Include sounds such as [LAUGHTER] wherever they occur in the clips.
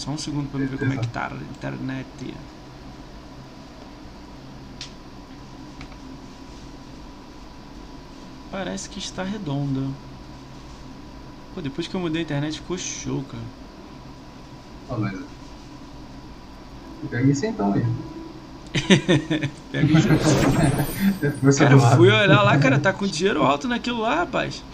Só um segundo pra eu ver como é que tá a internet. Parece que está redonda. Pô, depois que eu mudei a internet ficou show, cara. Ah, mas... Pega isso então aí. [LAUGHS] Pega isso. cara, eu fui olhar lá, cara, tá com dinheiro alto naquilo lá, rapaz.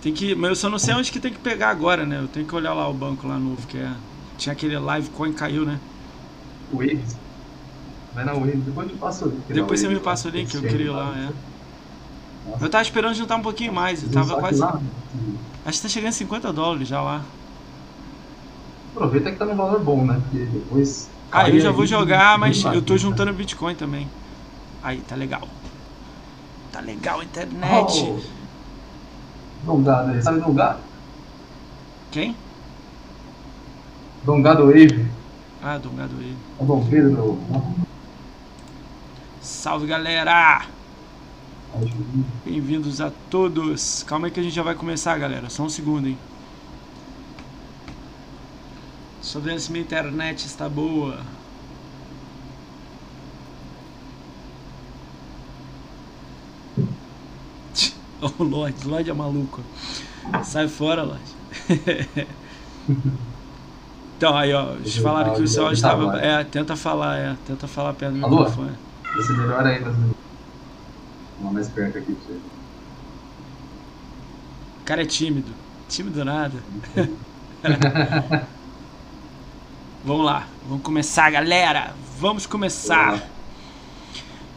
Tem que, mas eu só não sei onde que tem que pegar agora, né? Eu tenho que olhar lá o banco lá novo, que é. Tinha aquele live coin caiu, né? Waves. Vai na Waves, depois eu te passo o link. Depois você me passa o link, eu queria lá, é. Nossa. Eu tava esperando juntar um pouquinho mais, eu tava quase. Lá, Acho que tá chegando a 50 dólares já lá. Aproveita que tá num valor bom, né? Porque depois. Ah, eu já vou jogar, mas eu tô juntando Bitcoin também. Aí, tá legal. Tá legal a internet. Oh. Dongado aí. Sabe Dongado? Quem? Dongado Wave. Ah, Dongado Wave. É o Dom Pedro. Salve, galera! Bem-vindos a todos. Calma aí que a gente já vai começar, galera. Só um segundo, hein? Só vendo se minha internet está boa. O Lorde, Lorde é maluco. Sai fora, Lorde. [LAUGHS] então, aí, ó, eles falaram que o seu áudio estava. É, tenta falar, é, tenta falar perto do Alô? microfone. Você melhora aí, Vamos mais perto aqui pra você. O cara é tímido. Tímido nada. [LAUGHS] vamos lá, vamos começar, galera. Vamos começar.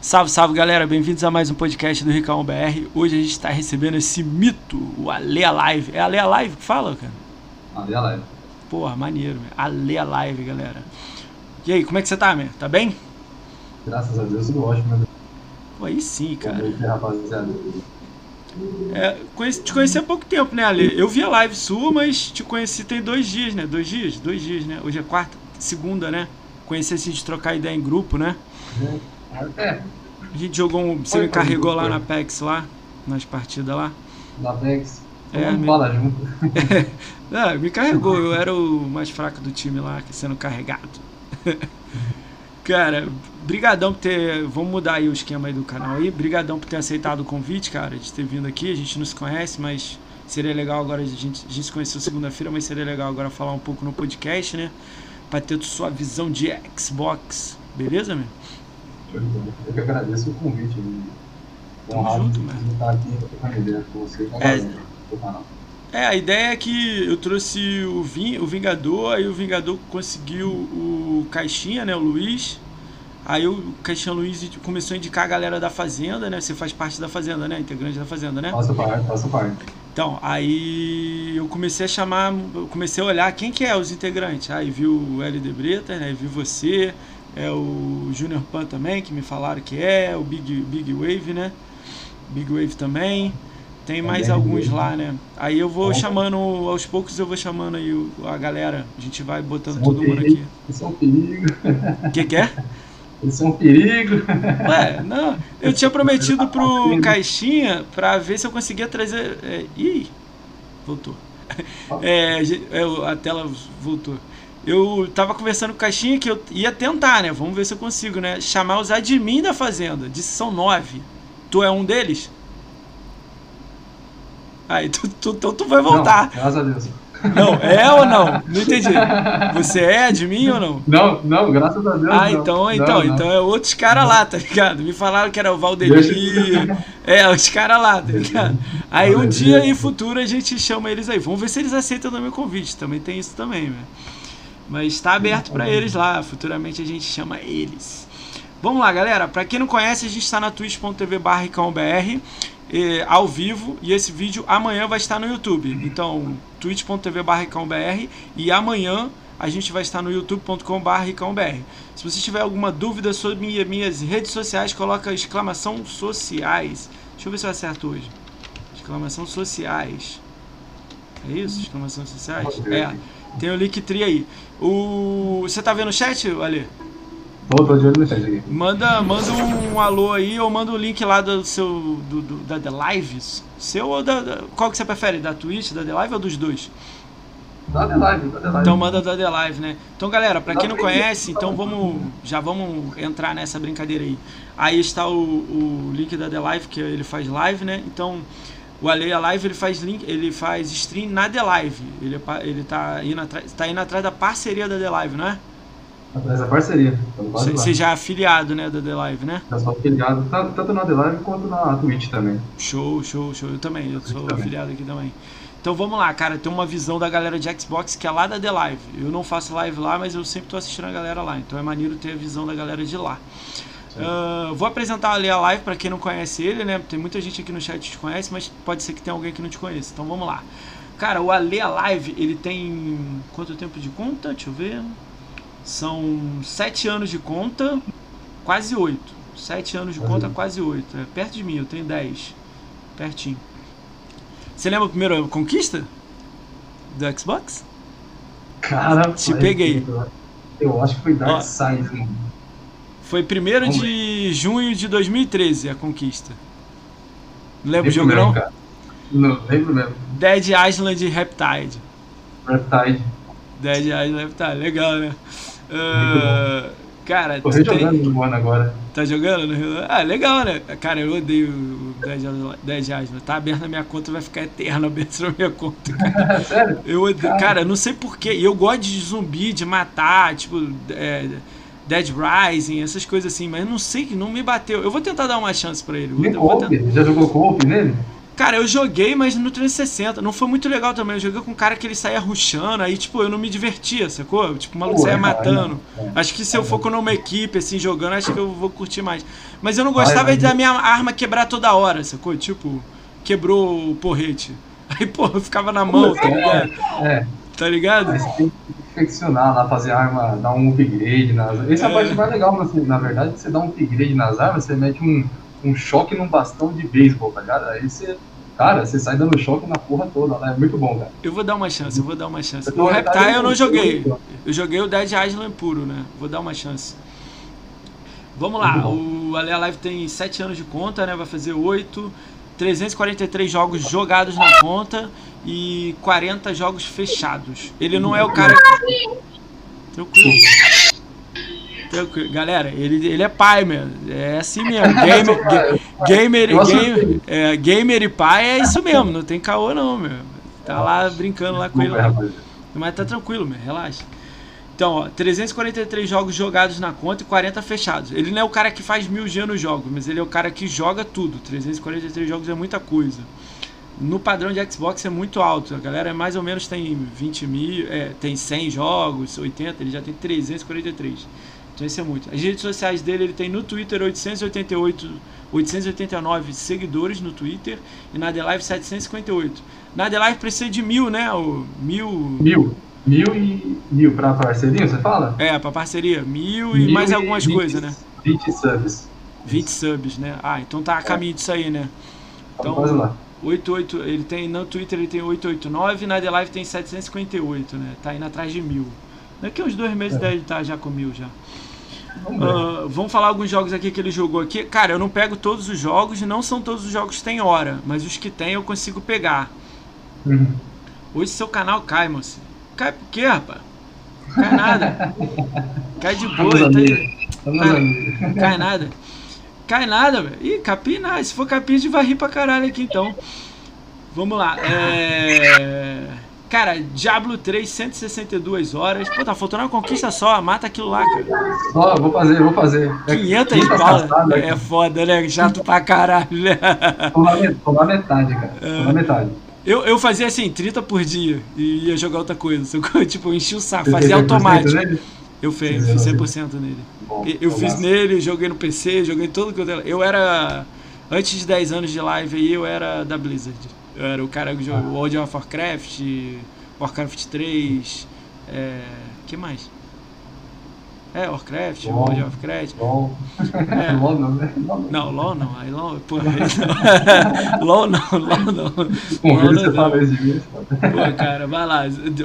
Salve, salve galera, bem-vindos a mais um podcast do Ricão BR. Hoje a gente está recebendo esse mito, o Ale Live. É Ale Live que fala, cara? Ale Live. Porra, maneiro, Ale Live, galera. E aí, como é que você tá, meu? Tá bem? Graças a Deus, tudo ótimo, meu. Pô, aí sim, cara. Noite, rapaziada. É, conheci, te conheci há pouco tempo, né, Ale? Eu vi a live sua, mas te conheci tem dois dias, né? Dois dias? Dois dias, né? Hoje é quarta, segunda, né? Conheci assim de trocar ideia em grupo, né? É. É. A gente jogou um. Você me carregou lá na PEX lá, nas partidas lá. Na PEX? É, me... bola junto. Não, [LAUGHS] me carregou, eu era o mais fraco do time lá, sendo carregado. [LAUGHS] cara, brigadão por ter. Vamos mudar aí o esquema aí do canal aí. Brigadão por ter aceitado o convite, cara, de ter vindo aqui. A gente não se conhece, mas seria legal agora. A gente, a gente se conheceu segunda-feira, mas seria legal agora falar um pouco no podcast, né? Pra ter sua visão de Xbox. Beleza, meu? Eu que agradeço o convite. Tamo junto, mano. estar aqui trocando ideia com você é, É, a ideia é que eu trouxe o, Ving, o Vingador, aí o Vingador conseguiu o Caixinha, né, o Luiz. Aí o Caixinha Luiz começou a indicar a galera da Fazenda, né? Você faz parte da Fazenda, né? Integrante da Fazenda, né? Faço parte, faço parte. Então, aí eu comecei a chamar, comecei a olhar quem que é os integrantes. Aí viu o LD Breta, né? Viu você, é o Junior Pan também, que me falaram que é, o Big, Big Wave, né? Big Wave também. Tem mais alguns lá, né? Aí eu vou chamando, aos poucos eu vou chamando aí a galera. A gente vai botando todo mundo aqui. Eles são um perigo. O que, que é? Eles são um perigo. Ué, não. Eu tinha prometido pro Caixinha pra ver se eu conseguia trazer. É, ih, voltou. É, a tela voltou. Eu tava conversando com o Caixinha que eu ia tentar, né? Vamos ver se eu consigo, né? Chamar os admin da fazenda. Disse são nove. Tu é um deles? Aí, tu, tu, tu, tu vai voltar. Não, graças a Deus. Não, é ou não? Não entendi. [LAUGHS] Você é admin ou não? Não, não, graças a Deus. Ah, então, não. então, não, então é outros caras lá, tá ligado? Me falaram que era o Valdemir. É, os caras lá, tá ligado? Aí um dia em futuro a gente chama eles aí. Vamos ver se eles aceitam o meu convite. Também tem isso também, velho. Mas está aberto para eles lá. Futuramente a gente chama eles. Vamos lá, galera. Para quem não conhece, a gente está na twitch.tv barricãobr ao vivo e esse vídeo amanhã vai estar no YouTube. Então, twitch.tv barricãobr e amanhã a gente vai estar no youtube.com barricãobr. Se você tiver alguma dúvida sobre minha, minhas redes sociais, coloca exclamação sociais. Deixa eu ver se eu acerto hoje. Exclamação sociais. É isso? Exclamação sociais? É. Tem o Linktree aí. O... Você tá vendo o chat, Ali? Tô, tô de olho no chat aqui. Manda, manda um alô aí ou manda o link lá do seu. Do, do, da The Lives. Seu ou da, da, Qual que você prefere? Da Twitch, da The Live ou dos dois? Da The Live, da The Live. Então manda da The Live, né? Então, galera, pra quem não conhece, então vamos. Já vamos entrar nessa brincadeira aí. Aí está o, o link da The Live, que ele faz live, né? Então, o Ale a Live ele faz link, ele faz stream na The Live. Ele, é ele tá, indo atrás, tá indo atrás da parceria da The Live, não é? Atrás da parceria. Você já é afiliado, né, da The Live, né? Já sou afiliado, tanto na The Live quanto na Twitch também. Show, show, show. Eu também, eu sou também. afiliado aqui também. Então vamos lá, cara, tem uma visão da galera de Xbox que é lá da The Live. Eu não faço live lá, mas eu sempre tô assistindo a galera lá. Então é maneiro ter a visão da galera de lá. Uh, vou apresentar ali a live para quem não conhece ele, né? Tem muita gente aqui no chat que te conhece, mas pode ser que tenha alguém que não te conheça. Então vamos lá. Cara, o Ale Live, ele tem quanto tempo de conta? Deixa eu ver. São sete anos de conta, quase oito. Sete anos de conta, quase oito. É perto de mim, eu tenho dez. Pertinho. Você lembra a primeira conquista? Do Xbox? Cara, te peguei. Eu acho que foi Dark Side. Foi 1 de junho de 2013 a conquista. Lembra o jogo não? Não, lembro mesmo. Dead Island Reptide. Reptide. Dead Island Reptide, legal, né? Uh, cara, Tô jogando no ano agora. Tá jogando no Ah, legal, né? Cara, eu odeio o Dead, Dead Island. Tá aberto na minha conta, vai ficar eterno aberto na minha conta. [LAUGHS] Cara. Sério? Eu odeio, cara. cara, não sei porquê. E eu gosto de zumbi, de matar, tipo. É, Dead Rising, essas coisas assim, mas não sei que não me bateu. Eu vou tentar dar uma chance para ele. Nem. Já jogou co nele? Cara, eu joguei, mas no 360. Não foi muito legal também. Eu joguei com um cara que ele saía ruxando, aí, tipo, eu não me divertia, sacou? Tipo, o maluco saía é, matando. É, é, acho que se eu for com uma equipe, assim, jogando, acho que eu vou curtir mais. Mas eu não gostava vai, vai, da minha arma quebrar toda hora, sacou? Tipo, quebrou o porrete. [LAUGHS] Aí, pô, eu ficava na mão, tá ligado? É. Tá ligado? Perfeccionar lá, fazer arma, dar um upgrade nas armas. Essa é a parte mais legal, mas, na verdade, você dá um upgrade nas armas, você mete um, um choque num bastão de beisebol, tá ligado? Aí você. Cara, você sai dando choque na porra toda, né? É muito bom, cara. Eu vou dar uma chance, eu vou dar uma chance. O Reptile eu não joguei. Eu joguei o Dead Island puro, né? Vou dar uma chance. Vamos lá, o Ale Live tem 7 anos de conta, né? Vai fazer 8. 343 jogos jogados na conta e 40 jogos fechados. Ele não é o cara. Tranquilo. Tranquilo. Galera, ele, ele é pai mesmo. É assim mesmo. [LAUGHS] Gamer, ga, gamer, gamer, é, gamer e pai é isso mesmo. Não tem caô, não, meu. Tá lá brincando lá com ele. Lá. Mas tá tranquilo, meu. Relaxa. Então, ó, 343 jogos jogados na conta e 40 fechados. Ele não é o cara que faz mil G no jogo, mas ele é o cara que joga tudo. 343 jogos é muita coisa. No padrão de Xbox é muito alto. A galera é mais ou menos tem 20 mil, é, tem 100 jogos, 80, ele já tem 343. Então isso é muito. As redes sociais dele, ele tem no Twitter 888, 889 seguidores no Twitter e na The Live 758. Na The Live precisa de mil, né? O mil. Mil. Mil e mil pra parceria, você fala? É, pra parceria. Mil, mil e mais algumas 20, coisas, né? 20 subs. 20 subs, né? Ah, então tá a caminho disso aí, né? Então, Vamos lá. 88, ele tem no Twitter ele tem 889 na The Live tem 758, né? Tá indo atrás de mil. Daqui uns dois meses é. deve estar tá já com mil já. Vamos, uh, vamos, falar alguns jogos aqui que ele jogou aqui. Cara, eu não pego todos os jogos, não são todos os jogos que tem hora, mas os que tem eu consigo pegar. Uhum. Hoje seu canal cai, moço. Cai por quê, rapaz? Cai nada. Cai de boa. Tá cai, cai nada. Cai nada, velho. Ih, capim nada. Se for capim, a gente vai rir pra caralho aqui então. Vamos lá. É. Cara, Diablo 3, 162 horas. Pô, tá faltando uma conquista só. Mata aquilo lá, cara. Só, vou fazer, vou fazer. 500 balas. É foda, né? Chato pra caralho. Tô na metade, cara. Tô na metade. Eu, eu fazia assim, 30 por dia e ia jogar outra coisa. [LAUGHS] Tipo, eu enchi o saco, fazia automático. Nele? Eu fiz, fiz 100% nele. Bom, eu fiz nele, joguei no PC, joguei tudo que eu Eu era. Antes de 10 anos de live aí, eu era da Blizzard. Eu era o cara que jogou ah. World of Warcraft, Warcraft 3. É. que mais? É, Warcraft, LOL, World of Warcraft. LOL. É. [LAUGHS] LOL não, né? Não, LOL não. Aí LOL, porra. [LAUGHS] LOL não, LOL não. LOL não, não. Pô, cara, vai lá.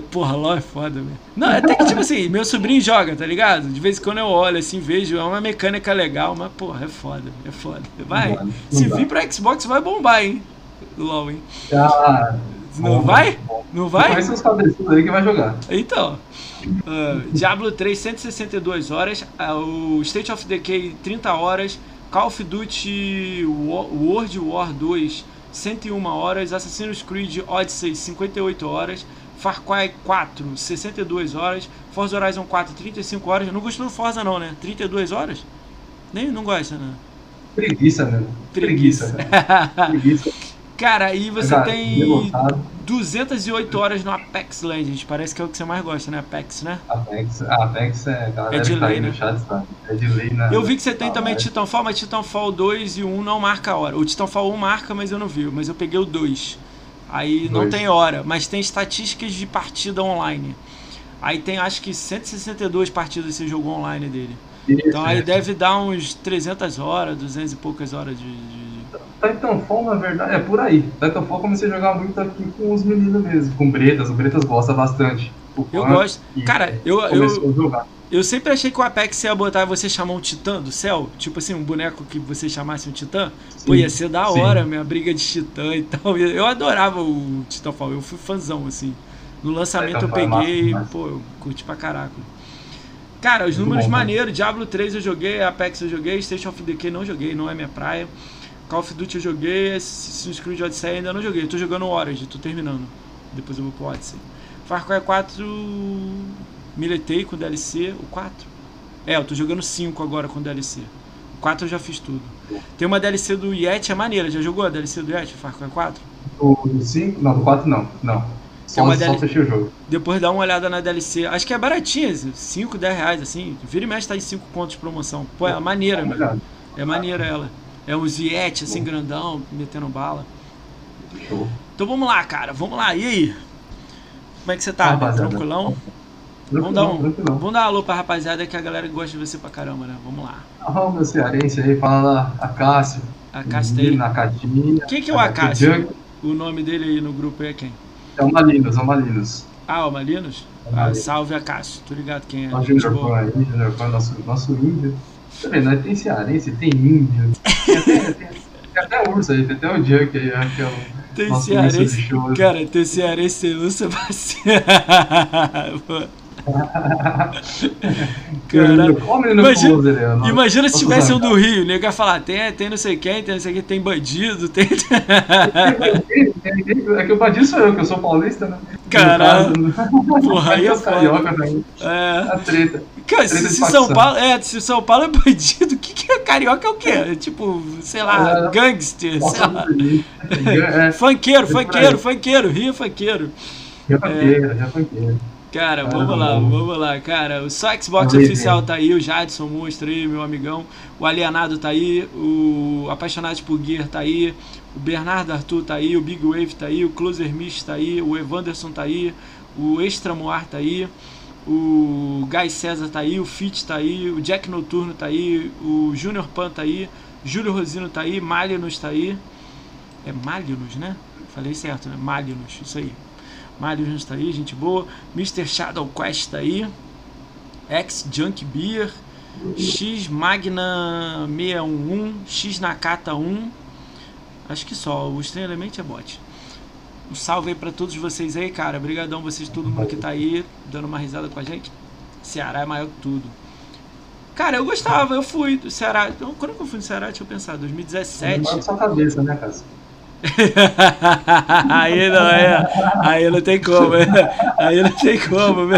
Porra, LOL é foda, velho. Não, até que tipo assim, meu sobrinho joga, tá ligado? De vez em quando eu olho assim, vejo, é uma mecânica legal, mas porra, é foda, é foda. Vai. Se vir pra Xbox, vai bombar, hein? LOL, hein? Ah, Não vai? Não vai? Conhece uns cabeçudos aí que vai jogar. Então. Uh, Diablo 3, 162 horas. Uh, o State of Decay, 30 horas. Call of Duty World War 2, 101 horas. Assassin's Creed Odyssey, 58 horas. Far Cry 4, 62 horas. Forza Horizon 4, 35 horas. Não gostou do Forza, não, né? 32 horas? Nem não gosta, né? Preguiça, né? Preguiça. Preguiça. [LAUGHS] Cara, aí você tem 208 horas no Apex Legends. Parece que é o que você mais gosta, né? Apex, né? Apex, Apex é, é de lei, né? Chat, tá? É de lei, né? Eu vi que você tem também Titanfall, mas Titanfall 2 e 1 não marca a hora. O Titanfall 1 marca, mas eu não vi. Mas eu peguei o 2. Aí não tem hora, mas tem estatísticas de partida online. Aí tem acho que 162 partidas esse jogo online dele. Então aí deve dar uns 300 horas, 200 e poucas horas de, de... Titanfall, na verdade, é por aí. Titanfall comecei a jogar muito aqui com os meninos mesmo, com Bretas. O Bretas gosta bastante. eu gosto. Cara, eu, eu, eu sempre achei que o Apex ia botar você chamar um titã do céu. Tipo assim, um boneco que você chamasse um titã. Sim, Pô, ia ser da hora, sim. minha briga de titã e tal. Eu adorava o Titanfall, eu fui fãzão, assim. No lançamento eu peguei, é pô, eu curti pra caraca. Cara, os números bom, né? maneiros. Diablo 3 eu joguei, Apex eu joguei, Station of Decay não joguei, não é minha praia. Call of Duty eu joguei, Assassin's Creed Odyssey ainda não joguei. Eu tô jogando Origin, tô terminando. Depois eu vou pro Odyssey. Far Cry 4 miletei com DLC. O 4? É, eu tô jogando 5 agora com DLC. O 4 eu já fiz tudo. Tem uma DLC do Yeti, é maneira. Já jogou a DLC do Yeti, Far Cry 4? O 5? Não, do 4 não. Não. Só, uma DLC... fechei o jogo. Depois dá uma olhada na DLC. Acho que é baratinha, 5, 10 reais, assim. Vira e mexe tá em 5 pontos de promoção. Pô, é maneira, mano. É maneira ela. É um Ziet, assim, grandão, metendo bala. Show. Então vamos lá, cara. Vamos lá. E aí? Como é que você tá? Ah, Tranquilão? Vamos dar, um, vamos dar um alô pra rapaziada que a galera gosta de você pra caramba, né? Vamos lá. Ah, meu cearense aí, fala lá, Acácio. Acácio. Na Catinha. Quem que é o Acácio? O nome dele aí no grupo é quem? É o Malinos, é o Malinos. Ah, o Malinos? É o ah, salve Acácio, tô ligado quem é. O Junior Pan aí, Junior Pan, nosso, nosso índio. Tá vendo? Tem cearense, tem índio. Tem até, tem, tem até urso aí, tem até o Junk aí, que é o. Tem cearense. Cara, tem cearense, tem urso, é Caralho. Imagina, imagina se tivesse um do Rio, o ia falar, tem, tem não sei quem, tem não sei quem, tem bandido, tem. é que o bandido sou eu, que eu sou paulista, né? Caralho. Porra, aí é foda. É. A treta. Cara, se, se São Paulo, é, se São Paulo é bandido, [LAUGHS] o que, que é carioca é o quê? É, tipo, sei lá, é, gangster, sei lá. [LAUGHS] É, funkeiro, funkeiro, funkeiro, Rio funkeiro. Rio é funkeiro, Rio funkeiro. Cara, vamos lá, vamos lá, cara. O só Xbox oficial tá aí, o Jadson Monstro aí, meu amigão. O Alienado tá aí, o Apaixonado por Gear tá aí, o Bernardo Arthur tá aí, o Big Wave tá aí, o Closer Mist tá aí, o Evanderson tá aí, o Extra Moar tá aí, o Guy César tá aí, o Fit tá aí, o Jack Noturno tá aí, o Junior Pan tá aí, Júlio Rosino tá aí, Malinos tá aí. É Malinos, né? Falei certo, né? Malinos, isso aí. Mário está aí, gente boa. Mr. Shadow Quest está aí. X Junk Beer. X Magna 611. X Nakata 1. Acho que só. O Estranho Element é bot. Um salve aí pra todos vocês aí, cara. Obrigadão vocês, todo mundo que tá aí, dando uma risada com a gente. Ceará é maior que tudo. Cara, eu gostava, eu fui do Ceará. Então, quando que eu fui no Ceará? Deixa eu pensar, 2017. Não sua cabeça, né, cara? [LAUGHS] aí não é. Aí não tem como. Aí não tem como.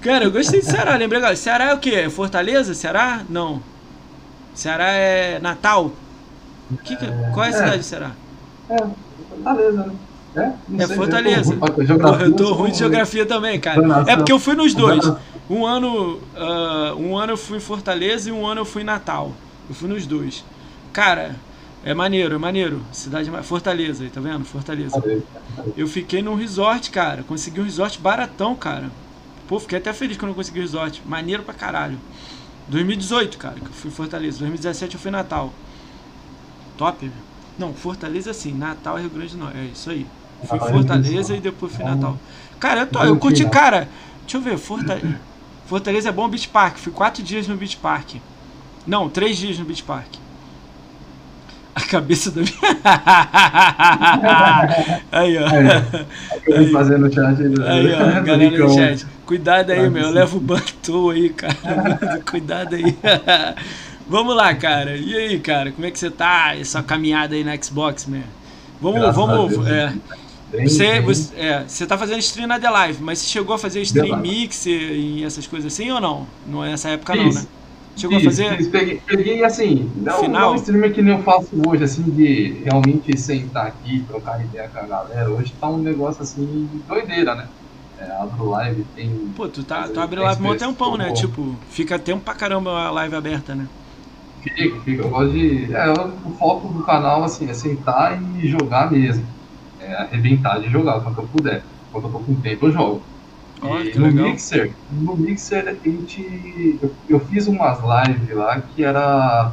Cara, eu gostei de Ceará, lembrei agora. Ceará é o quê? Fortaleza? Ceará? Não. Ceará é Natal? Que que, qual é a cidade é, de Ceará? É, Fortaleza, né? É, é Fortaleza. Eu tô ruim de geografia também, cara. É porque eu fui nos dois. Um ano, uh, um ano eu fui em Fortaleza e um ano eu fui em Natal. Eu fui nos dois. Cara, é maneiro, é maneiro. Cidade Fortaleza, tá vendo? Fortaleza. Eu fiquei num resort, cara. Consegui um resort baratão, cara. Pô, fiquei até feliz quando eu consegui o resort. Maneiro pra caralho. 2018, cara, que eu fui Fortaleza. 2017 eu fui Natal. Top, Não, Fortaleza sim. Natal é Rio Grande do Norte. É isso aí. Fui Fortaleza e depois fui Natal. Cara, eu, tô, eu curti, cara. Deixa eu ver, Fortaleza. Fortaleza é bom Beach Park. Fui quatro dias no Beach Park. Não, três dias no Beach Park. A cabeça da minha. [LAUGHS] aí, ó. Aí, aí. fazendo chat. Aí, ó, galera do chat. Cuidado aí, meu. Eu levo o Bantu aí, cara. [LAUGHS] Cuidado aí. [LAUGHS] Vamos lá, cara. E aí, cara, como é que você tá? Essa caminhada aí na Xbox, meu? Vamos, Graças vamos. É, você, você, é, você tá fazendo stream na The Live, mas você chegou a fazer stream mixer e essas coisas assim ou não? Não é nessa época não, né? Chegou fiz, a fazer? Fiz, peguei, peguei, assim, não, Final? não streamer que nem eu faço hoje, assim, de realmente sentar aqui, trocar ideia com a galera. Hoje tá um negócio assim, doideira, né? É, abro live, tem. Pô, tu, tá, tu abre live um tempão, né? Bom. Tipo, fica tempo pra caramba a live aberta, né? Fica, fica. Eu gosto de. É, o foco do canal, assim, é sentar e jogar mesmo. É arrebentar de jogar quando eu puder. Quando eu tô com tempo, eu jogo. Oh, no legal. Mixer, no Mixer a gente. Eu, eu, fiz umas lives lá que era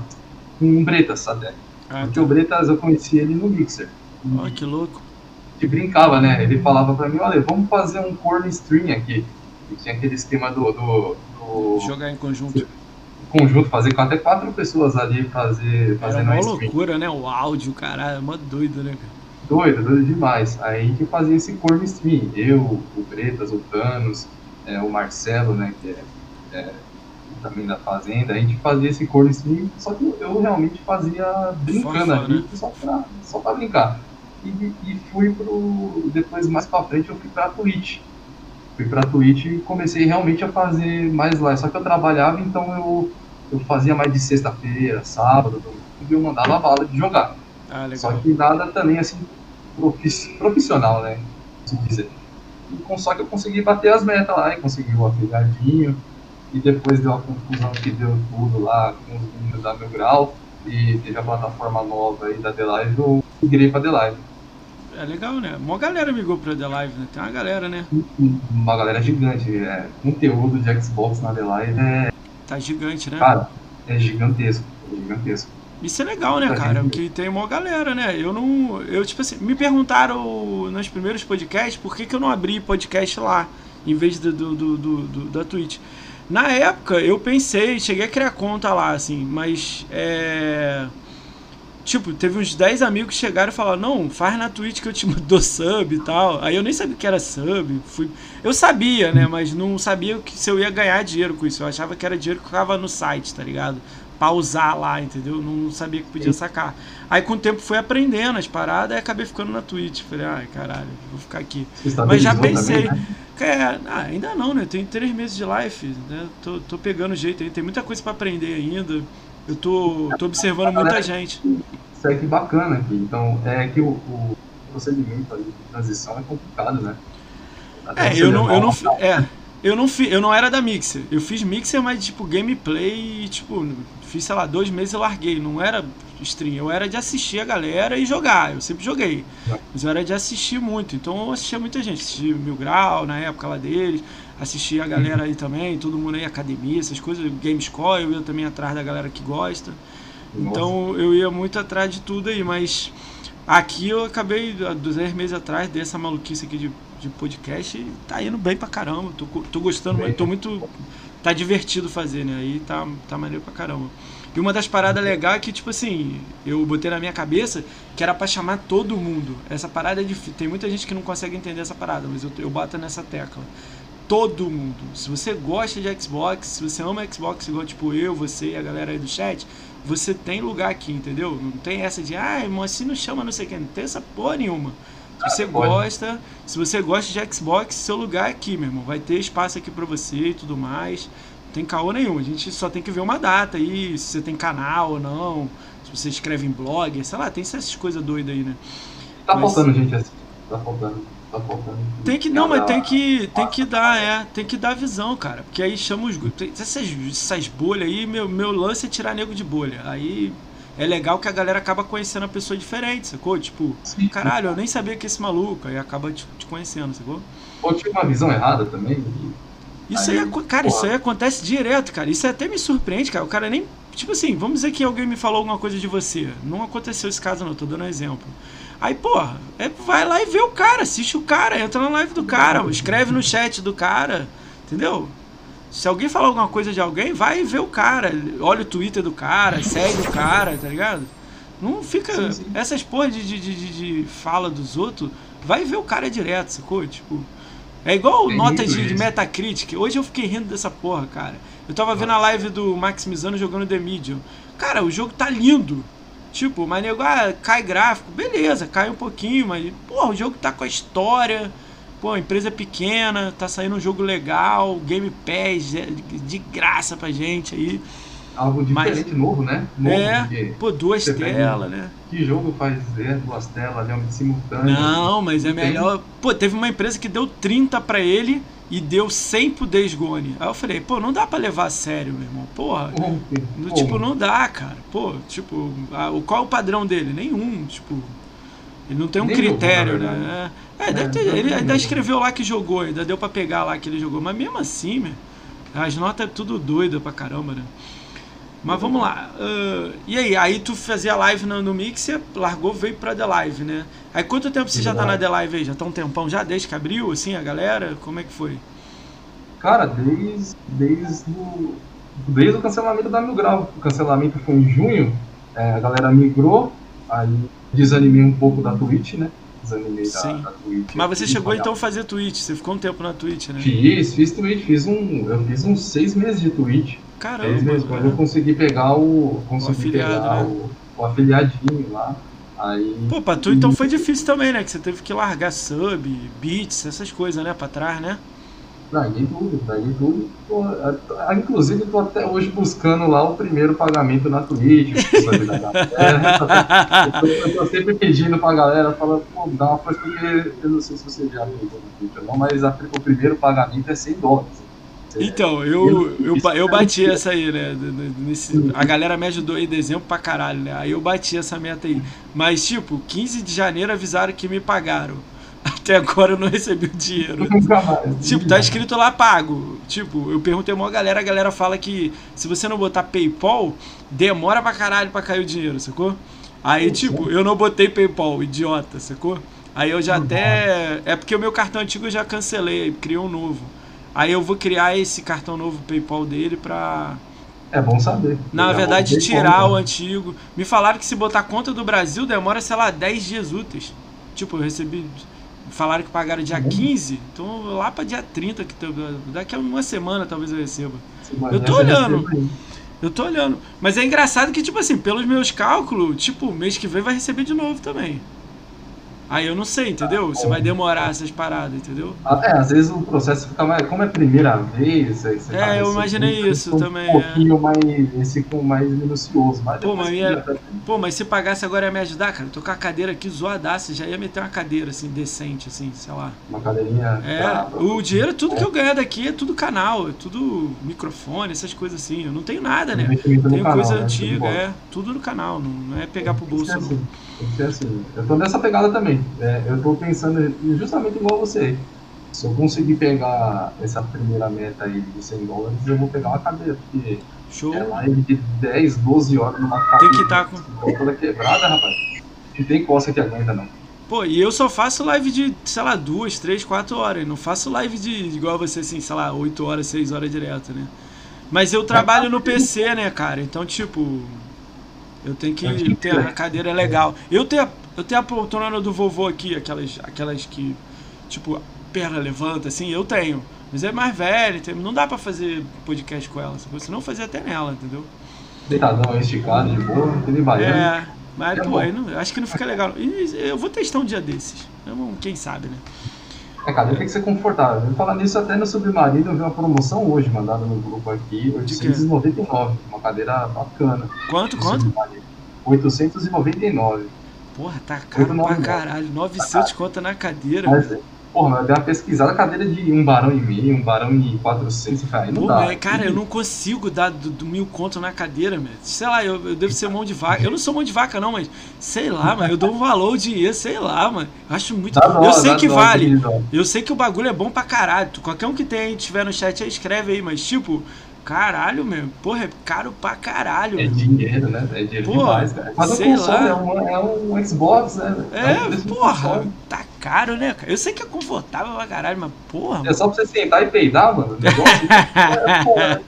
com o Bretas, sabe? Ah, Porque tá. o Bretas eu conheci ele no Mixer. Oh, que louco. Que brincava, né? Ele falava pra mim, olha, vamos fazer um corno stream aqui. E tinha aquele esquema do, do, do. Jogar em conjunto. Conjunto, fazer com até quatro pessoas ali fazer, fazendo Era uma loucura, né? O áudio, caralho, é mó doido, né, cara? doido, doido demais. Aí a gente fazia esse corno stream. Eu, o Bretas, o Thanos, é, o Marcelo, né, que é, é, também da Fazenda, a gente fazia esse corno stream, só que eu realmente fazia brincando ali, né? só, pra, só pra brincar. E, e fui pro. Depois, mais pra frente, eu fui pra Twitch. Fui pra Twitch e comecei realmente a fazer mais live. Só que eu trabalhava, então eu, eu fazia mais de sexta-feira, sábado, e eu mandava bala de jogar. Ah, só que nada também assim profissional, né? Se dizer. E só que eu consegui bater as metas lá e consegui o afilhadinho. E depois deu a confusão que deu tudo lá com os meninos da Meu Grau. E teve a plataforma nova aí da The Live, eu migrei pra The Live. É legal, né? Uma galera migrou pra The Live, né? Tem uma galera, né? Uma galera gigante. É, conteúdo de Xbox na The Live é. Tá gigante, né? Cara, é gigantesco. É gigantesco. Isso é legal, né, cara? Porque tem uma galera, né? Eu não. Eu, tipo assim, me perguntaram nos primeiros podcasts por que, que eu não abri podcast lá, em vez do, do, do, do da Twitch. Na época, eu pensei, cheguei a criar conta lá, assim, mas. É. Tipo, teve uns 10 amigos que chegaram e falaram: Não, faz na Twitch que eu te [LAUGHS] dou sub e tal. Aí eu nem sabia que era sub. Fui... Eu sabia, né? Mas não sabia que se eu ia ganhar dinheiro com isso. Eu achava que era dinheiro que ficava no site, tá ligado? pausar lá, entendeu? Não sabia que podia sacar. Aí com o tempo fui aprendendo as paradas e acabei ficando na Twitch. Falei, ai caralho, vou ficar aqui. Mas já pensei. Também, né? é, ah, ainda não, né? Tenho três meses de live, né? Tô, tô pegando jeito aí, tem muita coisa para aprender ainda. Eu tô, tô observando muita gente. Isso é que bacana aqui. Então, é que o, o procedimento de transição é complicado, né? Até é, eu não, eu não. É, eu não, fi, eu não era da Mixer. Eu fiz Mixer, mas tipo, gameplay, tipo, fiz, sei lá, dois meses eu larguei. Não era stream, eu era de assistir a galera e jogar. Eu sempre joguei. Mas eu era de assistir muito. Então eu assistia muita gente. Assisti Mil Grau na época lá deles. Assisti a galera aí também, todo mundo aí, academia, essas coisas. Gamescore, eu ia também atrás da galera que gosta. Então eu ia muito atrás de tudo aí, mas aqui eu acabei, há dois meses atrás, dessa maluquice aqui de de podcast e tá indo bem pra caramba. Tô, tô gostando, bem, tô muito. Tá divertido fazer, né? Aí tá, tá maneiro pra caramba. E uma das paradas legais é que, tipo assim, eu botei na minha cabeça que era pra chamar todo mundo. Essa parada é difícil. Tem muita gente que não consegue entender essa parada, mas eu, eu bato nessa tecla. Todo mundo. Se você gosta de Xbox, se você ama Xbox, igual tipo eu, você e a galera aí do chat, você tem lugar aqui, entendeu? Não tem essa de, ah, mas se não chama não sei quem. Não tem essa porra nenhuma. Se você gosta, se você gosta de Xbox, seu lugar é aqui, meu irmão. Vai ter espaço aqui para você e tudo mais. Não tem caô nenhum. A gente só tem que ver uma data aí, se você tem canal ou não, se você escreve em blog, sei lá, tem essas coisas doidas aí, né? Tá mas... faltando gente assim. Tá faltando. Tá. Tem que, não, mas tem que, tem que dar, é, tem que dar visão, cara. Porque aí chama os essas, essas bolhas aí, meu, meu lance é tirar nego de bolha. Aí é legal que a galera acaba conhecendo a pessoa diferente, sacou? Tipo, Sim. caralho, eu nem sabia que esse maluco, aí acaba te, te conhecendo, sacou? Ou tinha uma visão errada também. Isso aí, aí cara, porra. isso aí acontece direto, cara. Isso até me surpreende, cara. O cara nem. Tipo assim, vamos dizer que alguém me falou alguma coisa de você. Não aconteceu esse caso, não, tô dando um exemplo. Aí, porra, é, vai lá e vê o cara, assiste o cara, entra na live do cara, escreve no chat do cara, entendeu? Se alguém falar alguma coisa de alguém, vai ver o cara. Olha o Twitter do cara, segue o cara, tá ligado? Não fica. Sim, sim. Essas porra de, de, de, de, fala dos outros, vai ver o cara direto, sacou? Tipo. É igual é nota de, de, Metacritic. Hoje eu fiquei rindo dessa porra, cara. Eu tava vendo a live do Maximizano jogando The Medium. Cara, o jogo tá lindo. Tipo, mas nego, ah, cai gráfico. Beleza, cai um pouquinho, mas, porra, o jogo tá com a história. Pô, empresa pequena, tá saindo um jogo legal, Game Pass é de graça pra gente aí. Algo diferente, Mas, novo, né? Novo, é, pô, duas telas, né? Que jogo faz é, duas telas, né? Simultâneo. Não, mas é melhor. Pô, teve uma empresa que deu 30 para ele e deu 100 pro Days Gone. Aí eu falei, pô, não dá para levar a sério, meu irmão. Porra. No, tipo, não dá, cara. Pô, tipo, a, qual é o padrão dele? Nenhum, tipo. Ele não tem um Nem critério, jogou, né? É, é, deve ter, ele ainda escreveu lá que jogou, ainda deu para pegar lá que ele jogou. Mas mesmo assim, meu, as notas é tudo doido pra caramba, né? Mas vamos lá. Uh, e aí, aí tu fazia live no, no Mixer, largou, veio pra The Live, né? Aí quanto tempo você já tá na The Live aí? Já tá um tempão já, desde que abriu, assim, a galera? Como é que foi? Cara, desde, desde, o, desde o cancelamento da Mil Grau. O cancelamento foi em junho, é, a galera migrou, aí desanimei um pouco da Twitch, né? Desanimei da, da, Twitch. Mas você chegou então a fazer Twitch, você ficou um tempo na Twitch, né? Fiz, fiz Twitch, fiz um, eu fiz uns seis meses de Twitch. Caramba. Mesmo, quando eu consegui pegar o. Consegui o pegar né? o, o, afiliadinho lá. Aí. Pô, pra tu então foi difícil também, né? Que você teve que largar sub, beats, essas coisas, né? Pra trás, né? Larguei tudo, larguei tudo. Pô, inclusive, tô até hoje buscando lá o primeiro pagamento na Twitch. [LAUGHS] eu, tô, sempre pedindo pra galera, pô, dá uma força, porque eu não sei se você já viu no Twitch ou não, mas a, o primeiro pagamento é 100 dólares. Então, eu, eu, eu bati essa aí, né? Nesse, a galera me ajudou em dezembro pra caralho, né? Aí eu bati essa meta aí. Mas, tipo, 15 de janeiro avisaram que me pagaram. [LAUGHS] Até agora eu não recebi o dinheiro. tipo, tá escrito lá pago. Tipo, eu perguntei uma galera, a galera fala que se você não botar PayPal, demora pra caralho pra cair o dinheiro, sacou? Aí, tipo, eu não botei PayPal, idiota, sacou? Aí eu já até. É porque o meu cartão antigo eu já cancelei, criei um novo. Aí eu vou criar esse cartão novo PayPal dele pra. É bom saber. Na verdade, tirar o antigo. Me falaram que se botar conta do Brasil demora, sei lá, 10 dias úteis. Tipo, eu recebi. Falaram que pagaram dia 15, tá então lá pra dia 30, que daqui a uma semana talvez eu receba. eu tô olhando. Eu tô olhando. Mas é engraçado que, tipo assim, pelos meus cálculos, tipo, mês que vem vai receber de novo também. Aí eu não sei, entendeu? Se vai demorar essas paradas, entendeu? Ah, é, às vezes o processo fica mais. Como é a primeira vez, você É, eu imaginei isso também. Um pouquinho é. mais. Esse com mais minucioso. Mas pô, mas, ia, pô, mas se pagasse agora ia me ajudar, cara. Tô com a cadeira aqui zoadaça, já ia meter uma cadeira assim, decente, assim, sei lá. Uma cadeirinha. É, o dinheiro, tudo que eu ganhar daqui é tudo canal, é tudo microfone, essas coisas assim. Eu não tenho nada, né? Tenho canal, coisa né? antiga, é, tudo no canal, não é pegar pro bolso, não. Assim. Tem que ser assim. Eu tô nessa pegada também. É, eu tô pensando justamente igual você. Se eu conseguir pegar essa primeira meta aí de 100 dólares, eu vou pegar uma cadeira, porque Show. é live de 10, 12 horas numa cadeira. Tem que estar tá com. toda quebrada, rapaz. Não tem costa que aguenta, não. Pô, e eu só faço live de, sei lá, duas, três, quatro horas. Não faço live de igual você, assim, sei lá, 8 horas, 6 horas direto, né? Mas eu trabalho no PC, né, cara? Então, tipo, eu tenho que ter a cadeira legal. Eu tenho, eu tenho a poltrona do vovô aqui, aquelas, aquelas que, tipo, perna levanta, assim, eu tenho. Mas é mais velha, não dá pra fazer podcast com ela. Se não fazer até nela, entendeu? Deitadão, esticado, de boa, tudo baiano. É, mas, é pô, não, acho que não fica legal. E eu vou testar um dia desses. Quem sabe, né? É, cara, tem que ser confortável. Eu falar nisso até no Submarino, eu vi uma promoção hoje mandada no grupo aqui, 899, uma cadeira bacana. Quanto, quanto? 899. Porra, tá caro pra caralho. 900 tá conta na cadeira. Mas, Porra, eu dei uma pesquisada, cadeira de um barão e meio, um barão e quatrocentos, aí não Pô, dá. cara, eu não consigo dar do, do mil conto na cadeira, meu. Sei lá, eu, eu devo ser mão de vaca. Eu não sou mão de vaca, não, mas sei lá, mano, eu dou um valor, o dinheiro, sei lá, mano. Eu acho muito. Dó, eu sei que dó, vale. Eu sei que o bagulho é bom pra caralho. Qualquer um que tem, tiver no chat aí, escreve aí, mas tipo. Caralho, meu. Porra, é caro pra caralho. É dinheiro, né? É dinheiro porra, demais, cara. Mas o console é um, é um Xbox, né? É, é um porra. Tá caro, né, cara? Eu sei que é confortável pra caralho, mas porra. É só pra você sentar e peidar, mano. é, [LAUGHS] porra.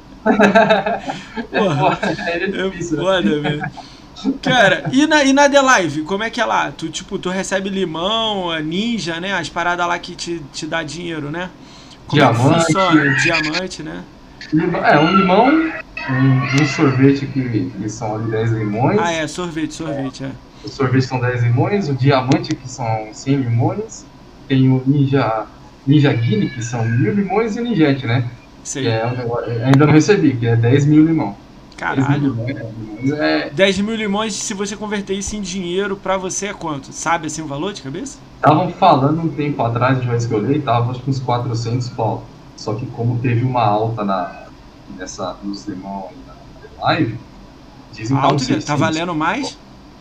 porra. [LAUGHS] É, é difícil, é foda, né? velho. Cara, e na, e na The Live, como é que é lá? Tu, tipo, tu recebe limão, ninja, né? As paradas lá que te, te dá dinheiro, né? Como diamante. É funciona? Diamante, né? É, um limão, um, um sorvete que, que são ali 10 limões. Ah, é, sorvete, sorvete, é. O sorvete são 10 limões, o diamante que são 100 limões, tem o ninja, ninja guine que são mil limões e o ninjete, né? Sei. É, ainda não recebi, que é 10 mil limão. Caralho. 10 mil limões, é... 10 mil limões, se você converter isso em dinheiro, pra você é quanto? Sabe assim o valor de cabeça? Estavam falando um tempo atrás, de vez que eu olhei, tava acho que uns 400 pau. Só que como teve uma alta na, nessa, nos limão na live, dizem que Alto, tá, tá valendo mais?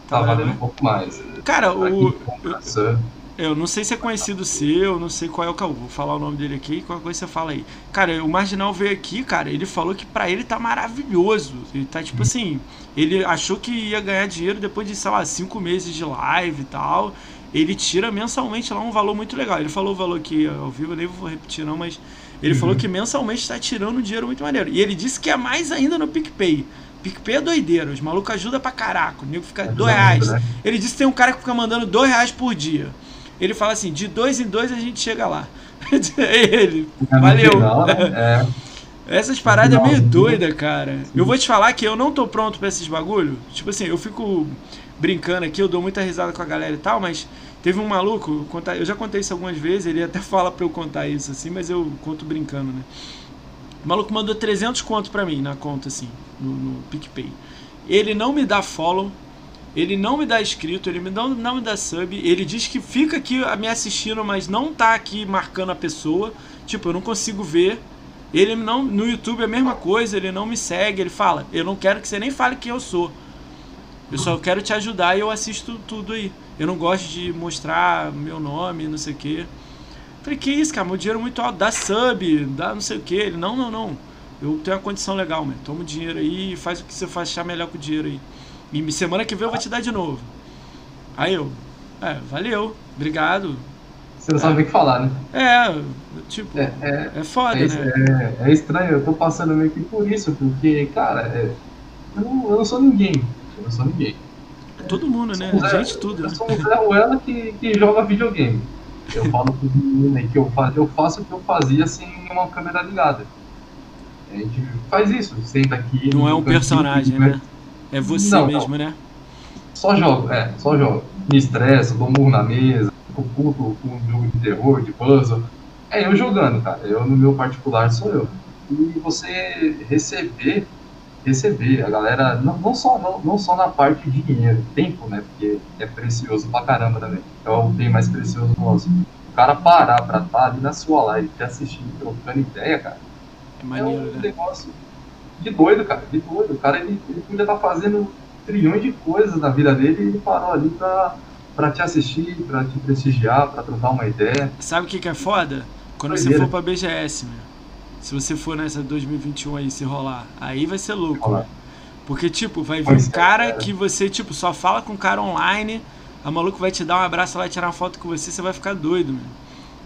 Tá, tá valendo um pouco mais. Cara, o. Eu, eu não sei se é conhecido seu, não sei qual é o que vou falar o nome dele aqui, qualquer coisa você fala aí. Cara, o Marginal veio aqui, cara, ele falou que para ele tá maravilhoso. Ele tá tipo hum. assim, ele achou que ia ganhar dinheiro depois de, sei lá, cinco meses de live e tal. Ele tira mensalmente lá um valor muito legal. Ele falou o valor aqui ao vivo, eu nem vou repetir não, mas ele uhum. falou que mensalmente está tirando um dinheiro muito maneiro. E ele disse que é mais ainda no PicPay. PicPay é doideira, os malucos ajudam pra caraca. O nego fica é dois reais. Né? Ele disse que tem um cara que fica mandando dois reais por dia. Ele fala assim: de dois em dois a gente chega lá. [LAUGHS] ele, é valeu. Né? é. [LAUGHS] Essas paradas é meio doida, cara. Sim. Eu vou te falar que eu não tô pronto para esses bagulho. Tipo assim, eu fico brincando aqui, eu dou muita risada com a galera e tal, mas teve um maluco, eu já contei isso algumas vezes, ele até fala pra eu contar isso assim, mas eu conto brincando, né? O maluco mandou 300 conto pra mim na conta, assim, no, no PicPay. Ele não me dá follow, ele não me dá inscrito, ele não, não me dá sub. Ele diz que fica aqui me assistindo, mas não tá aqui marcando a pessoa. Tipo, eu não consigo ver. Ele não. No YouTube é a mesma coisa, ele não me segue, ele fala, eu não quero que você nem fale quem eu sou. Eu só quero te ajudar e eu assisto tudo aí. Eu não gosto de mostrar meu nome, não sei o quê. Falei, que isso, cara, meu dinheiro é muito alto, dá sub, dá não sei o quê. Ele, não, não, não. Eu tenho uma condição legal, mano. Toma o dinheiro aí e faz o que você achar melhor com o dinheiro aí. E semana que vem eu vou te dar de novo. Aí eu, é, valeu, obrigado. Você não é. sabe o que falar, né? É, tipo, é, é, é foda, é, né? É, é, estranho, eu tô passando meio que por isso, porque, cara, é, eu, não, eu não sou ninguém. Eu não sou ninguém. Todo mundo, né? Gente, tudo. Eu né? sou um Zé Ruela que, que joga videogame. Eu falo pro menino que eu eu faço o que eu fazia sem uma câmera ligada. A gente faz isso, senta aqui. Não é um personagem, né? É você não, mesmo, não. né? Só jogo, é, só jogo. Me estresso, dou murro na mesa, fico puto com um jogo de terror, de puzzle. É eu jogando, cara. Eu, no meu particular, sou eu. E você receber, receber, a galera, não, não, só, não, não só na parte de dinheiro, tempo, né? Porque é precioso pra caramba também. É o bem mais precioso nosso. O cara parar pra estar ali na sua live, te assistindo, trocando ideia, cara. É maneiro, é um né? negócio de doido, cara, de doido. O cara ele, ele podia estar tá fazendo trilhões de coisas na vida dele e ele parou ali pra, pra te assistir, pra te prestigiar, pra trocar uma ideia. Sabe o que, que é foda? Quando você for pra BGS, meu. Se você for nessa 2021 aí, se rolar, aí vai ser louco. Porque, tipo, vai vir um cara que você, tipo, só fala com o cara online, a maluco vai te dar um abraço lá e tirar uma foto com você, você vai ficar doido, meu.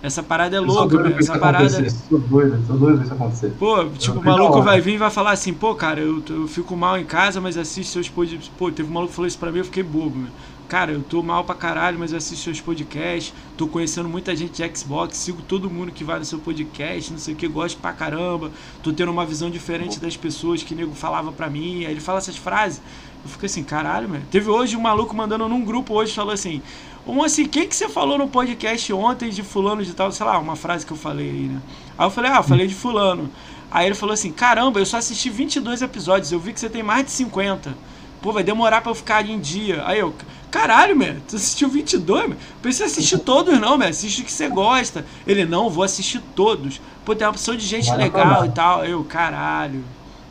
Essa parada é louca, meu. Essa parada. Tô doido, tô doido isso acontecer. Pô, tipo, o maluco vai vir e vai falar assim, pô, cara, eu, eu fico mal em casa, mas assisto seus podcasts. Pô, teve um maluco que falou isso pra mim, eu fiquei bobo, meu. Cara, eu tô mal pra caralho, mas eu assisto seus podcasts, tô conhecendo muita gente de Xbox, sigo todo mundo que vai no seu podcast, não sei o que, gosto pra caramba, tô tendo uma visão diferente das pessoas que o nego falava pra mim. Aí ele fala essas frases, eu fico assim, caralho, meu. Teve hoje um maluco mandando num grupo hoje, falou assim, um assim, o que, que você falou no podcast ontem de fulano de tal, sei lá, uma frase que eu falei aí, né? Aí eu falei, ah, eu falei de fulano. Aí ele falou assim, caramba, eu só assisti 22 episódios, eu vi que você tem mais de 50. Pô, vai demorar pra eu ficar em dia. Aí eu, caralho, meu, tu assistiu 22, meu? Pensei assistir todos não, meu, assiste o que você gosta. Ele, não, vou assistir todos. Pô, tem uma opção de gente vai legal e tal. Eu, caralho.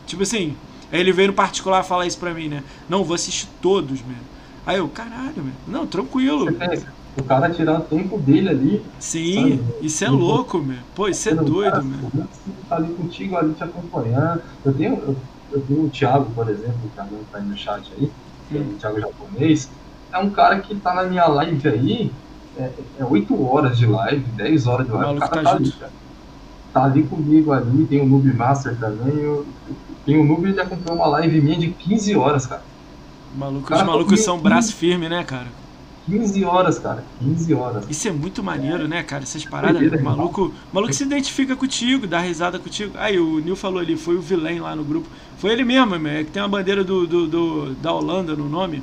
Tipo assim, aí ele veio no particular falar isso pra mim, né? Não, vou assistir todos, meu. Aí eu, caralho, meu. Não, tranquilo. O cara tirar o tempo dele ali. Sim, sabe? isso é louco, meu. Pô, isso é doido, meu. Tá ali contigo, ali te acompanhando. Eu tenho, eu, eu tenho o Thiago, por exemplo, que agora tá aí no chat aí, é o Thiago japonês. É um cara que tá na minha live aí, é, é 8 horas de live, 10 horas de live. O, cara tá, tá ali, cara. Tá ali comigo ali, tem o Noob Master também. Eu, tem o Noob, ele acompanhou uma live minha de 15 horas, cara. Maluco, os malucos são braço firme, né, cara? 15 horas, cara. 15 horas. Isso é muito maneiro, né, cara? Essas paradas. O maluco, maluco se identifica contigo, dá risada contigo. Aí o Nil falou ali, foi o Vilain lá no grupo. Foi ele mesmo, é que tem uma bandeira do, do, do, da Holanda no nome,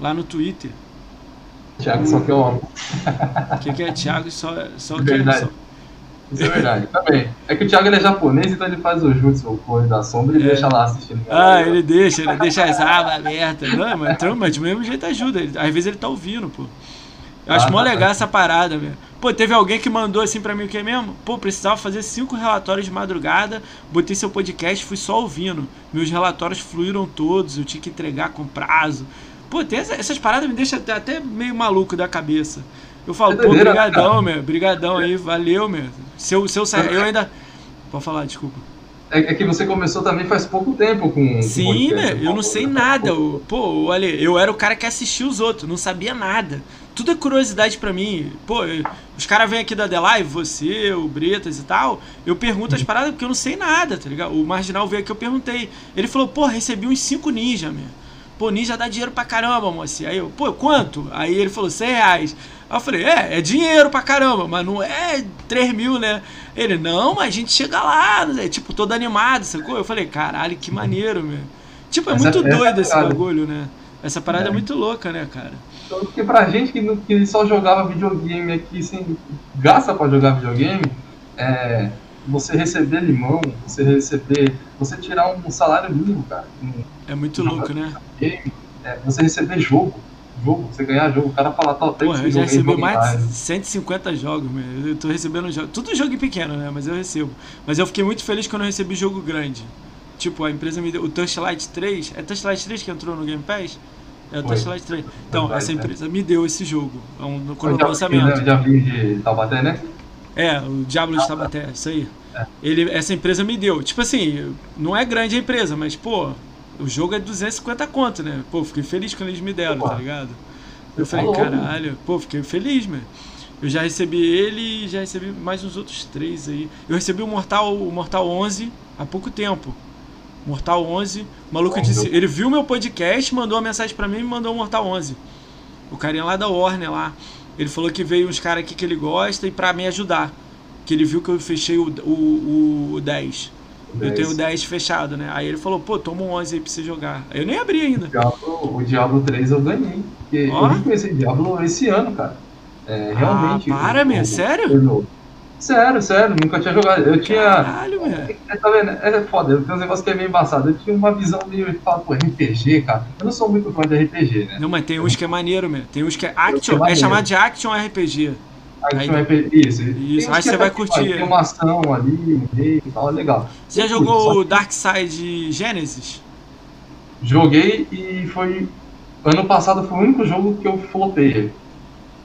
lá no Twitter. Thiago só que eu amo. O que, que é Thiago só, só que Verdade. Só... Isso é verdade, também. É que o Thiago ele é japonês, então ele faz o jutsu, o clone da sombra, e é. deixa lá assistindo. Ah, ele deixa, ele deixa as abas abertas. Não, mas, mas de mesmo jeito ajuda. Ele, às vezes ele tá ouvindo, pô. Eu acho ah, mó tá, legal tá. essa parada, velho. Pô, teve alguém que mandou assim pra mim o que mesmo? Pô, precisava fazer cinco relatórios de madrugada, botei seu podcast, fui só ouvindo. Meus relatórios fluíram todos, eu tinha que entregar com prazo. Pô, tem essa, essas paradas me deixam até meio maluco da cabeça. Eu falo, pô, brigadão, meu, brigadão aí, valeu, meu. Se eu, se eu sair, eu ainda... Pode falar, desculpa. É, é, que você começou também faz pouco tempo com. Sim, com né? Eu não sei nada. Pô, olha, eu era o cara que assistia os outros, não sabia nada. Tudo é curiosidade para mim. Pô, os caras vêm aqui da The Live, você, o Bretas e tal. Eu pergunto as paradas porque eu não sei nada, tá ligado? O Marginal veio aqui, eu perguntei. Ele falou, pô, recebi uns 5 ninja, meu. Pô, ninja dá dinheiro pra caramba, moça. Aí eu, pô, quanto? Aí ele falou, 100 reais. Aí eu falei, é, é dinheiro pra caramba, mas não é 3 mil, né? Ele, não, mas a gente chega lá, né? tipo, todo animado, sacou? Eu falei, caralho, que maneiro, meu. Tipo, é muito doido esse bagulho, né? Essa parada é. é. muito louca, né, cara? Porque pra gente que, que só jogava videogame aqui, sem gasta pra jogar videogame, é, você receber limão, você receber. Você tirar um salário mínimo, cara. Um, é muito louco, né? Game, é, você receber jogo jogo, você ganhar jogo, o cara fala, tá, tem Porra, eu já recebi mais de 150 jogos, meu. Eu tô recebendo jogos. Tudo jogo pequeno, né? Mas eu recebo. Mas eu fiquei muito feliz quando eu recebi jogo grande. Tipo, a empresa me deu. O Touchlight 3. É Touchlight 3 que entrou no Game Pass? É o Touchlight 3. Então, essa é. empresa me deu esse jogo. É um, quando o lançamento. O Diablo de Taubaté, né? É, o Diablo de Taubaté, isso aí. É. Ele, essa empresa me deu. Tipo assim, não é grande a empresa, mas, pô, o jogo é 250 conto, né? Pô, fiquei feliz quando eles me deram, Opa. tá ligado? Eu falei, caralho, pô, fiquei feliz, mano. Eu já recebi ele e já recebi mais uns outros três aí. Eu recebi o Mortal, o Mortal 11 há pouco tempo. Mortal 11, o maluco disse, ele viu meu podcast, mandou uma mensagem para mim e mandou o Mortal 11. O carinha lá da Warner lá. Ele falou que veio uns caras aqui que ele gosta e para me ajudar. Que ele viu que eu fechei o, o, o 10. Eu tenho 10 fechado, né? Aí ele falou, pô, toma um 11 aí pra você jogar. Aí eu nem abri ainda. O Diablo, o Diablo 3 eu ganhei. Porque oh. eu conheci Diablo esse ano, cara. É, realmente. Ah, para, meu, sério? Sério, sério, nunca tinha jogado. Eu tinha. Caralho, velho. É, tá vendo? É foda, tem um negócio que é meio embaçado. Eu tinha uma visão meio de falar, pô, RPG, cara. Eu não sou muito fã de RPG, né? Não, mas tem uns que é maneiro, meu. Tem uns que é action. É chamado de action RPG. Aí, aí, isso, isso. aí você vai curtir. Tem uma ação ali no meio e tal, legal. Você já jogou o Dark Side Genesis? Joguei e foi. Ano passado foi o único jogo que eu flopei.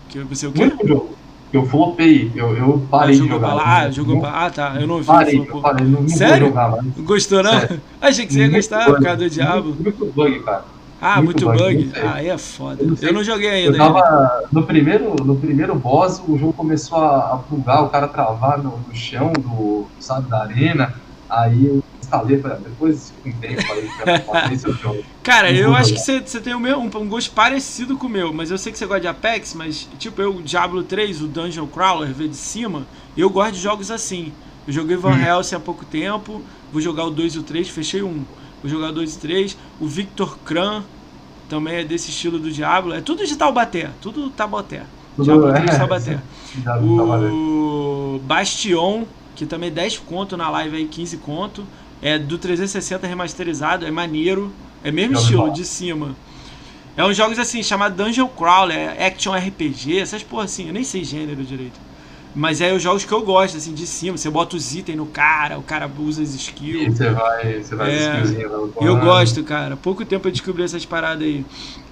Que você o quê? O único jogo que eu flopei. Eu, eu parei ah, de jogar. Pra... Ah, jogou pra... Ah, tá. Eu não vi. Parei, eu parei, não, não Sério? Jogar, mas... Gostou, não? Sério. [LAUGHS] Achei que você ia gostar por causa do diabo. Muito, muito bug, cara. Ah, muito, muito bug? bug? Ah, aí é foda. Eu não, eu não joguei ainda. Eu tava, no, primeiro, no primeiro boss, o jogo começou a, a bugar, o cara travar no, no chão do, sabe, da arena. Aí eu instalei, depois com tempo aí, [LAUGHS] esse jogo. Cara, eu acho que você, você tem o meu, um, um, gosto parecido com o meu, mas eu sei que você gosta de Apex, mas tipo, eu, Diablo 3, o Dungeon Crawler, ver de cima, eu gosto de jogos assim. Eu joguei Van hum. Helsing há pouco tempo, vou jogar o 2 e o 3, fechei um o jogador de 3, o Victor Kran também é desse estilo do Diablo, é tudo de Taubaté, tudo Taubaté. Diablo 3 é, Taubaté. [LAUGHS] o Bastion, que também é 10 conto na live aí, 15 conto, é do 360 remasterizado, é maneiro, é mesmo estilo, de cima. É uns jogos assim, chamado Dungeon Crawler, é Action RPG, essas porra assim, eu nem sei gênero direito. Mas é os jogos que eu gosto, assim, de cima. Você bota os itens no cara, o cara usa as skills. E você vai, você vai é, Eu gosto, cara. Pouco tempo eu descobri essas paradas aí.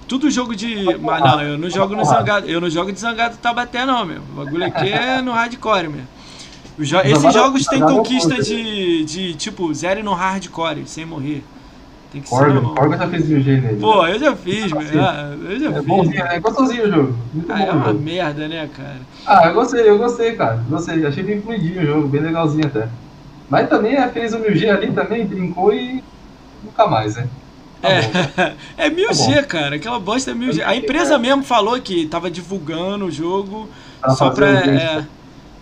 Tudo jogo de. Mas não, eu não jogo no Zangado. Eu não jogo de Zangado Tabaté, não, meu. O bagulho aqui é no hardcore, meu. Jo esses jogos têm conquista de, de tipo zero no hardcore, sem morrer. Tem que Corga, ser. Corga já fez o G nele. Pô, eu já fiz, velho. Ah, eu já é fiz. Bonzinho, é gostosinho o jogo. Muito ah, bom é uma jogo. merda, né, cara? Ah, eu gostei, eu gostei, cara. Gostei. Achei bem fluidinho o jogo, bem legalzinho até. Mas também a fez o 1000G ali também, brincou e nunca mais, né? Tá é, [LAUGHS] é 1000G, tá cara. Aquela bosta é 1000G. A empresa é. mesmo falou que tava divulgando o jogo pra só pra. É,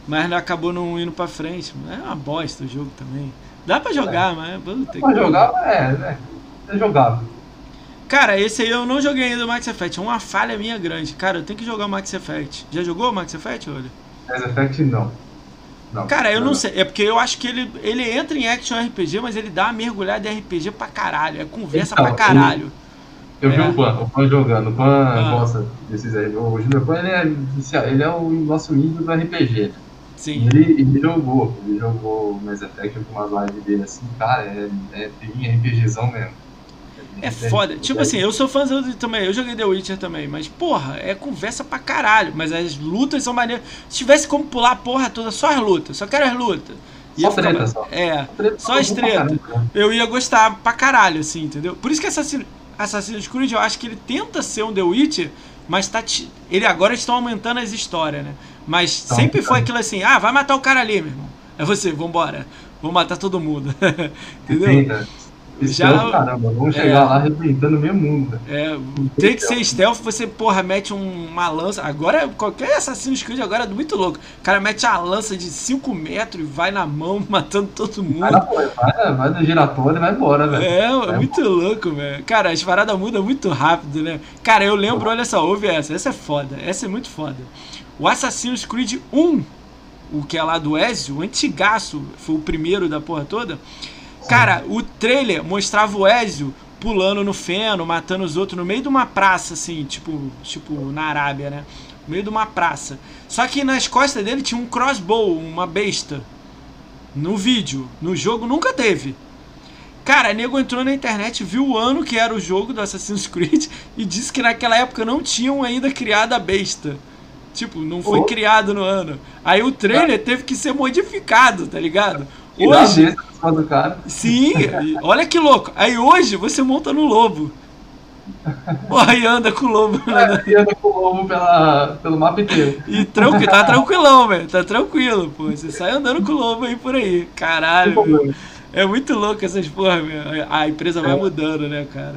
mas acabou não indo pra frente. É uma bosta o jogo também. Dá pra jogar, é. mas. Puta, Dá pra jogar, é, né? É jogável. Cara, esse aí eu não joguei ainda o Max Effect. É uma falha minha grande. Cara, eu tenho que jogar o Max Effect. Já jogou o Max Effect, olha? Max Effect não. não. Cara, eu não, não sei. É porque eu acho que ele, ele entra em action RPG, mas ele dá uma mergulhada em RPG pra caralho. É conversa então, pra caralho. Eu, eu é. vi o Pan, o Pan jogando. O Pan ah. gosta desses aí. O Júnior Pan, ele é, ele é o nosso índio do RPG. Sim. Ele, ele jogou. Ele jogou Mass Effect com umas lives dele assim. Cara, é, é RPGzão mesmo. É foda. Tipo assim, eu sou fã também, eu joguei The Witcher também, mas porra, é conversa pra caralho. Mas as lutas são maneiras. Se tivesse como pular a porra toda, só as lutas, só quero as lutas. Só treta, só. É, só as treta. Eu ia gostar pra caralho, assim, entendeu? Por isso que Assassin's, Assassin's Creed, eu acho que ele tenta ser um The Witcher, mas tá. Ele agora estão aumentando as histórias, né? Mas tá, sempre foi aquilo assim, ah, vai matar o cara ali, meu irmão. É você, vambora. Vou matar todo mundo. [LAUGHS] entendeu? Já, caramba, vamos é, chegar lá arrebentando meio mundo. É, tem que ser stealth, você, porra, mete um, uma lança. Agora, qualquer Assassin's Creed agora é muito louco. O cara mete a lança de 5 metros e vai na mão, [LAUGHS] matando todo mundo. Vai, vai, vai no giratório e vai embora, velho. É, é muito louco, velho. Cara, as paradas mudam muito rápido, né? Cara, eu lembro, olha só, ouve essa. Essa é foda. Essa é muito foda. O Assassin's Creed 1, o que é lá do Ezio, o antigaço, foi o primeiro da porra toda Cara, o trailer mostrava o Ezio pulando no feno, matando os outros no meio de uma praça, assim, tipo, tipo na Arábia, né? No meio de uma praça. Só que nas costas dele tinha um crossbow, uma besta. No vídeo. No jogo nunca teve. Cara, nego entrou na internet, viu o ano que era o jogo do Assassin's Creed [LAUGHS] e disse que naquela época não tinham ainda criado a besta. Tipo, não foi oh. criado no ano. Aí o trailer teve que ser modificado, tá ligado? Hoje. Do cara. Sim, olha que louco. Aí hoje você monta no lobo. Porra, e anda com o lobo. É, e anda com o lobo pela, pelo mapa inteiro. E tranqui, tá tranquilão, velho. Tá tranquilo, pô. Você sai andando com o lobo aí por aí. Caralho, É muito louco essas porra, meu. A empresa vai é. mudando, né, cara?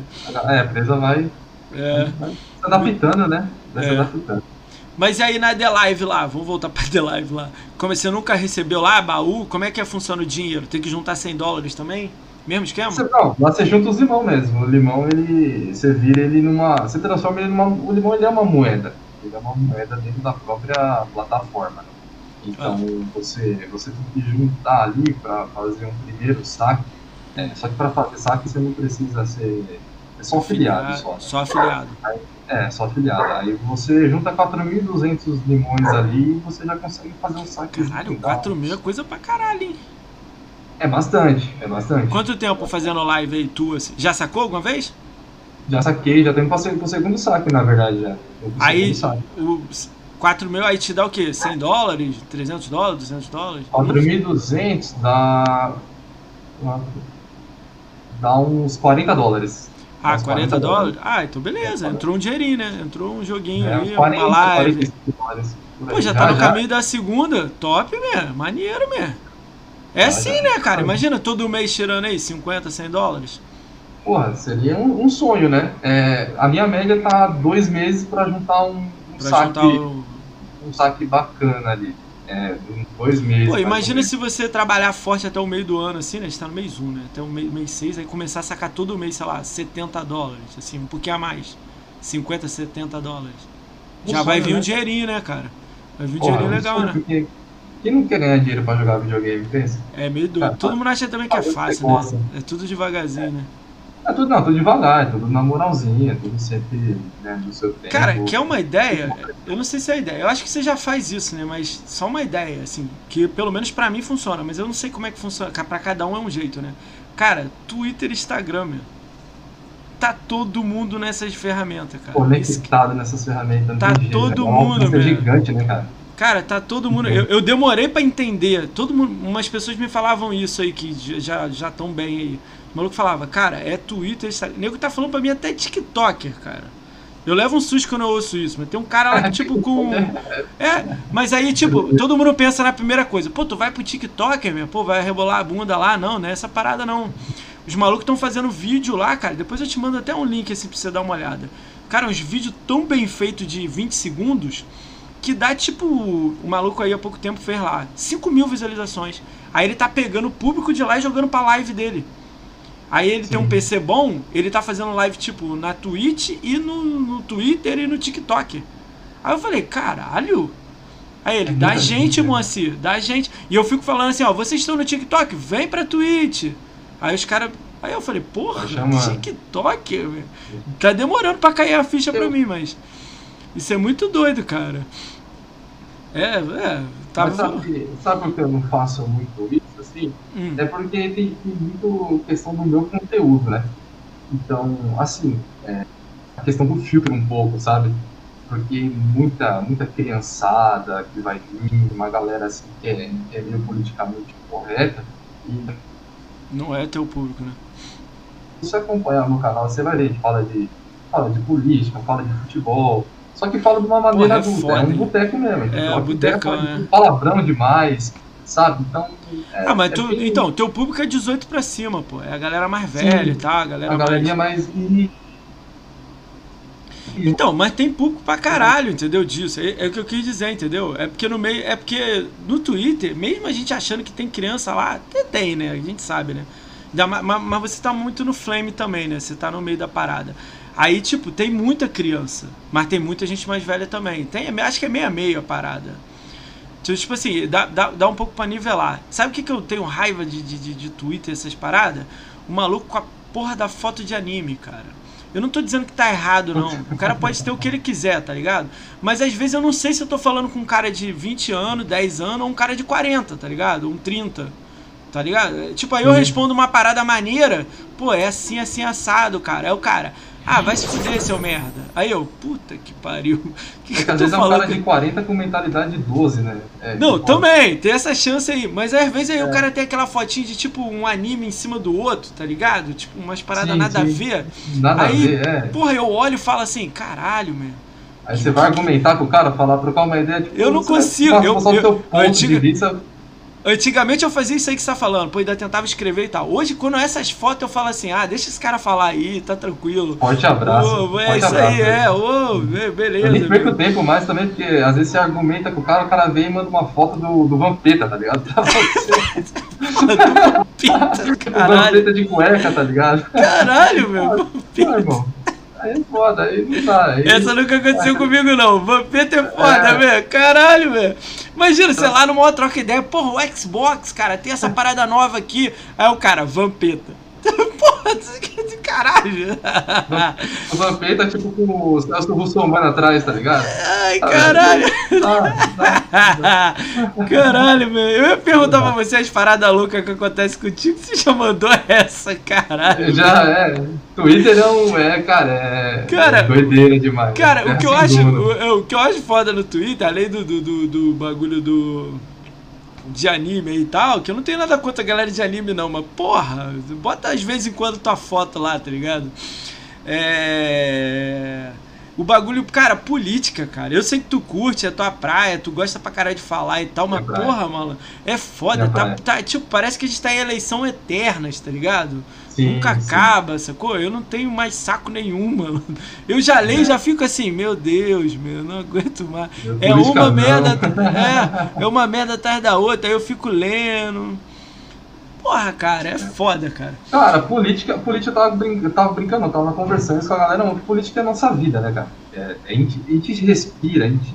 É, a empresa vai, é. vai se adaptando, né? Vai se é. adaptando. Mas e aí na The Live lá, vamos voltar pra [LAUGHS] The Live lá. Como você nunca recebeu lá, baú, como é que é, funciona o dinheiro? Tem que juntar 100 dólares também? Mesmo esquema? Você, não, lá você junta os limão mesmo. O limão, ele. Você vira ele numa. Você transforma ele numa. O limão ele é uma moeda. Ele é uma moeda dentro da própria plataforma. Então ah. você, você tem que juntar ali para fazer um primeiro saque. É, só que para fazer saque você não precisa ser. É só afiliado. Só, só afiliado. Aí, é, só afiliado. Aí você junta 4.200 limões ali e você já consegue fazer um saque. Caralho, 4.000 é coisa pra caralho, hein? É bastante, é bastante. Quanto tempo fazendo live aí tu, assim? Já sacou alguma vez? Já saquei, já tô indo pro segundo saque, na verdade, já. Aí, o 4 mil aí te dá o quê? 100 dólares? 300 dólares? 200 dólares? 4.200 dá... Dá uns 40 dólares. Ah, 40, 40 dólares? Ah, então beleza. Entrou um dinheirinho, né? Entrou um joguinho é, aí, 40, uma live. Pô, já tá já, no caminho da segunda. Top mesmo. Maneiro mesmo. É assim, né, cara? Imagina todo mês tirando aí 50, 100 dólares. Porra, seria um, um sonho, né? É, a minha média tá dois meses pra juntar um, um pra saque. Juntar o... Um saque bacana ali. É, dois meses. Pô, imagina se você trabalhar forte até o meio do ano, assim, né? A gente tá no mês 1, um, né? Até o mês, mês 6, aí começar a sacar todo mês, sei lá, 70 dólares, assim, um pouquinho a mais. 50, 70 dólares. Já sonho, vai vir né? um dinheirinho, né, cara? Vai vir um Porra, dinheirinho legal, né? Porque... Quem não quer ganhar dinheiro pra jogar videogame, pensa? É meio doido. Todo mundo acha também que é fácil, né? É tudo devagarzinho, né? É tudo, não, tudo devagar, é tudo na moralzinha, tudo sempre né, no seu tempo. Cara, que é uma ideia, eu não sei se é ideia, eu acho que você já faz isso, né? Mas só uma ideia, assim, que pelo menos para mim funciona, mas eu não sei como é que funciona, para cada um é um jeito, né? Cara, Twitter e Instagram, meu. Tá todo mundo nessas ferramentas, cara. Conectado nessas ferramentas. Tá jeito, todo né? mundo, é gigante, né, cara? Cara, tá todo mundo. Eu, eu demorei para entender. Todo mundo, umas pessoas me falavam isso aí que já já estão bem aí. O maluco falava, cara, é Twitter, Instagram. O nego tá falando pra mim até TikToker, cara. Eu levo um susto quando eu ouço isso, mas tem um cara lá que, tipo, com. [LAUGHS] É, mas aí, tipo, todo mundo pensa na primeira coisa. Pô, tu vai pro TikToker, meu? Pô, vai rebolar a bunda lá? Não, não é essa parada não. Os malucos estão fazendo vídeo lá, cara. Depois eu te mando até um link assim pra você dar uma olhada. Cara, uns vídeos tão bem feitos de 20 segundos que dá tipo. O maluco aí há pouco tempo fez lá 5 mil visualizações. Aí ele tá pegando o público de lá e jogando pra live dele. Aí ele Sim. tem um PC bom, ele tá fazendo live tipo na Twitch e no, no Twitter e no TikTok. Aí eu falei, caralho. Aí ele, é dá gente, gente, Moacir, dá gente. E eu fico falando assim, ó, vocês estão no TikTok, vem pra Twitch. Aí os caras. Aí eu falei, porra, TikTok, Tá demorando pra cair a ficha eu... pra mim, mas. Isso é muito doido, cara. É, é. Tá... Mas sabe, sabe por que eu não faço muito isso, assim? Hum. É porque tem, tem muito questão do meu conteúdo, né? Então, assim, é, a questão do filtro um pouco, sabe? Porque muita, muita criançada que vai vir, uma galera assim que é, é meio politicamente correta. E... Não é teu público, né? Se você acompanhar no canal, você vai ver, gente fala de, fala de política, fala de futebol, só que fala de uma maneira Porra, é adulta, foda, é um boteco mesmo. É, um botecão, é. Palavrão demais, sabe? Então. É, ah, mas é tu, bem... então, teu público é 18 pra cima, pô. É a galera mais velha, Sim, tá? A galera a galerinha mais. mais... Então, mas tem público pra caralho, entendeu? Disso. É, é, o que eu quis dizer, entendeu? É porque no meio. É porque no Twitter, mesmo a gente achando que tem criança lá, até tem, né? A gente sabe, né? Mas, mas você tá muito no flame também, né? Você tá no meio da parada. Aí, tipo, tem muita criança, mas tem muita gente mais velha também. Tem, acho que é meia meia a parada. Então, tipo assim, dá, dá, dá um pouco pra nivelar. Sabe o que, que eu tenho raiva de, de, de Twitter, essas paradas? O maluco com a porra da foto de anime, cara. Eu não tô dizendo que tá errado, não. O cara pode ter o que ele quiser, tá ligado? Mas às vezes eu não sei se eu tô falando com um cara de 20 anos, 10 anos, ou um cara de 40, tá ligado? Um 30. Tá ligado? Tipo, aí eu respondo uma parada maneira, pô, é assim, assim, assado, cara. É o cara. Ah, vai se fuder, seu merda. Aí eu, puta que pariu. [LAUGHS] Que é que às vezes é um cara de 40 com mentalidade de 12, né? É, não, também, tem essa chance aí. Mas às vezes aí é. o cara tem aquela fotinha de tipo um anime em cima do outro, tá ligado? Tipo, umas paradas nada sim. a ver. Nada aí, a ver, é. Porra, eu olho e falo assim, caralho, meu. Aí você vai argumentar com o cara, falar, trocar uma ideia. Tipo, eu não consigo. eu, eu, eu, antiga, Antigamente eu fazia isso aí que você tá falando, pô, ainda tentava escrever e tal. Hoje, quando essas fotos, eu falo assim, ah, deixa esse cara falar aí, tá tranquilo. Forte abraço. Ô, é Forte isso abraço, aí, é, ô, beleza. Eu nem perco tempo mais também, porque às vezes você argumenta com o cara, o cara vem e manda uma foto do, do Vampeta, tá ligado? [LAUGHS] [LAUGHS] Pra você. Vampeta, caralho. Vampeta de cueca, tá ligado? Caralho, meu. Vampeta. Ah, irmão. Aí é foda, aí não dá. Aí... Essa nunca aconteceu comigo, não. Vampeta é foda, é. velho. Caralho, velho. Imagina, sei lá, numa troca ideia, porra, o Xbox, cara, tem essa parada nova aqui. Aí o cara, Vampeta. [LAUGHS] porra, de caralho. O Vampeta é tipo com o Celso Russomano atrás, tá ligado? Ai, caralho. Ah, [LAUGHS] caralho, meu. Eu ia perguntar pra você as paradas loucas que acontecem contigo. Você já mandou essa, caralho. Já, é. Twitter não é, cara, é, cara, é doideira demais. Cara, é o, que eu acho, o, o, que eu acho foda no Twitter, além do, do, do, do bagulho do de anime e tal, que eu não tenho nada contra a galera de anime não, mas porra, bota às vezes em quando tua foto lá, tá ligado? É o bagulho, cara, política, cara. Eu sei que tu curte, é tua praia, tu gosta pra caralho de falar e tal, mas porra, mano, é foda. Tá, tá, tipo, parece que a gente tá em eleição eternas, tá ligado? Sim, Nunca sim. acaba, sacou? Eu não tenho mais saco nenhum, [LAUGHS] mano. Eu já leio e é. já fico assim, meu Deus, meu, não aguento mais. é uma não. merda, [LAUGHS] é, é uma merda atrás da outra, aí eu fico lendo. Porra, cara, é foda, cara. Cara, política, política eu tava, brin tava brincando, eu tava conversando com a galera, mano, política é a nossa vida, né, cara? É, a, gente, a gente respira, a gente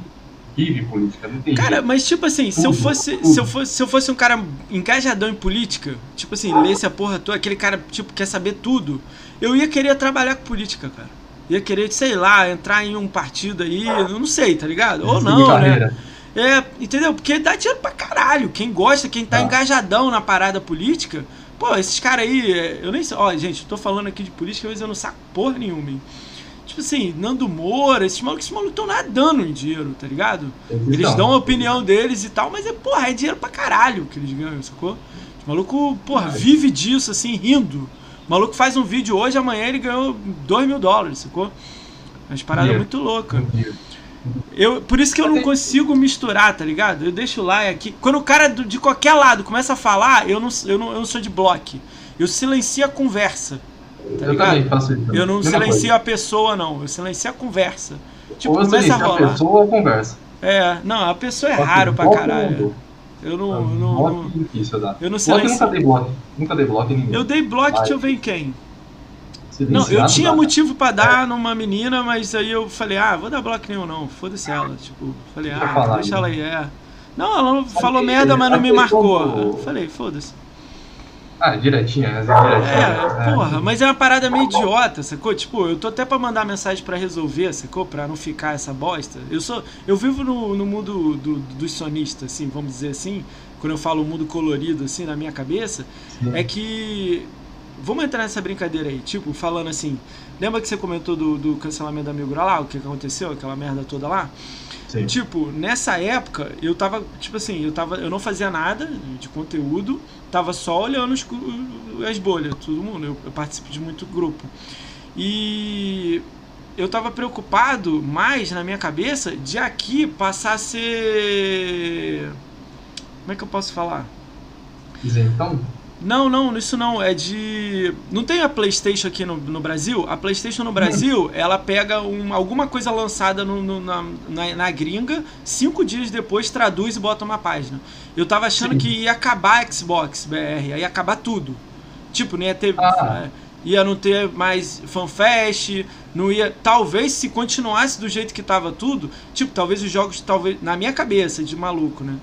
vive política, não tem Cara, jeito. mas tipo assim, tudo, se eu fosse. Se eu fosse, se eu fosse um cara engajadão em política, tipo assim, lesse a porra toda, aquele cara, tipo, quer saber tudo, eu ia querer trabalhar com política, cara. Ia querer, sei lá, entrar em um partido aí, eu não sei, tá ligado? Ou não, né? É, entendeu? Porque dá dinheiro pra caralho. Quem gosta, quem tá ah. engajadão na parada política, pô, esses caras aí, é, eu nem sei. Ó, gente, eu tô falando aqui de política, mas eu não saco porra nenhuma, hein? Tipo assim, Nando Moura, esses malucos, esses malucos estão nadando em dinheiro, tá ligado? Eles dão a opinião deles e tal, mas é, porra, é dinheiro pra caralho que eles ganham, sacou? O maluco, porra, vive disso, assim, rindo. O maluco faz um vídeo hoje, amanhã ele ganhou 2 mil dólares, sacou? Umas paradas muito loucas. Eu, por isso que eu não consigo misturar, tá ligado? Eu deixo lá aqui. Quando o cara de qualquer lado começa a falar, eu não, eu não, eu não sou de bloco. Eu silencio a conversa. Tá eu também faço isso. Eu não Mesma silencio coisa. a pessoa, não. Eu silencio a conversa. Tipo, Ou eu começa a silencio a rolar. pessoa ou conversa. É, não, a pessoa é raro pra caralho. não Eu não. não, não- Bloco é difícil, eu não eu silencio. nunca dei bloco. Nunca dei bloco em ninguém. Eu dei bloco, Vai. deixa eu ver em quem. Não, eu tinha dá. motivo pra dar numa menina, mas aí eu falei, ah, vou dar bloco nenhum não, foda-se ela. Tipo, falei, Deixa eu ah, falar, deixa né? ela aí, é. Não, ela não falou merda, mas não me questão marcou. Eu falei, foda-se. Ah, direitinho, mas é direitinho. É, porra, mas é uma parada meio idiota, sacou? Tipo, eu tô até pra mandar mensagem pra resolver, sacou? Pra não ficar essa bosta. Eu sou. Eu vivo no, no mundo do, dos sonistas, assim, vamos dizer assim. Quando eu falo mundo colorido, assim, na minha cabeça, Sim. é que. Vamos entrar nessa brincadeira aí, tipo, falando assim. Lembra que você comentou do, do cancelamento da Mil Grau lá, o que que aconteceu, aquela merda toda lá? Sim. Tipo, nessa época, eu tava, tipo assim, eu tava, eu não fazia nada de conteúdo, tava só olhando os as bolhas, todo mundo, eu, eu participo de muito grupo. E eu tava preocupado mais na minha cabeça de aqui passar a ser Como é que eu posso falar? Isentão? Não, não, isso não. É de. Não tem a PlayStation aqui no, no Brasil? A PlayStation no Brasil, ela pega um, alguma coisa lançada no- no- na, na, na gringa, cinco dias depois traduz e bota uma página. Eu tava achando Sim. que ia acabar a Xbox BR, ia acabar tudo. Tipo, não ia ter. Ah. eh, Ia não ter mais fanfest, não ia. Talvez se continuasse do jeito que tava tudo, tipo, talvez os jogos, talvez. Na minha cabeça, de maluco, né?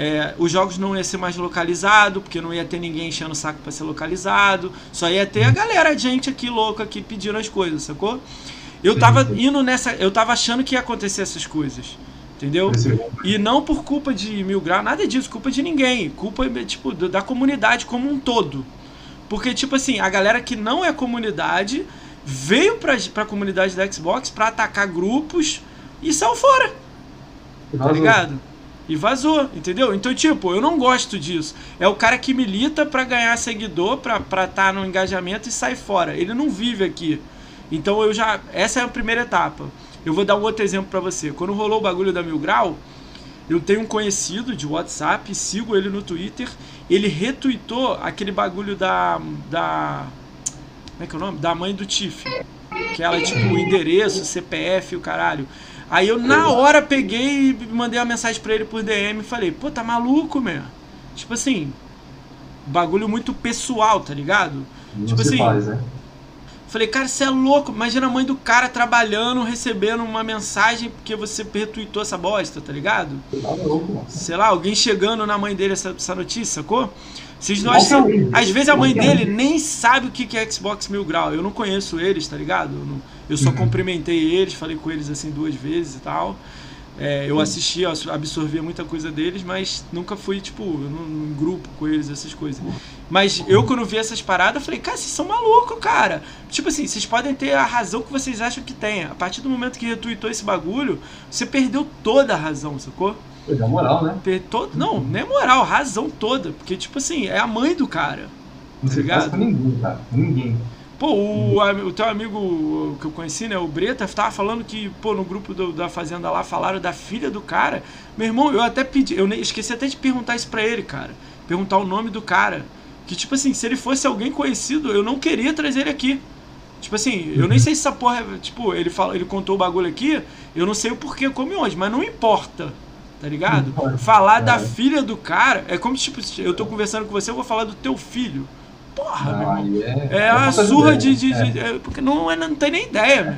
É, os jogos não ia ser mais localizado, porque não ia ter ninguém enchendo o saco pra ser localizado. Só ia ter a galera, a gente aqui louca aqui pedindo as coisas, sacou? Eu tava indo nessa. Eu tava achando que ia acontecer essas coisas. Entendeu? E não por culpa de mil graus, nada disso, culpa de ninguém. Culpa, tipo, da comunidade como um todo. Porque, tipo assim, a galera que não é comunidade veio pra, pra comunidade da Xbox pra atacar grupos e saiu fora tá ligado? E vazou, entendeu? Então, tipo, eu não gosto disso. É o cara que milita pra ganhar seguidor, pra estar tá no engajamento e sai fora. Ele não vive aqui. Então eu já. Essa é a primeira etapa. Eu vou dar um outro exemplo pra você. Quando rolou o bagulho da Mil Grau, eu tenho um conhecido de WhatsApp, sigo ele no Twitter. Ele retweetou aquele bagulho da. da. Como é que é o nome? Da mãe do Tiff. Que ela, tipo, endereço, CPF, o caralho. Aí eu, na hora, peguei e mandei uma mensagem pra ele por DM e falei, pô, tá maluco, meu? Tipo assim, bagulho muito pessoal, tá ligado? Não Tipo assim, faz, né? Falei, cara, você é louco. Imagina a mãe do cara trabalhando, recebendo uma mensagem porque você retweetou essa bosta, tá ligado? Tá louco, mano. Sei lá, alguém chegando na mãe dele essa, essa notícia, sacou? Vocês não acham. Às vezes a mãe dele nem sabe o que é Xbox Mil Grau. Eu não conheço eles, tá ligado? Eu, não- eu só Uhum. cumprimentei eles, falei com eles assim duas vezes e tal. É, eu assisti, eu absorvia muita coisa deles, mas nunca fui, tipo, num, grupo com eles, essas coisas. Mas eu, quando vi essas paradas, falei, cara, vocês são malucos, cara. Tipo assim, vocês podem ter a razão que vocês acham que tem. A partir do momento que retweetou esse bagulho, você perdeu toda a razão, sacou? Perdeu a moral, né? Per- todo- não, nem moral, razão toda. Porque, tipo assim, é a mãe do cara. Não se Ligado? ninguém, cara. Com Ninguém. Pô, o, o teu amigo que eu conheci, né, o Breta, tava falando que, pô, no grupo do- da Fazenda lá, falaram da filha do cara. Meu irmão, eu até pedi, eu nem- esqueci até de perguntar isso pra ele, cara. Perguntar o nome do cara. Que, tipo assim, se ele fosse alguém conhecido, eu não queria trazer ele aqui. Tipo assim, eu nem sei se essa porra, é- tipo, ele, fala, ele contou o bagulho aqui, eu não sei o porquê, como e onde, mas não importa. Tá ligado? Falar da É. filha do cara é como, tipo, se eu tô conversando com você, eu vou falar do teu filho. Porra, meu Não, irmão. aí é. É a falta surra de. de- É. de- é, porque não, é, não tem nem ideia, meu.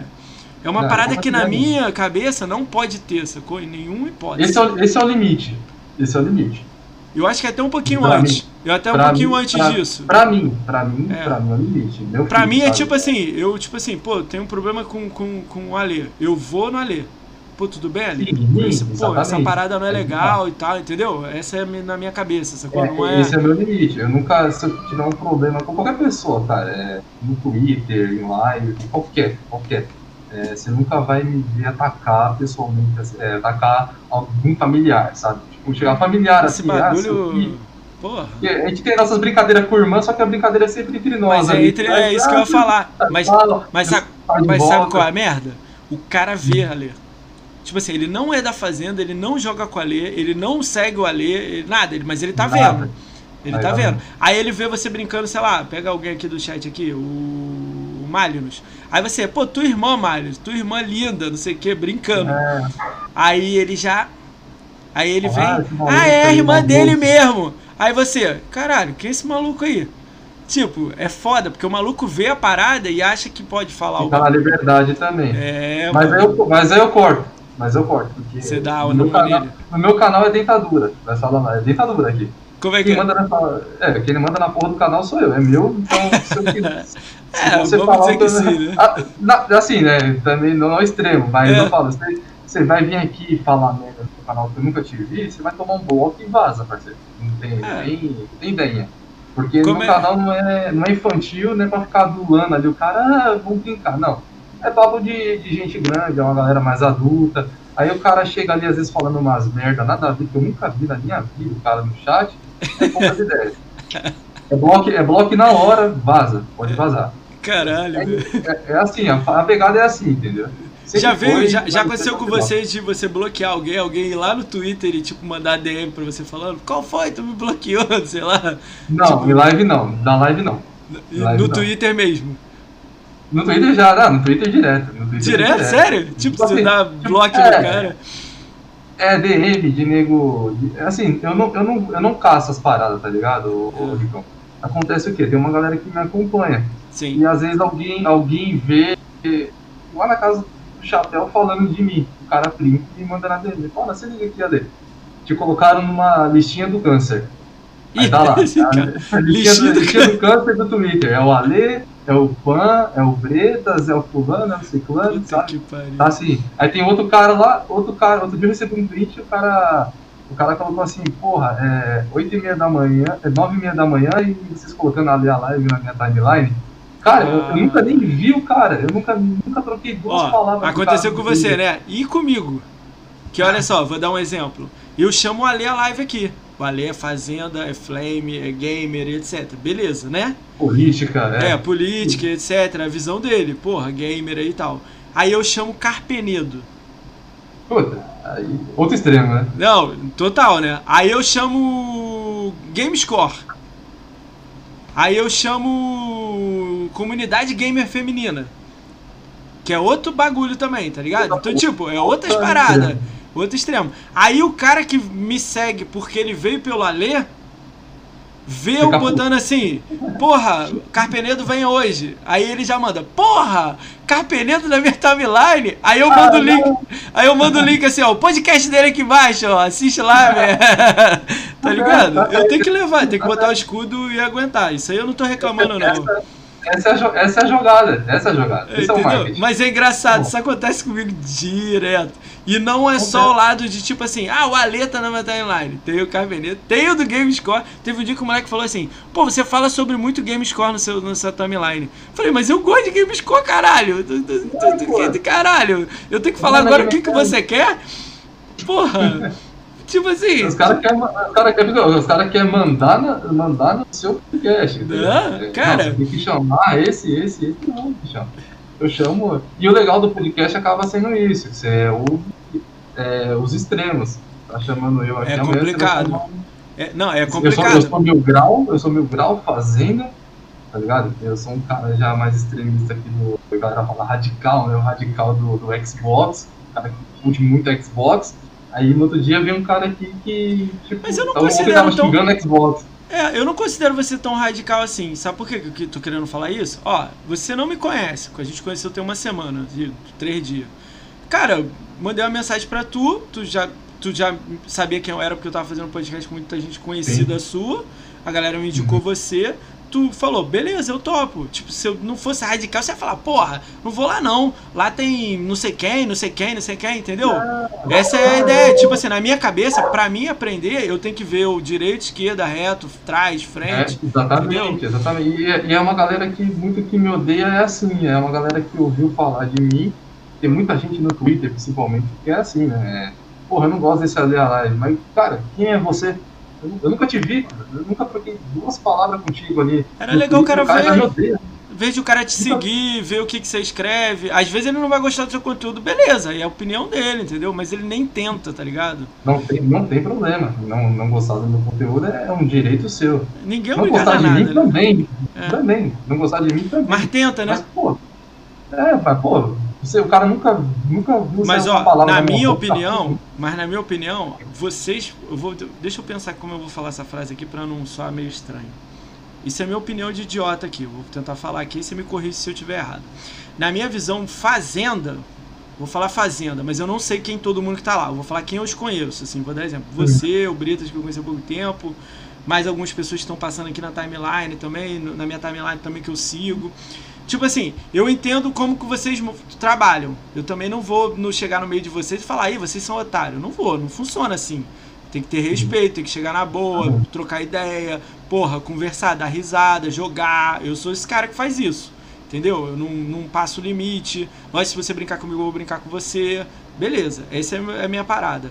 É uma Não, parada não que na minha cabeça não pode ter, sacou? Em nenhuma hipótese. Esse é, o, esse é o limite. Esse é o limite. Eu acho que até um pouquinho Pra antes. mim- eu até um pra pouquinho mim- antes pra- disso. Pra mim, pra mim, É. pra mim é o limite. Meu Pra filho, mim é sabe? tipo assim, eu, tipo assim, pô, tenho um problema com, com, com o Alê. Eu vou no Alê. Pô, tudo bem, Esse- pô, essa parada não é É legal e tal, entendeu? Essa é na minha cabeça, sacou? É, não é. Esse é meu limite. Eu nunca, se eu tiver um problema com qualquer pessoa, cara, é, no Twitter, em live, qualquer, qualquer, é, você nunca vai me ver atacar pessoalmente, assim, é, atacar algum familiar, sabe? Tipo, chegar familiar Esse assim, ah, bagulho. filho. Porra. A gente tem nossas brincadeiras com irmã, só que a brincadeira é sempre entre nós. Mas é, ali. entre, é isso que eu ia falar. Mas, mas sabe, Mas sabe qual é a merda? O cara vê a Alê. Tipo assim, ele não é da fazenda, ele não joga com a Alê, ele não segue o Alê, nada, ele, mas ele tá Nada. vendo. Ele aí tá vendo. Aí ele vê você brincando, sei lá, pega alguém aqui do chat aqui, o, o Malinos. Aí você, pô, tua irmã, Malinos, tua irmã linda, não sei o que, brincando. É. Aí ele já. Aí ele vem. Ah, ah é a irmã dele mesmo. Aí você, caralho, quem é esse maluco aí? Tipo, é foda, porque o maluco vê a parada e acha que pode falar algo. Tá na liberdade também. É, mas, aí eu, mas aí eu corto. Mas eu corto. Porque Você dá no, meu canal, no meu canal é dentadura. Vai falar é dentadura aqui. Como é que quem é? É, quem manda na porra do canal sou eu, é meu, então [LAUGHS] se eu quiser. é, você falar, dizer que sim, né? Ah, na, assim, né? Também não é extremo, mas é. eu falo, você, você vai vir aqui e falar merda no canal que eu nunca te vi, você vai tomar um bloco e vaza, parceiro. Não tem, é. nem, tem ideia. Porque Como no é? canal não é, não é infantil, nem pra ficar adulando ali o cara, ah, vamos brincar. Não. É papo de, de gente grande, é uma galera mais adulta. Aí o cara chega ali, às vezes, falando umas merda, nada a ver, que eu nunca vi na minha vida, o cara no chat, é poucas [LAUGHS] ideias. É bloco, é bloco na hora, vaza, pode vazar. Caralho, é, é, é assim, a, a, pegada é assim, entendeu? já veio, já, já aconteceu com vocês de você bloquear alguém, alguém ir lá no Twitter e tipo mandar DM pra você falando, qual foi? Tu me bloqueou, [LAUGHS] sei lá. Não, tipo, em live não, na live não. Live no não. Twitter mesmo. No Twitter já, não, no Twitter direto. No Twitter direto? direto? Sério? Tipo, tipo você assim, dá bloco é, no cara. É, DM de nego. Assim, eu não, eu, não, eu não caço as paradas, tá ligado, o, é. Acontece o quê? Tem uma galera que me acompanha. Sim. E às vezes alguém, alguém vê lá na casa do chapéu falando de mim. O cara print e manda na DM. Fala, você liga aqui, AD. Te colocaram numa listinha do câncer. Aí tá lá. A listinha, do, do câncer do Twitter. É o Ale, é o Pan, é o Bretas, é o fulano, é o ciclano, sabe? Tá assim. Aí tem outro cara lá, outro cara, outro dia eu recebi um print e o cara. O cara colocou assim, porra, é 8 e meia da manhã, é 9 e meia da manhã e vocês colocando ali a live na minha timeline. Cara, eu, eu, nunca nem vi o cara. Eu nunca, nunca troquei duas Ó, palavras. Aconteceu com você, né? E comigo. Que olha só, vou dar um exemplo. Eu chamo o Ale a live aqui. O Ale é Fazenda, é Flame, é gamer, etc. Beleza, né? Política, é. É, política, etc. A visão dele, porra, gamer aí e tal. Aí eu chamo Carpenedo. Puta, aí, outro extremo, né? Não, total, né? Aí eu chamo Gamescore. Aí eu chamo Comunidade Gamer Feminina. Que é outro bagulho também, tá ligado? Então, tipo, é outras paradas. Outro extremo. Aí o cara que me segue porque ele veio pelo Alê, vê eu botando assim, porra, Carpenedo vem hoje. Aí ele já manda, porra, Carpenedo na minha timeline. Aí eu mando o link, aí eu mando o link assim, ó, o podcast dele aqui embaixo, ó, assiste lá, velho. [LAUGHS] tá ligado? Eu tenho que levar, tenho que botar o escudo e aguentar. Isso aí eu não tô reclamando, não. Essa é, a, essa é a jogada, essa é a jogada. É, é Mas é engraçado, isso acontece comigo direto. E não é só o lado de tipo assim, ah, o Alê tá na minha timeline. Tem o Carveneto, tem o do Gamescore. Teve um dia que o moleque falou assim: pô, você fala sobre muito Gamescore no seu, no seu timeline. Falei, mas eu gosto de Gamescore, caralho. É, caralho, eu tenho que falar agora o que, que você quer? Porra. Tipo assim. Os caras querem cara quer, cara quer mandar, na, mandar no seu podcast. Ah, cara. Não, tem que chamar esse, esse, esse. Não, eu chamo. E o legal do podcast acaba sendo isso, você ouve é, os extremos. Tá chamando eu aqui É complicado. É, não, é complicado. Eu sou, eu sou mil grau, eu sou mil grau fazendo, tá ligado? Eu sou um cara já mais extremista aqui do. A galera fala radical, né? O radical do, do Xbox, o cara que curte muito Xbox. Aí no outro dia vem um cara aqui que. Tipo, Mas eu não considero tão... xingando Xbox. É, eu não considero você tão radical assim. Sabe por que eu tô querendo falar isso? Ó, você não me conhece. A gente conheceu tem uma semana, três dias. Cara, mandei uma mensagem pra tu, tu já, tu já sabia quem eu era porque eu tava fazendo um podcast com muita gente conhecida Sim. sua. A galera me indicou uhum. você tu falou, beleza, eu topo. Tipo, se eu não fosse radical, você ia falar, porra, não vou lá não. Lá tem não sei quem, não sei quem, não sei quem, entendeu? Essa é a ideia. Tipo assim, na minha cabeça, pra mim aprender, eu tenho que ver o direito, esquerda, reto, trás, frente. É, exatamente, entendeu? exatamente. E, é, e é uma galera que muito que me odeia é assim, é uma galera que ouviu falar de mim. Tem muita gente no Twitter, principalmente, que é assim, né? Porra, eu não gosto desse ali a live, mas, cara, quem é você? Eu, nunca te vi, eu nunca troquei duas palavras contigo ali. Era legal o cara ver. vez de o cara te seguir, ver o que, que você escreve, às vezes ele não vai gostar do seu conteúdo, beleza, é a opinião dele, entendeu? Mas ele nem tenta, tá ligado? Não tem, não tem problema. Não, não gostar do meu conteúdo é um direito seu. Ninguém é não gostar de nada. mim né? também. É. Também. Não gostar de mim também. Mas tenta, né? Mas, pô. É, mas, pô, você, o cara nunca, nunca viu Mas ó, palavra na minha opinião, mas na minha opinião, vocês, eu vou, deixa eu pensar como eu vou falar essa frase aqui pra não soar meio estranho. Isso é minha opinião de idiota aqui. Vou tentar falar aqui e você me corrige se eu estiver errado. Na minha visão, fazenda, vou falar fazenda, mas eu não sei quem todo mundo que tá lá. Eu vou falar quem eu os conheço, assim, vou dar exemplo. Você, o Britas que eu conheci há pouco tempo, mais algumas pessoas que estão passando aqui na timeline também, na minha timeline também que eu sigo. Tipo assim, eu entendo como que vocês trabalham. Eu também não vou no, chegar no meio de vocês e falar, aí, vocês são otários. Não vou, não funciona assim. Tem que ter respeito, tem que chegar na boa, trocar ideia, porra, conversar, dar risada, jogar. Eu sou esse cara que faz isso. Entendeu? Eu não, não passo limite. Mas se você brincar comigo, eu vou brincar com você. Beleza, essa é a minha parada.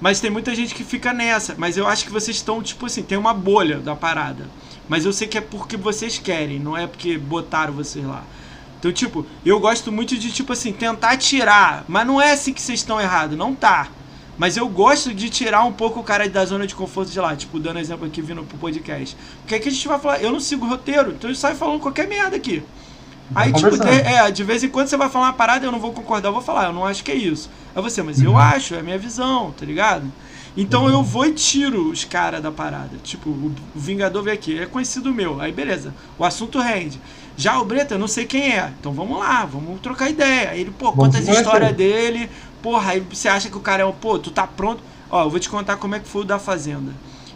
Mas tem muita gente que fica nessa. Mas eu acho que vocês estão, tipo assim, tem uma bolha da parada. Mas eu sei que é porque vocês querem, não é porque botaram vocês lá. Então, tipo, eu gosto muito de, tipo assim, tentar tirar. Mas não é assim que vocês estão errados, não tá. Mas eu gosto de tirar um pouco o cara da zona de conforto de lá, tipo, dando exemplo aqui vindo pro podcast. Porque aqui a gente vai falar, eu não sigo o roteiro, então eu saio falando qualquer merda aqui. Aí, tipo, de, é, de vez em quando você vai falar uma parada, eu não vou concordar, eu vou falar, eu não acho que é isso. É você, mas eu acho, é a minha visão, tá ligado? Então eu vou e tiro os caras da parada. Tipo, o Vingador veio aqui, é conhecido meu. Aí beleza, o assunto rende. Já o Breta, eu não sei quem é. Então vamos lá, vamos trocar ideia. Aí ele, pô, conta as histórias dele. Porra, aí você acha que o cara é um, pô, tu tá pronto. Ó, eu vou te contar como é que foi o da Fazenda.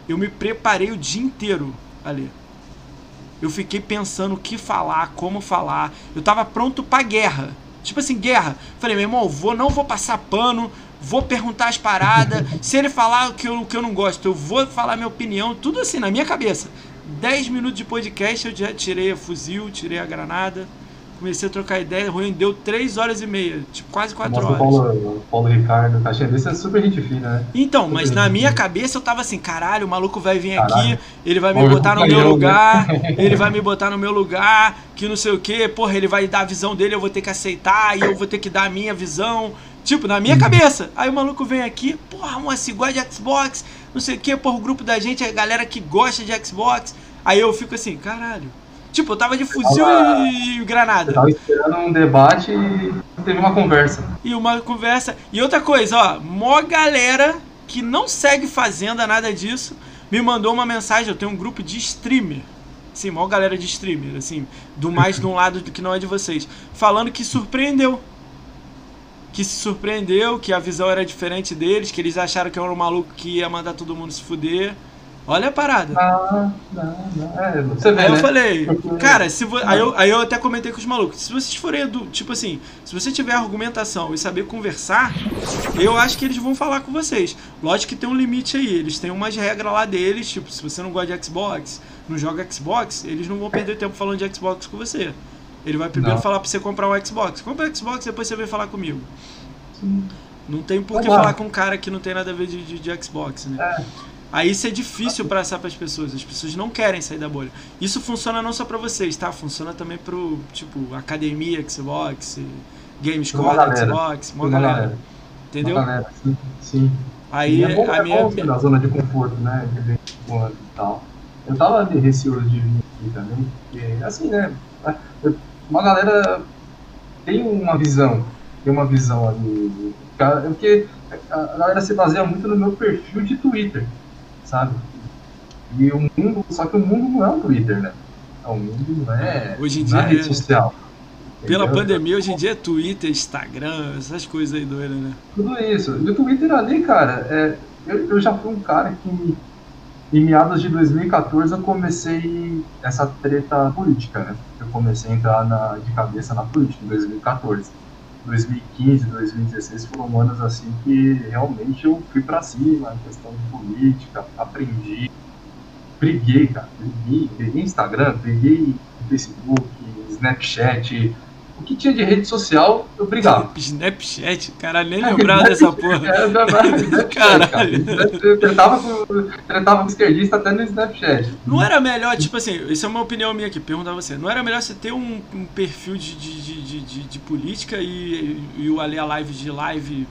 Eu me preparei o dia inteiro ali. Eu fiquei pensando o que falar, como falar. Eu tava pronto pra guerra. Tipo assim, guerra. Falei, meu irmão, vou, não vou passar pano, vou perguntar as paradas. Se ele falar o que eu, o que eu não gosto, eu vou falar minha opinião. Tudo assim, na minha cabeça. 10 minutos de podcast, eu já tirei a fuzil, tirei a granada. Comecei a trocar ideia, ruim, deu 3 horas e meia, tipo, quase 4 Mostra o horas. Paulo, o Paulo Ricardo, caixinha desse é super gente fina, né? Então, mas Super na gente minha fina. cabeça eu tava assim, caralho, o maluco vai vir Caralho. aqui, ele vai me Maluco botar no meu né? lugar, [LAUGHS] ele vai me botar no meu lugar, que não sei o que, porra, ele vai dar a visão dele, eu vou ter que aceitar, e eu vou ter que dar a minha visão. Tipo, na minha Uhum. cabeça. Aí o maluco vem aqui, porra, uma gosta de Xbox, não sei o que, porra, o grupo da gente é a galera que gosta de Xbox. Aí eu fico assim, caralho. Tipo, eu tava de fuzil Tava- e granada. Eu tava esperando um debate e teve uma conversa. e uma conversa. E outra coisa, ó, mó galera que não segue Fazenda, nada disso, me mandou uma mensagem. Eu tenho um grupo de streamer. Sim, mó galera de streamer, assim, do mais de um lado que não é de vocês. Falando que surpreendeu. Que se surpreendeu, que a visão era diferente deles, que eles acharam que eu era um maluco que ia mandar todo mundo se fuder. Olha a parada. Ah, não, não. É, você vê, Aí eu né? falei, Porque- cara, se vo... aí, eu, aí eu até comentei com os malucos, se vocês forem, do, tipo assim, se você tiver argumentação e saber conversar, eu acho que eles vão falar com vocês. Lógico que tem um limite aí, eles têm umas regras lá deles, tipo, se você não gosta de Xbox, não joga Xbox, eles não vão perder tempo falando de Xbox com você. Ele vai primeiro Não. falar pra você comprar um Xbox. Compra o Xbox, depois você vem falar comigo. Sim. Não tem por que Vamos lá. falar com um cara que não tem nada a ver de, de, de Xbox, né? É. Aí isso é difícil passar para as pessoas. As pessoas não querem sair da bolha. Isso funciona não só para vocês, tá? Funciona também pro, tipo, academia Xbox, Gamescore galera. Xbox, uma Uma galera. galera. Entendeu? Uma galera, sim. sim. Aí é bom, a é minha. bom ser na zona de conforto, né? De vez em e tal. Eu tava de receoso de vir aqui também, porque, assim, né? eu- Uma galera tem uma visão, tem uma visão ali. cara, Porque a galera se baseia muito no meu perfil de Twitter, sabe? E o mundo, só que o mundo não é um Twitter, né? O mundo não é, Hoje em não é dia rede é. social. Pela entendeu? pandemia, hoje em dia é Twitter, Instagram, essas coisas aí doidas, né? Tudo isso. E o Twitter ali, cara, é, eu, eu já fui um cara que em meados de 2014 eu comecei essa treta política, né? Eu comecei a entrar na, de cabeça na política em 2014. 2015, 2016 foram anos assim que realmente eu fui pra cima questão de política, aprendi, briguei, cara, briguei, peguei Instagram, peguei Facebook, Snapchat, o que tinha de rede social, eu brigava. [LAUGHS] Snapchat? Caralho, nem lembrava dessa [LAUGHS] porra. É, Snapchat, Caralho. Eu tretava com, tretava com esquerdista até no Snapchat. Não era melhor, tipo assim, isso é uma opinião minha aqui, perguntar você. Não era melhor você ter um, um perfil de, de, de, de, de política e, e o Ali a live de live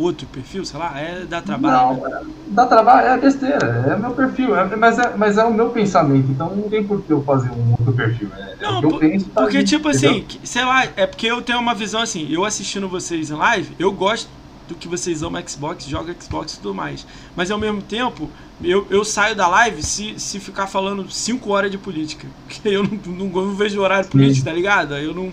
outro perfil, sei lá, é dá trabalho. Não, né? dá trabalho, é besteira, é meu perfil, é, mas, é, mas é o meu pensamento, então não tem por que eu fazer um outro perfil. É, não, é por, penso, tá porque, ali, tipo entendeu? assim, sei lá, é porque eu tenho uma visão assim, eu assistindo vocês em live, eu gosto do que vocês amam Xbox, joga Xbox e tudo mais. Mas ao mesmo tempo, eu, eu saio da live se, se ficar falando 5 horas de política. [LAUGHS] Porque eu não, não, não vejo horário político, tá ligado? Eu não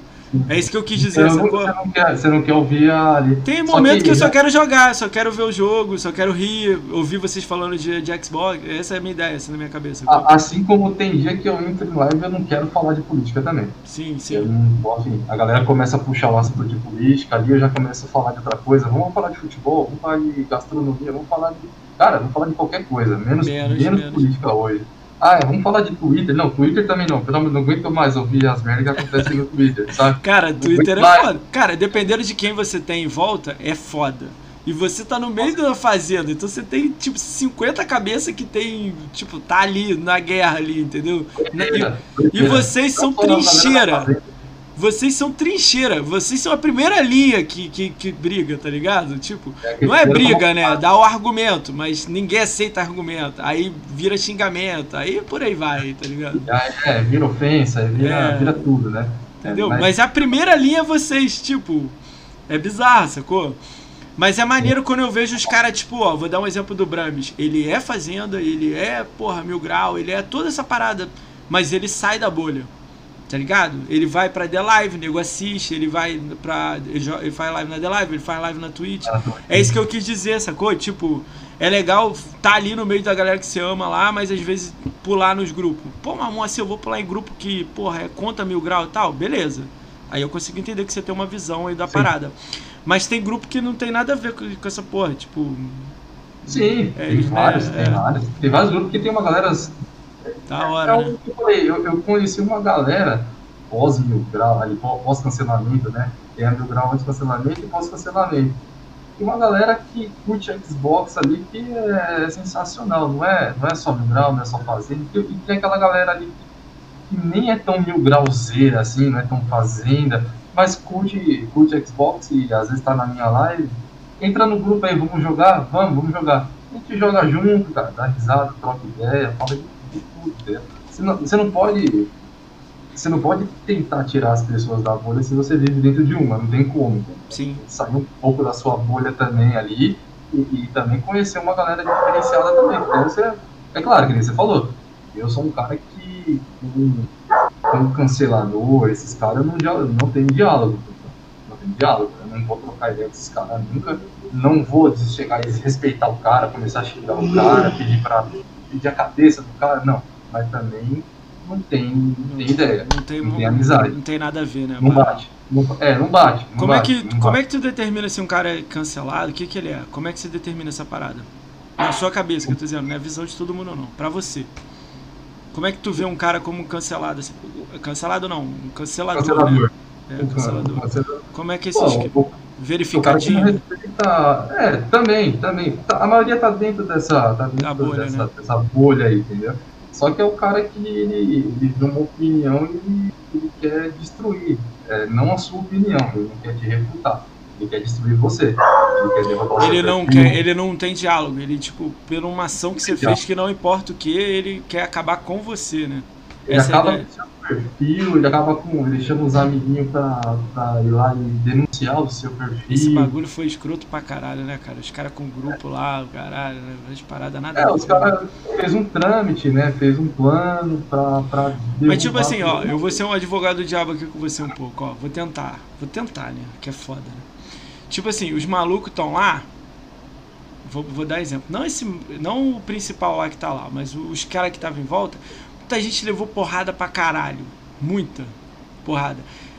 é isso que eu quis dizer, você não, você não, quer, você não quer ouvir ali. Tem momento que, que, eu só quero jogar, só quero ver o jogo, só quero rir, ouvir vocês falando de, de Xbox. Essa é a minha ideia, essa é na minha cabeça. Assim como tem dia que eu entro em live eu não quero falar de política também. Sim, sim. Eu assim, a galera começa a puxar o assunto de política, ali eu já começo a falar de outra coisa. Vamos falar de futebol, vamos falar de gastronomia, vamos falar de. Cara, vamos falar de qualquer coisa, menos, menos, menos, menos. política hoje. Ah, vamos falar de Twitter. Não, Twitter também não. Pelo menos não aguento mais ouvir as merdas que acontecem no Twitter, [LAUGHS] sabe? Cara, Twitter é mais. foda. Cara, dependendo de quem você tem em volta, é foda. E você tá no meio da fazenda, então você tem, tipo, 50 cabeças que tem, tipo, tá ali na guerra ali, entendeu? E, e vocês são trincheira. Vocês são trincheira, vocês são a primeira linha que, que, que briga, tá ligado? Tipo, é não é briga, né? Dá o argumento, mas ninguém aceita argumento. Aí vira xingamento, aí por aí vai, tá ligado? É, vira ofensa, vira, é, vira tudo, né? Entendeu? Mas... mas a primeira linha vocês, tipo, é bizarro, sacou? Mas é maneiro quando eu vejo os caras, tipo, ó, vou dar um exemplo do Brames. Ele é fazenda, ele é, porra, mil grau, ele é toda essa parada, mas ele sai da bolha tá ligado? Ele vai pra The Live, o nego assiste, ele vai pra. Ele, ele faz live na The Live, ele faz live na Twitch. É isso que eu quis dizer, sacou? Tipo, é legal tá ali no meio da galera que você ama lá, mas às vezes pular nos grupos. Pô, mamão, assim, eu vou pular em grupo que, porra, é conta mil grau e tal, beleza. Aí eu consigo entender que você tem uma visão aí da Sim. parada. Mas tem grupo que não tem nada a ver com, com essa porra, tipo. Sim, é, tem vários, né, tem é. vários. Tem vários grupos que tem uma galera da hora. É, né? eu, falei, eu, eu, conheci uma galera pós mil grau, ali, pós cancelamento, né? Tem a mil grau antes cancelamento e pós cancelamento. E uma galera que curte Xbox ali que é sensacional, não é, não é só mil grau, não é só fazenda. E tem aquela galera ali que, que nem é tão mil grauzeira assim, não é tão fazenda, mas curte, curte Xbox e às vezes tá na minha live. Entra no grupo aí, vamos jogar? Vamos, vamos jogar. A gente joga junto, cara, dá risada, troca ideia, fala de você não, você não pode. Você não pode tentar tirar as pessoas da bolha se você vive dentro de uma, não tem como. Sim. Sair um pouco da sua bolha também ali e, e também conhecer uma galera diferenciada também. Então você, é claro, que nem você falou, eu sou um cara que com cancelador, esses caras não, não tem diálogo. Não tem diálogo, eu não vou trocar ideia com esses caras nunca. Não vou chegar e respeitar o cara, começar a xingar o cara, pedir pra pedir a cabeça do cara, não. Mas também não tem, não tem ideia. Não tem, não tem amizade. Não tem nada a ver, né? Não bate. Não, é, não bate. Não como, bate, é que, como é que tu determina se um cara é cancelado? O que, que ele é? Como é que você determina essa parada? Na sua cabeça, que eu tô dizendo, não é a visão de todo mundo, não. Pra você. Como é que tu vê um cara como cancelado? Assim, cancelado não, um cancelador, né? cancelador. né? É, cancelador. cancelador. Como é que esses. Bom, verificadinho? é, também, também. Tá, a maioria tá dentro dessa, tá dentro bolha, dessa, né? dessa bolha aí, entendeu? Só que é o cara que ele, ele dá uma opinião e ele, quer destruir. É, não a sua opinião, ele não quer te refutar. Ele quer destruir você. Ele quer ele não quer, Ele não tem diálogo. Ele, tipo, por uma ação que você fez que não importa o que, ele quer acabar com você, né? Ele Essa acaba é perfil, ele acaba com. Ele chama os amiguinhos pra, pra ir lá e denunciar o seu perfil. Esse bagulho foi escroto pra caralho, né, cara? Os caras com o grupo lá, o caralho, né? as paradas nada. É, os caras fez um trâmite, né? Fez um plano pra. pra Mas tipo assim, ó, eu vou ser um advogado do diabo aqui com você um pouco, ó. Vou tentar. Vou tentar, né? Que é foda, né? Tipo assim, os malucos estão lá. Vou, vou dar exemplo. Não esse. Não o principal lá que tá lá, mas os caras que estavam em volta Muita gente levou porrada pra caralho. Muita porrada.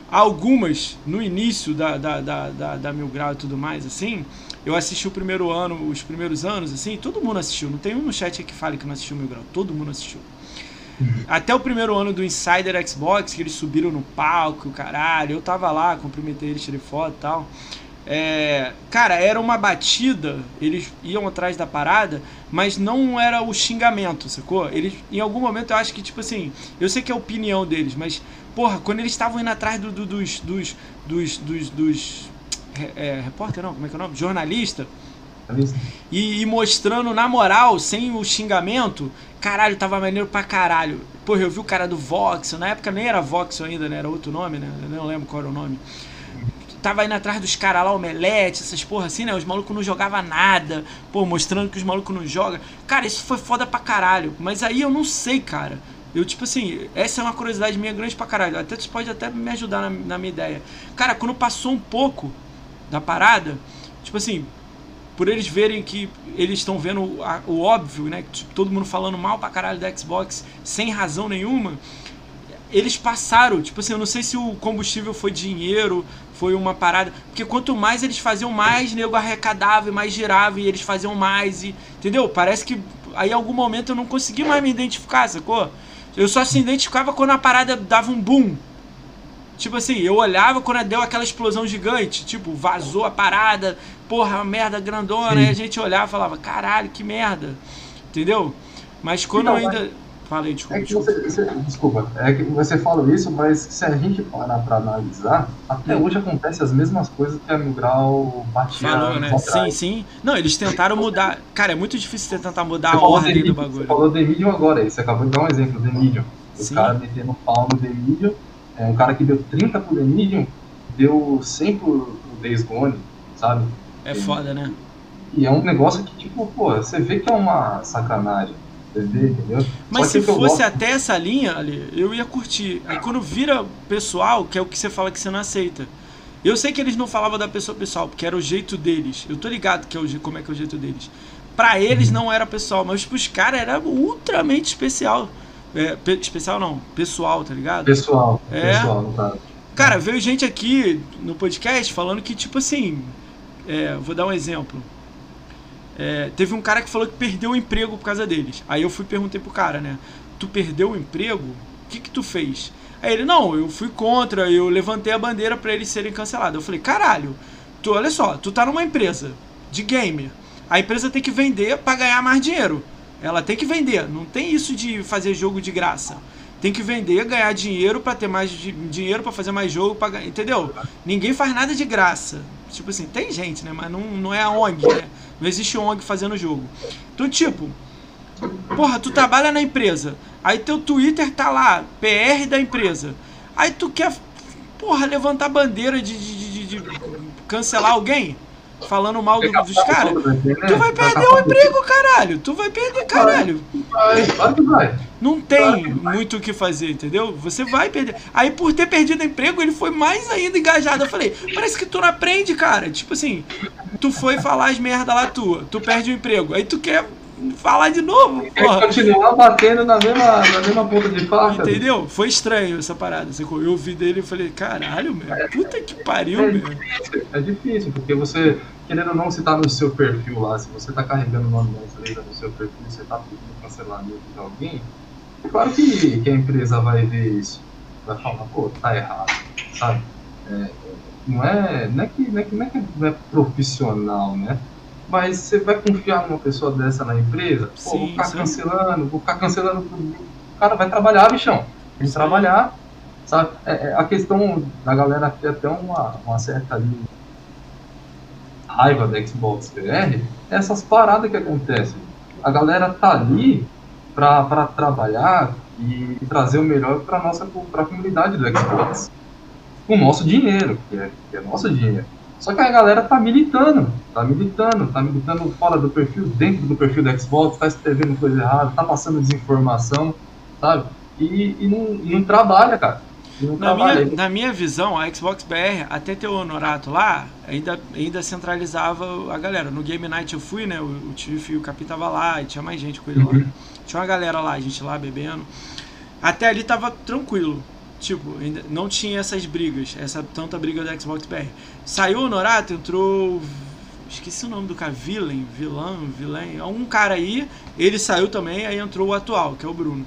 Algumas, no início da, da, da, da, da Mil Grau e tudo mais, assim, eu assisti o primeiro ano, os primeiros anos, assim, todo mundo assistiu. Não tem um no chat que fale que não assistiu Mil Grau. Todo mundo assistiu. Até o primeiro ano do Insider Xbox, que eles subiram no palco, caralho. Eu tava lá, cumprimentei eles, tirei foto e tal. É, cara, era uma batida, eles iam atrás da parada, mas não era o xingamento, sacou? Eles, em algum momento eu acho que, tipo assim, eu sei que é a opinião deles, mas, porra, quando eles estavam indo atrás do, do, dos, dos, dos, dos, dos é, repórter não, como é que é o nome? Jornalista, e, e, mostrando na moral, sem o xingamento, caralho, tava maneiro pra caralho. Porra, eu vi o cara do Voxel, na época nem era Voxel ainda, né? Era outro nome, né? Eu não lembro qual era o nome tava indo atrás dos caras lá, omelete, essas porra assim, né? Os malucos não jogavam nada, pô, mostrando que os malucos não jogam. Cara, isso foi foda pra caralho. Mas aí eu não sei, cara. Eu, tipo assim, essa é uma curiosidade minha grande pra caralho. Até tu pode até me ajudar na, na minha ideia. Cara, quando passou um pouco da parada, tipo assim, por eles verem que eles estão vendo o, a, o, óbvio, né? Tipo, todo mundo falando mal pra caralho da Xbox sem razão nenhuma. Eles passaram, tipo assim, eu não sei se o combustível foi dinheiro, foi uma parada. Porque quanto mais eles faziam, mais nego arrecadava e mais girava e eles faziam mais. E, entendeu? Parece que aí em algum momento eu não consegui mais me identificar, sacou? Eu só se identificava quando a parada dava um boom. Tipo assim, eu olhava quando deu aquela explosão gigante, tipo, vazou a parada, porra, uma merda grandona, Sim. e a gente olhava e falava, caralho, que merda. Entendeu? Mas quando então, ainda. Mas Falei, desculpa. É que desculpa. Você, você, desculpa, é que você fala isso, mas se a gente parar pra analisar, até hum. hoje acontece as mesmas coisas que a Mil Grau batia. Falou, né? Sim, sim. Não, eles tentaram mudar. Cara, é muito difícil você tentar mudar você a ordem do bagulho. Você falou The Medium agora aí, você acabou de dar um exemplo, The Medium. O sim. cara metendo pau no The Medium, é, um cara que deu 30 pro The Medium, deu 100 pro, pro Days Gone, sabe? É foda, né? E é um negócio que, tipo, pô, você vê que é uma sacanagem entendeu? Mas se fosse até essa linha, ali, eu ia curtir. Aí quando vira pessoal, que é o que você fala que você não aceita. Eu sei que eles não falavam da pessoa pessoal, porque era o jeito deles. Eu tô ligado que é o, como é que é o jeito deles. Pra eles não era pessoal, mas pros caras era ultramente especial. É, pe especial não, pessoal, tá ligado? Pessoal, é. pessoal, no caso. Cara, veio gente aqui no podcast falando que, tipo assim. É, vou dar um exemplo. É, teve um cara que falou que perdeu o emprego por causa deles. Aí eu fui perguntei pro cara, né? Tu perdeu o emprego? O que que tu fez? Aí ele, não, eu fui contra, eu levantei a bandeira para eles serem cancelados. Eu falei, caralho, tu, olha só, tu tá numa empresa de game. A empresa tem que vender para ganhar mais dinheiro. Ela tem que vender, não tem isso de fazer jogo de graça. Tem que vender, ganhar dinheiro para ter mais dinheiro para fazer mais jogo, pra, entendeu? Ninguém faz nada de graça. Tipo assim, tem gente, né? Mas não, não é a ONG, né? Não existe ONG fazendo jogo. Então, tipo, porra, tu trabalha na empresa. Aí teu Twitter tá lá, PR da empresa. Aí tu quer, porra, levantar bandeira de, de, de, de cancelar alguém? Falando mal do, dos caras, tu vai perder o emprego, caralho. Tu vai perder, caralho. Vai. Não tem muito o que fazer, entendeu? Você vai perder. Aí, por ter perdido o emprego, ele foi mais ainda engajado. Eu falei, parece que tu não aprende, cara. Tipo assim, tu foi falar as merda lá tua, tu perde o emprego. Aí tu quer falar de novo, porra. continuar batendo na mesma, na mesma ponta de faca. Entendeu? Foi estranho essa parada. Eu ouvi dele e falei, caralho, meu, é, puta que pariu, é meu. Difícil, é difícil, porque você, querendo ou não, se tá no seu perfil lá, se você tá carregando o nome da empresa no seu perfil, você tá pedindo cancelamento de alguém, é claro que, que a empresa vai ver isso. Vai falar, pô, tá errado, sabe? É, não, é, não, é que, não, é que, não é que não é profissional, né? Mas você vai confiar numa pessoa dessa na empresa? Pô, sim, vou ficar sim. cancelando, vou ficar cancelando. O cara vai trabalhar, bichão. Tem que trabalhar. Sabe? É, é, a questão da galera ter até uma, uma certa ali, raiva da Xbox BR é essas paradas que acontecem. A galera tá ali para trabalhar e trazer o melhor para nossa pra comunidade do Xbox. Com o nosso dinheiro, que é, que é nosso dinheiro. Só que a galera tá militando, tá militando, tá militando fora do perfil, dentro do perfil do Xbox, tá escrevendo coisa errada, tá passando desinformação, sabe? E, e, não, não trabalha, cara. Não na, trabalha. Minha, na minha visão, a Xbox BR, até ter o Honorato lá, ainda, ainda centralizava a galera. No Game Night eu fui, né? O, o Tiff e o Capi tava lá, e tinha mais gente com ele uhum. lá. Tinha uma galera lá, a gente lá bebendo. Até ali tava tranquilo. Tipo, ainda não tinha essas brigas, essa tanta briga da Xbox BR. Saiu o Norato, entrou. Esqueci o nome do cara, Villain, vilão, vilão. Um cara aí, ele saiu também, aí entrou o atual, que é o Bruno.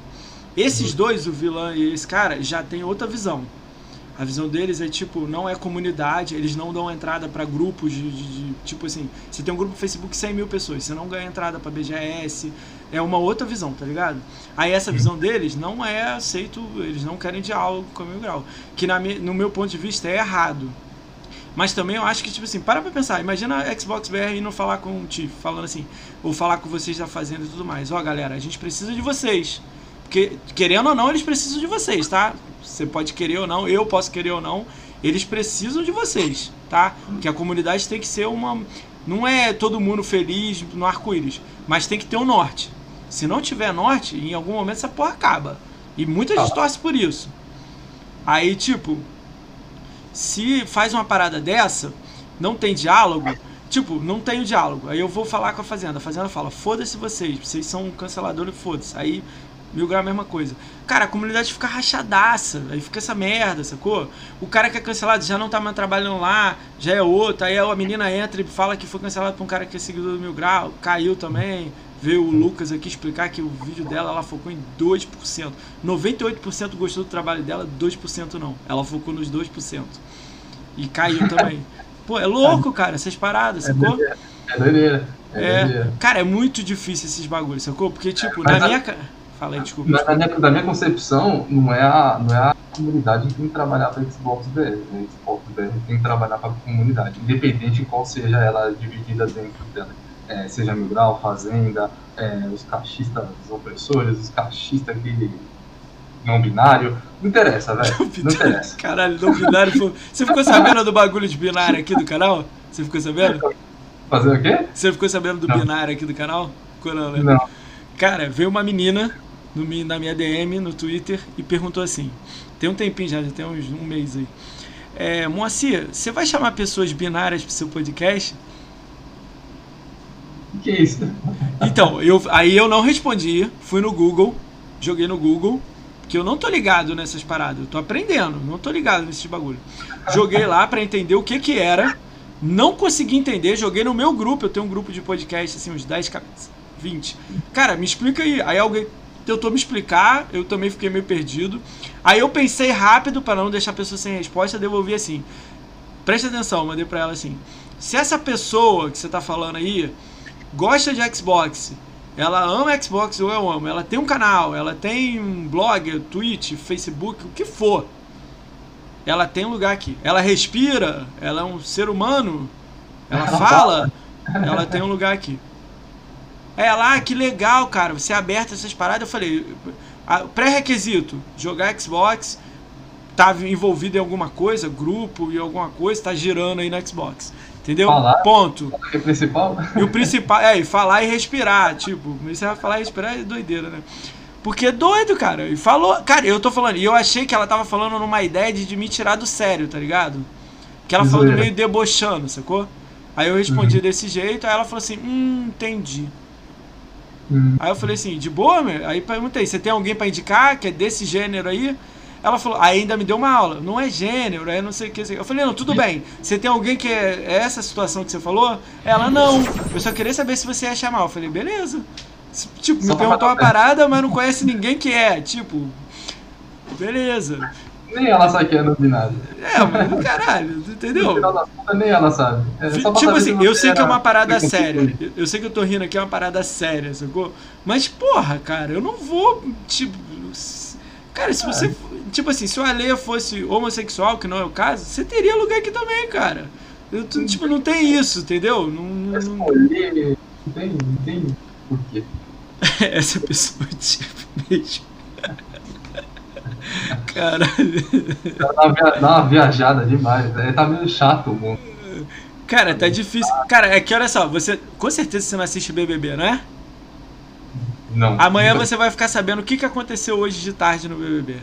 Esses dois, o vilão e esse cara, já tem outra visão. A visão deles é tipo, não é comunidade, eles não dão entrada para grupos de, de, de, Tipo assim, você tem um grupo no Facebook 100 mil pessoas, você não ganha entrada para BGS. É uma outra visão, tá ligado? Aí essa visão deles não é aceito, eles não querem diálogo com o Mil Grau. Que na, no meu ponto de vista é errado. Mas também eu acho que, tipo assim, para pra pensar. Imagina a Xbox BR não falar com o Tiff, falando assim, ou falar com vocês da Fazenda e tudo mais. Ó, oh, galera, a gente precisa de vocês. Porque, querendo ou não, eles precisam de vocês, tá? Você pode querer ou não, eu posso querer ou não. Eles precisam de vocês, tá? Porque a comunidade tem que ser uma. Não é todo mundo feliz no arco-íris, mas tem que ter um norte. Se não tiver norte, em algum momento essa porra acaba. E muita gente torce por isso. Aí, tipo, se faz uma parada dessa, não tem diálogo, tipo, não tem o diálogo. Aí eu vou falar com a Fazenda. A Fazenda fala: foda-se vocês, vocês são canceladores, foda-se. Aí Mil grau é a mesma coisa. Cara, a comunidade fica rachadaça. Aí fica essa merda, sacou? O cara que é cancelado já não tá mais trabalhando lá, já é outro. Aí a menina entra e fala que foi cancelado por um cara que é seguidor do Mil Grau. Caiu também. Veio o Lucas aqui explicar que o vídeo dela ela focou em 2%. 98% gostou do trabalho dela, 2% não. Ela focou nos 2%. E caiu também. [LAUGHS] Pô, é louco, cara, essas paradas, é sacou? É doideira. É, é, cara, é muito difícil esses bagulhos, sacou? Porque, tipo, na minha. Fala aí, desculpa. Na, na, minha, na minha concepção, não é, a, não é a comunidade que tem que trabalhar para Xbox BR. Né? Xbox BR tem que trabalhar para a comunidade, independente de qual seja ela dividida dentro dela. É, seja Migral, Fazenda, é, os caixistas os opressores, os caixistas que não binário. Não interessa, velho. Não interessa. Caralho, não binário. Você ficou sabendo do bagulho de binário aqui do canal? Você ficou sabendo? Fazer o quê? Você ficou sabendo do não. binário aqui do canal? Não, né? Não. Cara, veio uma menina no, na minha DM, no Twitter, e perguntou assim: tem um tempinho já, já tem uns, um mês aí. É, Moacir, você vai chamar pessoas binárias pro seu podcast? O que é isso? Então, eu, aí eu não respondi, fui no Google, joguei no Google, que eu não tô ligado nessas paradas, eu tô aprendendo, não tô ligado nesses bagulho. Joguei lá para entender o que que era, não consegui entender, joguei no meu grupo, eu tenho um grupo de podcast, assim, uns 10, 20. Cara, me explica aí. Aí alguém tentou me explicar, eu também fiquei meio perdido. Aí eu pensei rápido para não deixar a pessoa sem resposta, devolvi assim. Preste atenção, mandei para ela assim: se essa pessoa que você tá falando aí gosta de Xbox, ela ama Xbox ou eu amo, ela tem um canal, ela tem um blog, Twitch, Facebook, o que for. Ela tem um lugar aqui. Ela respira, ela é um ser humano, ela fala, ela tem um lugar aqui. É lá, que legal, cara, você é aberto a essas paradas. Eu falei, pré-requisito, jogar Xbox, tá envolvido em alguma coisa, grupo e alguma coisa, tá girando aí no Xbox. Entendeu? Falar, Ponto. É o principal? E o principal, é, e falar e respirar, tipo, você vai falar e respirar é doideira, né? Porque é doido, cara. E falou, cara, eu tô falando, e eu achei que ela tava falando numa ideia de, de me tirar do sério, tá ligado? Que ela falou meio debochando, sacou? Aí eu respondi uhum. desse jeito, aí ela falou assim: Hum, entendi. Hum. Aí eu falei assim, de boa, meu? Aí perguntei, você tem alguém para indicar que é desse gênero aí? Ela falou, ainda me deu uma aula, não é gênero, é não sei o que. Eu falei, não, tudo bem. Você tem alguém que é, é essa situação que você falou? Ela, não. Eu só queria saber se você ia chamar. Eu falei, beleza. Tipo, me perguntou uma parada, mas não conhece ninguém que é. Tipo, beleza. Nem ela sabe que é binário. É, mas caralho, entendeu? nem ela sabe. É tipo assim, eu sei que é uma parada séria. Eu sei que eu tô rindo aqui, é uma parada séria, sacou? Mas, porra, cara, eu não vou, tipo. Cara, se você. Tipo assim, se o Aleia fosse homossexual, que não é o caso, você teria lugar aqui também, cara. Eu, tipo, não tem isso, entendeu? Não, não... não tem, não tem por quê. [LAUGHS] Essa pessoa, tipo, mesmo. Caralho. Dá uma viajada demais. Né? Tá meio chato o mundo. Cara, tá difícil. Cara, é que olha só, você. Com certeza você não assiste BBB, não é? Não. Amanhã você vai ficar sabendo o que, que aconteceu hoje de tarde no BBB.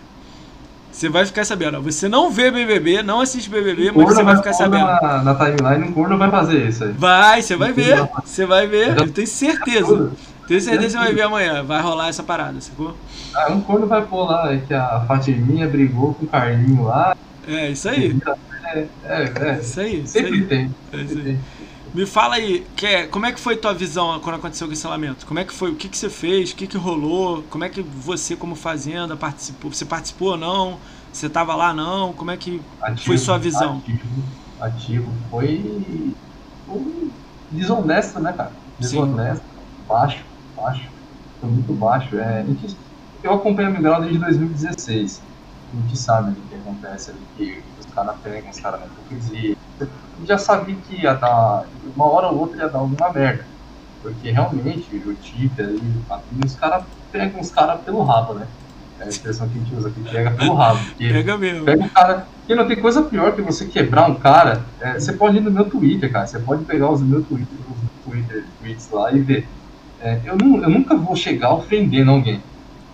Você vai ficar sabendo. Você não vê BBB, não assiste BBB, mas você vai ficar sabendo. Na, na timeline, o corno vai fazer isso aí. Vai, você vai ver. Você vai ver. Eu tenho certeza. Tenho certeza que você vai ver amanhã. Vai rolar essa parada, sacou? Ah, um corno vai pôr lá, que a Fatiminha brigou com o Carlinho lá. É, isso aí. É, é, é. Isso aí. Sempre isso aí. tem. É isso aí. Me fala aí, que é, como é que foi tua visão quando aconteceu o cancelamento? Como é que foi? O que, que você fez? O que, que rolou? Como é que você, como fazenda, participou? Você participou ou não? Você estava lá não? Como é que ativo, foi sua visão? Ativo, ativo. Foi, foi desonesto, né, cara? Desonesto, Sim. baixo, baixo. Foi muito baixo. É, eu acompanho a Migral desde 2016. A gente sabe o que acontece ali, que os caras pegam, os caras não hipocrisia. Já sabia que ia dar, uma hora ou outra ia dar alguma merda. Porque realmente, o Twitter e os caras pegam os caras pelo rabo, né? É a expressão que a gente usa aqui, pega pelo rabo. Pega mesmo. Pega o cara. E não tem coisa pior que você quebrar um cara. É, você pode ir no meu Twitter, cara. Você pode pegar os meus Twitter, os Twitter tweets lá e ver. É, eu, não, eu nunca vou chegar ofendendo alguém,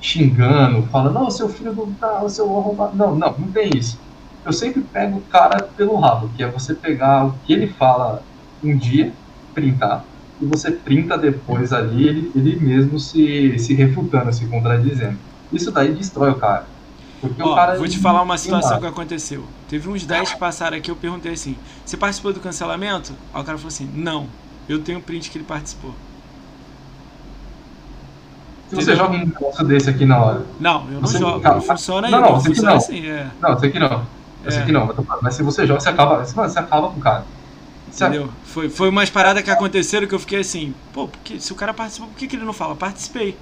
xingando, falando, não, seu filho do tá, seu arrombado. Não, não, não tem isso. Eu sempre pego o cara pelo rabo, que é você pegar o que ele fala um dia, printar, e você printa depois ali, ele, ele mesmo se, se refutando, se contradizendo. Isso daí destrói o cara. Porque Ó, o cara vou te falar uma situação que aconteceu. Teve uns 10 que passaram aqui, eu perguntei assim: você participou do cancelamento? Aí o cara falou assim: não, eu tenho print que ele participou. Se você joga um negócio desse aqui na hora. Não, eu não você jogo. Não funciona não, não, funciona não. assim, é. Não, esse aqui não. Esse é. aqui não. Mas se você joga, você acaba, você acaba com o cara. Entendeu? Foi, foi umas paradas que aconteceram que eu fiquei assim, pô, porque, se o cara participou, por que, que ele não fala? Participei.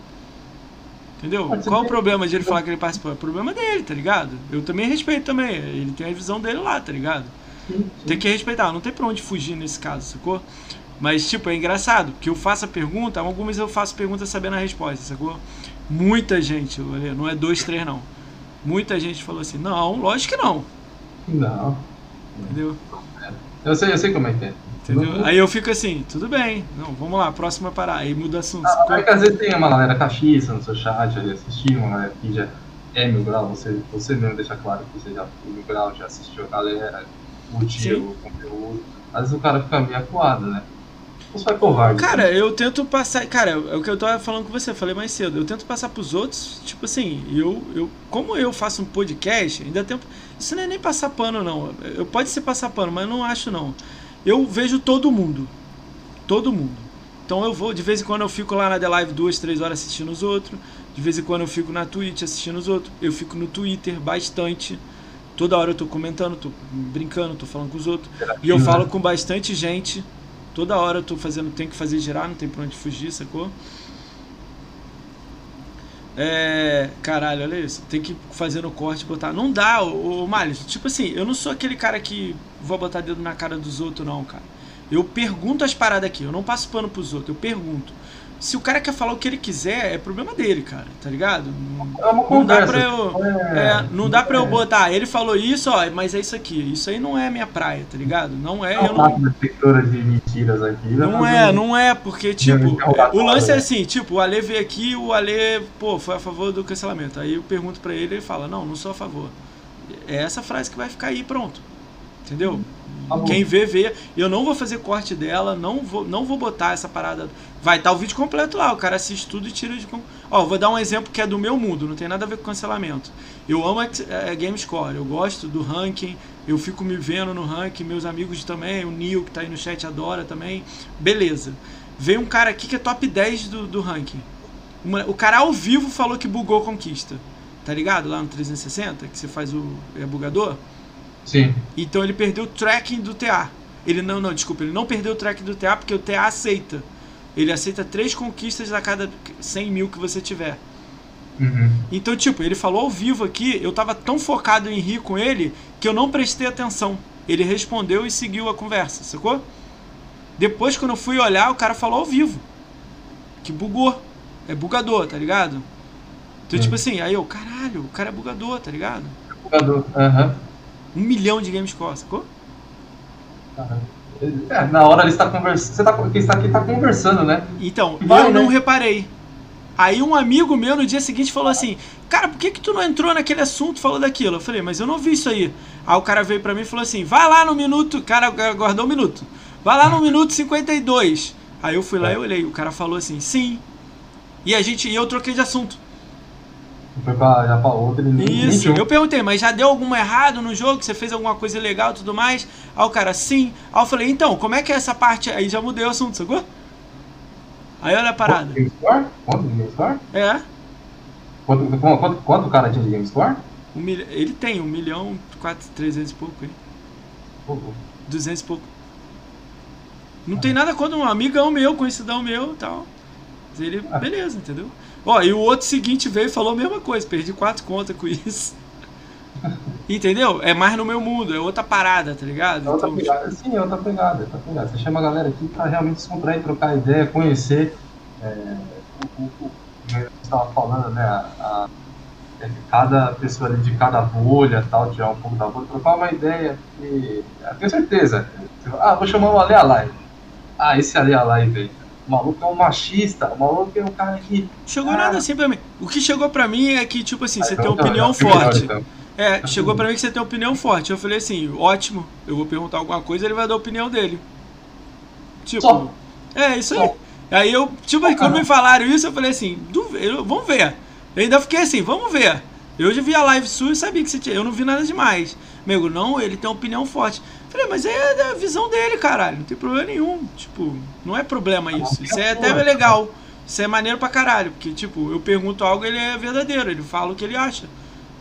Entendeu? Qual o problema de ele falar que ele participou? É o problema dele, tá ligado? Eu também respeito também. Ele tem a visão dele lá, tá ligado? Sim, sim. Tem que respeitar, não tem pra onde fugir nesse caso, sacou? Mas, tipo, é engraçado, que eu faço a pergunta, algumas eu faço pergunta sabendo a resposta, sacou? Muita gente, não é dois, três, não. Muita gente falou assim, não, lógico que não. Não. Entendeu? Eu sei, eu sei como é que é. Entendeu? Aí eu fico assim, tudo bem, não, vamos lá, próxima parada. Aí muda assunto. Ah, é que às vezes tem uma galera caxiça no seu chat ali assistindo, uma galera que já é mil grau, você, você mesmo deixa claro que você já foi mil grau, já assistiu a galera, curtiu o conteúdo. Às vezes o cara fica meio acuado, né? Você vai covarde. Cara, eu tento passar. Cara, é o que eu tava falando com você, falei mais cedo. Eu tento passar pros outros, tipo assim, eu, eu como eu faço um podcast, ainda tempo. Isso não é nem passar pano, não. Eu, pode ser passar pano, mas não acho, não eu vejo todo mundo. Todo mundo. Então eu vou, de vez em quando eu fico lá na The Live duas, três horas assistindo os outros. De vez em quando eu fico na Twitch assistindo os outros. Eu fico no Twitter bastante. Toda hora eu tô comentando, tô brincando, tô falando com os outros. E eu falo com bastante gente. Toda hora eu tô fazendo, tem que fazer girar, não tem pra onde fugir, sacou? É. Caralho, olha isso. Tem que fazer no corte botar. Não dá, o Malho. Tipo assim, eu não sou aquele cara que vou botar dedo na cara dos outros, não, cara. Eu pergunto as paradas aqui, eu não passo pano pros outros, eu pergunto. Se o cara quer falar o que ele quiser, é problema dele, cara, tá ligado? É uma não dá pra eu. É, é, não dá pra eu botar, ele falou isso, ó, mas é isso aqui. Isso aí não é minha praia, tá ligado? Não é. Eu não... de mentiras aqui. Não é, não é, porque, tipo, o lance é assim, tipo, o Ale veio aqui, o Ale, pô, foi a favor do cancelamento. Aí eu pergunto pra ele, ele fala, não, não sou a favor. É essa frase que vai ficar aí, pronto. Entendeu? Tá Quem vê, vê. Eu não vou fazer corte dela, não vou, não vou botar essa parada. Vai estar tá o vídeo completo lá, o cara assiste tudo e tira de. Ó, vou dar um exemplo que é do meu mundo, não tem nada a ver com cancelamento. Eu amo a, a GameScore, eu gosto do ranking, eu fico me vendo no ranking, meus amigos também, o Neil que tá aí no chat adora também. Beleza. Vem um cara aqui que é top 10 do, do ranking. Uma, o cara ao vivo falou que bugou conquista. Tá ligado? Lá no 360, que você faz o. é bugador. Sim. Então ele perdeu o tracking do TA. Ele não, não, desculpa, ele não perdeu o tracking do TA porque o TA aceita. Ele aceita três conquistas a cada 100 mil que você tiver. Uhum. Então, tipo, ele falou ao vivo aqui, eu tava tão focado em rir com ele que eu não prestei atenção. Ele respondeu e seguiu a conversa, sacou? Depois, quando eu fui olhar, o cara falou ao vivo. Que bugou. É bugador, tá ligado? Então, uhum. tipo assim, aí eu, caralho, o cara é bugador, tá ligado? É bugador, aham. Uhum. Um milhão de games score, sacou? É, na hora ele está conversando. Você tá, quem está aqui está conversando, né? Então, Vai, eu né? não reparei. Aí um amigo meu no dia seguinte falou assim: Cara, por que, que tu não entrou naquele assunto falou daquilo? Eu falei, mas eu não vi isso aí. Aí o cara veio pra mim e falou assim: Vai lá no minuto. Cara, guardou um minuto. Vai lá no minuto 52. Aí eu fui lá e olhei. O cara falou assim: Sim. E a gente. E eu troquei de assunto. Foi pra, já pra outra e Isso, eu perguntei, mas já deu algum errado no jogo? Você fez alguma coisa legal e tudo mais? Aí o cara, sim. Aí eu falei, então, como é que é essa parte? Aí já mudei o assunto, sacou? Aí olha a parada. Game Score? Quanto Game Score? É. Quanto, quanto, quanto o cara tinha de Game Score? Um. Ele tem um milhão, quatro, trezentos e pouco aí. Duzentos e pouco. Não ah. tem nada contra um amigão meu, conhecidão meu e tal. Mas ele, ah. beleza, entendeu? Ó, e o outro seguinte veio e falou a mesma coisa, perdi quatro contas com isso. [LAUGHS] Entendeu? É mais no meu mundo, é outra parada, tá ligado? É outra então, pegada, tipo... sim, é outra pegada, é outra pegada. Você chama a galera aqui pra realmente se contrair, trocar ideia, conhecer. É, o, o, o, você estava falando, né? A, a, é, cada pessoa ali de cada bolha tal, tirar um pouco da bolha, trocar uma ideia. E, eu tenho certeza. Ah, vou chamar o Ale Live. Ah, esse Ale Live aí o maluco é um machista, o maluco é um cara que. Chegou ah, nada assim pra mim. O que chegou pra mim é que, tipo assim, ah, você então, tem uma opinião forte. Então. É, chegou pra mim que você tem uma opinião forte. Eu falei assim, ótimo, eu vou perguntar alguma coisa, ele vai dar a opinião dele. Tipo. Só. É, isso aí. Só. Aí eu, tipo, Só, quando me falaram isso, eu falei assim, vamos ver. Eu ainda fiquei assim, vamos ver. Eu já vi a live sua e sabia que você tinha. Eu não vi nada demais. Amigo, não, ele tem uma opinião forte. Falei, mas é a visão dele, caralho. Não tem problema nenhum. Tipo, não é problema isso. Isso é até legal. Isso é maneiro pra caralho. Porque, tipo, eu pergunto algo ele é verdadeiro. Ele fala o que ele acha.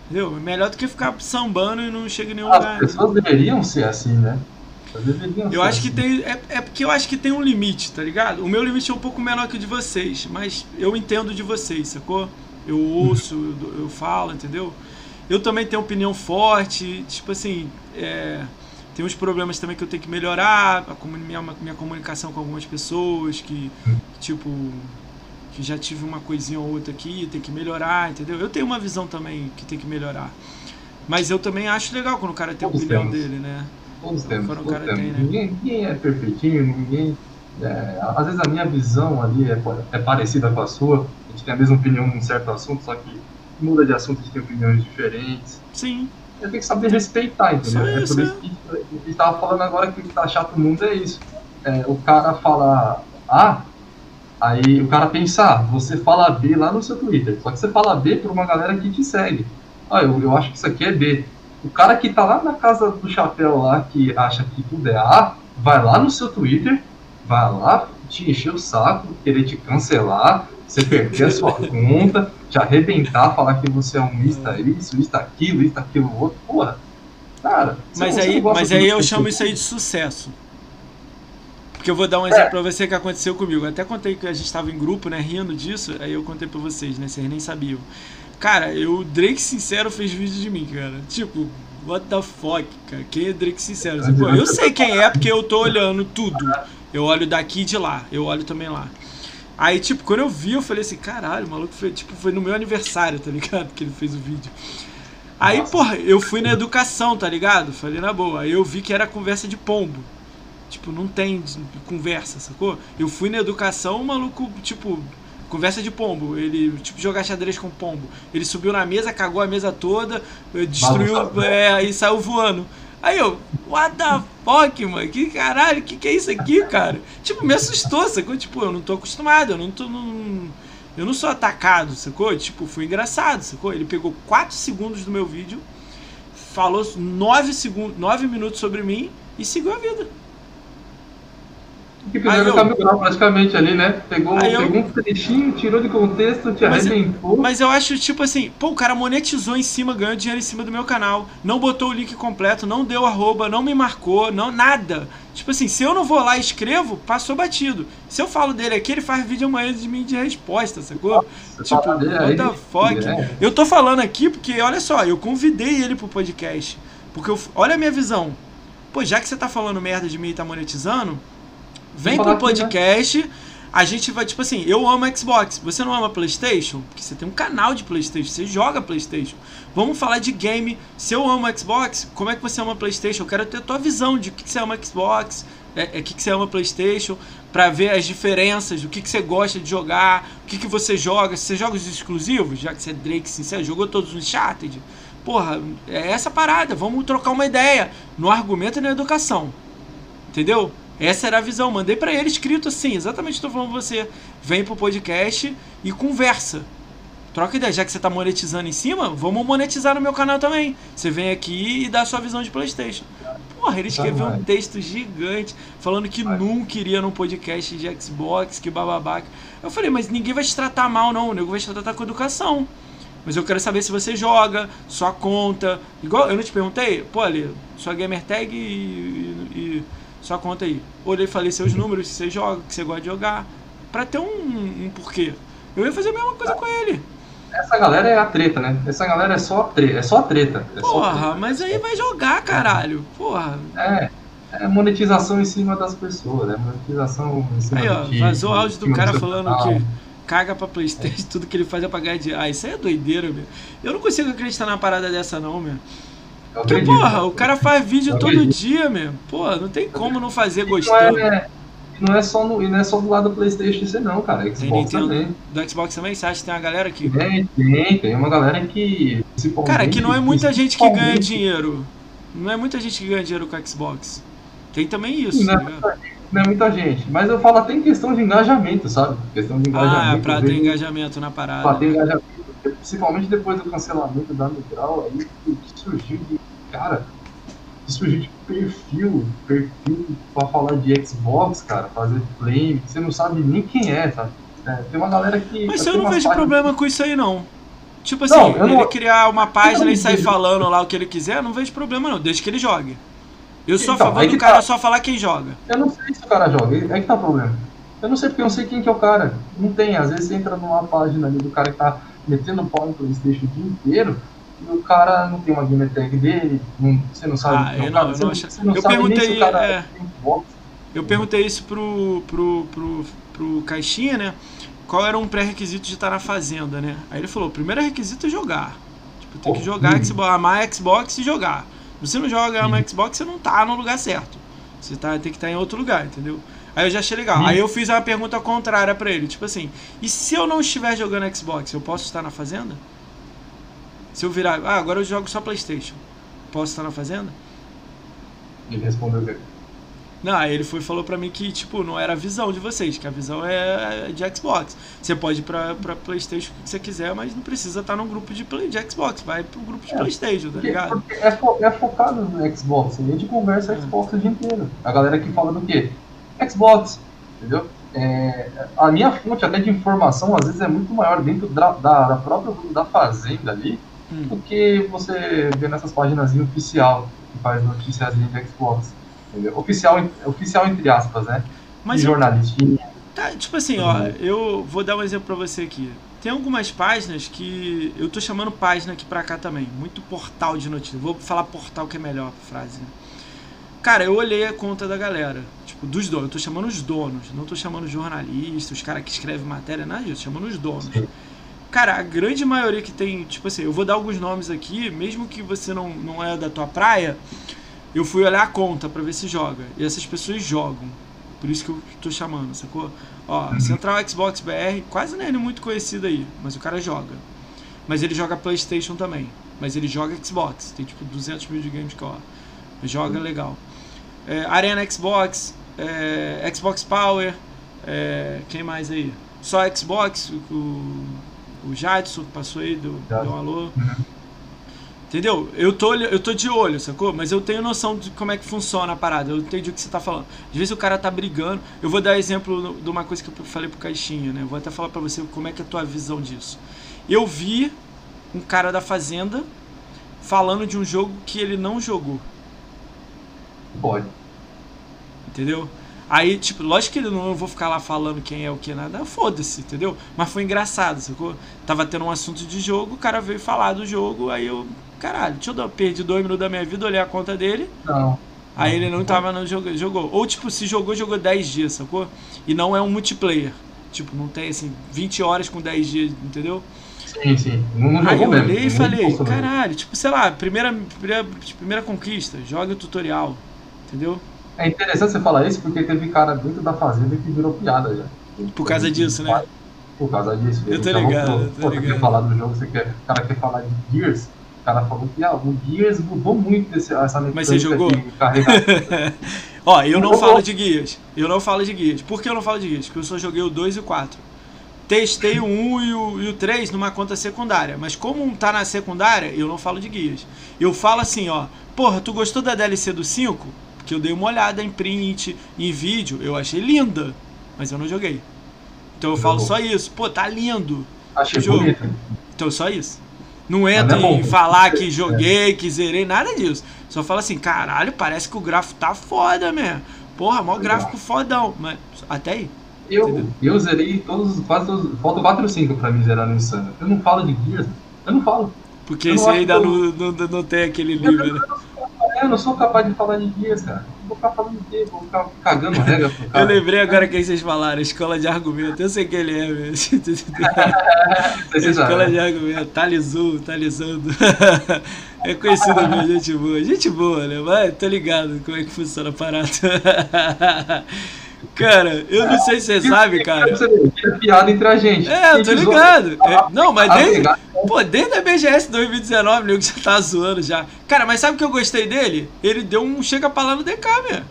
Entendeu? É melhor do que ficar sambando e não chega em nenhum As lugar. As pessoas deveriam ser assim, né? Eu acho assim. que tem. É, é porque eu acho que tem um limite, tá ligado? O meu limite é um pouco menor que o de vocês. Mas eu entendo de vocês, sacou? Eu ouço, eu, eu falo, entendeu? Eu também tenho opinião forte. Tipo assim. É tem uns problemas também que eu tenho que melhorar, a minha, minha comunicação com algumas pessoas, que, tipo, que já tive uma coisinha ou outra aqui, tem que melhorar, entendeu? Eu tenho uma visão também que tem que melhorar. Mas eu também acho legal quando o cara tem a opinião temos. dele, né? Todos temos, quando todos temos. Tem, né? ninguém, ninguém, é perfeitinho, ninguém... É, às vezes a minha visão ali é, é parecida com a sua, a gente tem a mesma opinião num certo assunto, só que muda de assunto, a gente tem opiniões diferentes. Sim você tem que saber respeitar, entendeu? é por isso que a gente estava falando agora que o que tá chato no mundo é isso. É, o cara fala A, aí o cara pensa A, você fala B lá no seu Twitter. Só que você fala B para uma galera que te segue. Ah, eu, eu acho que isso aqui é B. O cara que tá lá na casa do chapéu lá, que acha que tudo é A, vai lá no seu Twitter, vai lá te encher o saco, querer te cancelar, você perder a sua [LAUGHS] conta, te arrebentar, falar que você é um ista isso, ista aquilo, ista aquilo outro, porra. Cara, mas aí, mas aí eu chamo isso aí de sucesso. Porque eu vou dar um exemplo é. pra você que aconteceu comigo. Eu até contei que a gente tava em grupo, né, rindo disso, aí eu contei pra vocês, né, vocês nem sabiam. Cara, eu, Drake Sincero fez vídeo de mim, cara. Tipo, what the fuck, cara? Quem é Drake Sincero? Pô, eu sei quem é porque eu tô olhando tudo. Eu olho daqui e de lá, eu olho também lá. Aí, tipo, quando eu vi, eu falei assim, caralho, o maluco foi, tipo, foi no meu aniversário, tá ligado? [LAUGHS] Que ele fez o vídeo. Aí, Nossa. porra, eu fui na educação, tá ligado? Falei na boa. Aí eu vi que era conversa de pombo. Tipo, não tem conversa, sacou? Eu fui na educação, o maluco, tipo, conversa de pombo. Ele, tipo, jogar xadrez com pombo. Ele subiu na mesa, cagou a mesa toda, destruiu, é, e saiu voando. Aí eu, what the fuck, mano? Que caralho, que que é isso aqui, cara? Tipo, me assustou, sacou? Tipo, eu não tô acostumado, eu não tô. Não, eu não sou atacado, sacou? Tipo, foi engraçado, sacou? Ele pegou 4 segundos do meu vídeo, falou 9, segundos, 9 minutos sobre mim e seguiu a vida. Que fizeram eu, Camilo praticamente ali, né? Pegou, pegou eu, um trechinho, tirou de contexto, te mas, arrebentou. Mas eu acho, tipo assim, pô, o cara monetizou em cima, ganhou dinheiro em cima do meu canal, não botou o link completo, não deu arroba, não me marcou, não nada. Tipo assim, se eu não vou lá e escrevo, passou batido. Se eu falo dele aqui, ele faz vídeo amanhã de mim de resposta, sacou? Nossa, tipo, what the fuck? É. Eu tô falando aqui porque, olha só, eu convidei ele pro podcast. Porque eu, olha a minha visão. Pô, já que você tá falando merda de mim e tá monetizando, Vem pro podcast. Aqui, né? A gente vai, tipo assim, eu amo Xbox. Você não ama PlayStation? Porque você tem um canal de PlayStation, você joga PlayStation. Vamos falar de game. Se eu amo Xbox, como é que você ama PlayStation? Eu quero ter a tua visão de o que, que você ama Xbox, é, é, o que, que você ama PlayStation, para ver as diferenças, o que, que você gosta de jogar, o que, que você joga. Você joga os exclusivos, já que você é Drake sincero, jogou todos os Uncharted? Porra, é essa parada. Vamos trocar uma ideia no argumento e na educação. Entendeu? Essa era a visão. Mandei para ele escrito assim, exatamente estou falando você. Vem pro podcast e conversa. troca ideia, já que você tá monetizando em cima, vamos monetizar no meu canal também. Você vem aqui e dá a sua visão de Playstation. Porra, ele escreveu um texto gigante falando que nunca iria num podcast de Xbox, que bababaca. Eu falei, mas ninguém vai te tratar mal, não. O nego vai te tratar com educação. Mas eu quero saber se você joga, sua conta. Igual eu não te perguntei, pô, ali, sua gamer tag e, e, e sua conta aí. Olhei e falei seus números, se você joga, que você gosta de jogar. Pra ter um, um porquê. Eu ia fazer a mesma coisa com ele. Essa galera é a treta, né? Essa galera é só treta. É só treta. É Porra, só treta. mas aí vai jogar, caralho. Porra. É. É monetização em cima das pessoas, né? Monetização em cima Aí, ó, vazou o áudio do cara falando que caga pra Playstation, [LAUGHS] tudo que ele faz é pagar de. Ah, isso aí é doideira, meu. Eu não consigo acreditar numa parada dessa, não, meu. Porque, porra, o cara faz vídeo todo dia, meu. Porra, não tem como não fazer gostando. Não é, não é só no, não é só do lado do Playstation isso não, cara. Xbox tem Nintendo, também. Do Xbox também? Você acha que tem uma galera que. Tem, tem, tem uma galera que. Cara, que não é muita gente que ganha dinheiro. Não é muita gente que ganha dinheiro com Xbox. Tem também isso, não, tá é, não é muita gente. Mas eu falo até em questão de engajamento, sabe? Questão de engajamento. Ah, pra ter engajamento na parada. Pra ter engajamento. Principalmente depois do cancelamento da Migral, aí surgiu de. Cara, surgiu de perfil, perfil pra falar de Xbox, cara, fazer flame, você não sabe nem quem é, sabe? É, tem uma galera que. Mas eu não vejo problema com isso aí, não. Tipo assim, não, ele não... criar uma página e sair falando lá o que ele quiser, não vejo problema não, desde que ele jogue. Eu sou então, a favor do cara tá. só falar quem joga. Eu não sei se o cara joga, é que tá o problema. Eu não sei porque eu não sei quem que é o cara. Não tem, às vezes você entra numa página ali do cara que tá metendo pau no Playstation o dia inteiro e o cara não tem uma gamer tag dele, não, você não sabe ah, eu não, cara, eu não, você, não eu sabe perguntei, nem se o cara é, Eu perguntei isso pro, pro, pro, pro Caixinha, né? Qual era um pré-requisito de estar na fazenda, né? Aí ele falou, o primeiro requisito é jogar. Tipo, tem que jogar, hum. Xbox, amar Xbox e jogar. Se você não joga no Xbox, você não tá no lugar certo. Você tá, tem que estar tá em outro lugar, entendeu? Aí eu já achei legal. Aí eu fiz uma pergunta contrária para ele, tipo assim: e se eu não estiver jogando Xbox, eu posso estar na fazenda? Se eu virar, ah, agora eu jogo só PlayStation, posso estar na fazenda? Ele respondeu o quê? Não, aí ele foi falou pra mim que, tipo, não era a visão de vocês, que a visão é de Xbox. Você pode ir pra, pra Playstation o que você quiser, mas não precisa estar num grupo de, play, de Xbox, vai pro grupo de é, Playstation, tá ligado? É, fo é, focado no Xbox, a gente conversa é. Xbox o dia inteiro. A galera que fala do quê? Xbox, entendeu? É, a minha fonte até de informação às vezes é muito maior dentro da, da, da própria da fazenda ali hum. do que você vê nessas páginas oficial que faz notícias de Xbox. Entendeu? Oficial, oficial entre aspas, né? Mas de jornalistinha. Tá, tipo assim, ó, uhum. eu vou dar um exemplo pra você aqui. Tem algumas páginas que. Eu tô chamando página aqui pra cá também. Muito portal de notícias. Vou falar portal que é melhor a frase. Né? Cara, eu olhei a conta da galera. Dos donos. Eu tô chamando os donos. Não tô chamando jornalistas, os caras que escrevem matéria, nada disso. Tô chamando os donos. Cara, a grande maioria que tem. Tipo assim, eu vou dar alguns nomes aqui, mesmo que você não, não é da tua praia eu fui olhar a conta para ver se joga. E essas pessoas jogam. Por isso que eu tô chamando, sacou? Ó, uhum. Central Xbox BR, quase nem é muito conhecido aí, mas o cara joga. Mas ele joga PlayStation também. Mas ele joga Xbox. Tem tipo 200 mil de games que ó. Joga uhum. legal. É, Arena Xbox, é, Xbox Power, é, quem mais aí? Só Xbox, o, o Jadson que passou aí, deu, deu um alô. Uhum. Entendeu? Eu tô, eu tô de olho, sacou? Mas eu tenho noção de como é que funciona a parada. Eu entendi o que você tá falando. Às vezes o cara tá brigando. Eu vou dar exemplo de uma coisa que eu falei pro Caixinha, né? Eu vou até falar pra você como é que é a tua visão disso. Eu vi um cara da Fazenda falando de um jogo que ele não jogou. Pode. Entendeu? Aí, tipo, lógico que eu não vou ficar lá falando quem é o que nada, foda-se, entendeu? Mas foi engraçado, sacou? Tava tendo um assunto de jogo, o cara veio falar do jogo, aí eu caralho, deixa eu dar, perdi dois minutos da minha vida, olhei a conta dele. Não. Aí ele não tava no jogo, jogou. Ou tipo, se jogou, jogou 10 dias, sacou? E não é um multiplayer. Tipo, não tem assim, 20 horas com 10 dias, entendeu? Sim, sim. Não, Aí eu olhei e falei, caralho, tipo, sei lá, primeira, primeira, primeira conquista, joga o tutorial, entendeu? É interessante você falar isso porque teve cara dentro da fazenda que virou piada já. Por causa disso, né? Por causa disso. Eu tô ligado, eu tô ligado. Você quer falar do jogo, você quer, o cara quer falar de Gears, o cara falou que ah, o Gears mudou muito desse, essa mecânica Mas você jogou? [LAUGHS] Ó, eu não, não falo de Gears. Eu não falo de Gears. Por que eu não falo de Gears? Porque eu só joguei o 2 e o 4. testei o 1 e o, e o 3 numa conta secundária. Mas como um tá na secundária, eu não falo de guias. Eu falo assim, ó. Porra, tu gostou da DLC do 5? Porque eu dei uma olhada em print, em vídeo. Eu achei linda. Mas eu não joguei. Então eu falo só isso. Pô, tá lindo. Achei o jogo. Bonito. Então só isso. Não entra é em falar que joguei, que zerei, nada disso. Só fala assim, caralho, parece que o gráfico tá foda mesmo. Porra, maior gráfico fodão. Mas até aí. Eu, eu zerei todos, quase todos. Falta 4 ou 5 pra mim zerar no Insano. Eu não falo de Gears, eu não falo. Porque esse ainda não, não, não, tem aquele livro, né? Eu não sou capaz de falar Gears, cara. Vou ficar falando quê? Vou ficar cagando regra pro cara. Eu lembrei agora quem vocês falaram, escola de argumento. Eu sei quem ele é mesmo. [LAUGHS] escola de argumento, Talizou, Talizando. [LAUGHS] É conhecido mesmo, gente boa. Gente boa, né? Mas tô ligado como é que funciona a parada. [LAUGHS] Cara, eu não sei se você sabe, cara. É piada entre a gente. É, eu tô ligado. É, não, mas desde, pô, desde a BGS 2019, o nego já tá zoando já. Cara, mas sabe o que eu gostei dele? Ele deu um chega pra lá no DK, meu.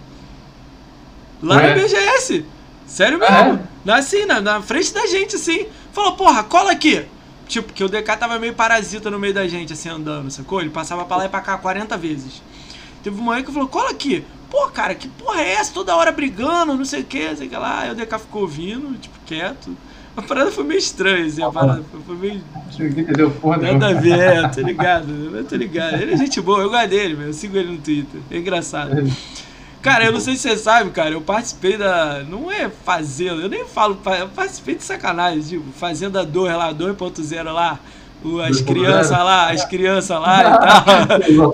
Lá é. no BGS. Sério mesmo. É. Assim, na, na frente da gente, assim. Falou, porra, cola aqui. Tipo, que o DK tava meio parasita no meio da gente, assim, andando, sacou? Ele passava pra lá e pra cá 40 vezes. Teve uma manhã que falou, cola aqui. Pô, cara, que porra é essa? Toda hora brigando, não sei o que, sei que lá. Aí o DK ficou ouvindo, tipo, quieto. A parada foi meio estranha, assim, a parada foi meio. Entendeu? Porra, Nada a ver, é, tô ligado, eu tô ligado. Ele é gente boa, eu gosto dele, meu. Eu sigo ele no Twitter. É engraçado. Cara, eu não sei se você sabe, cara, eu participei da. Não é Fazenda, eu nem falo. Eu participei de sacanagem, tipo, Fazenda 2 lá, 2.0 lá as crianças lá, as crianças lá e tal.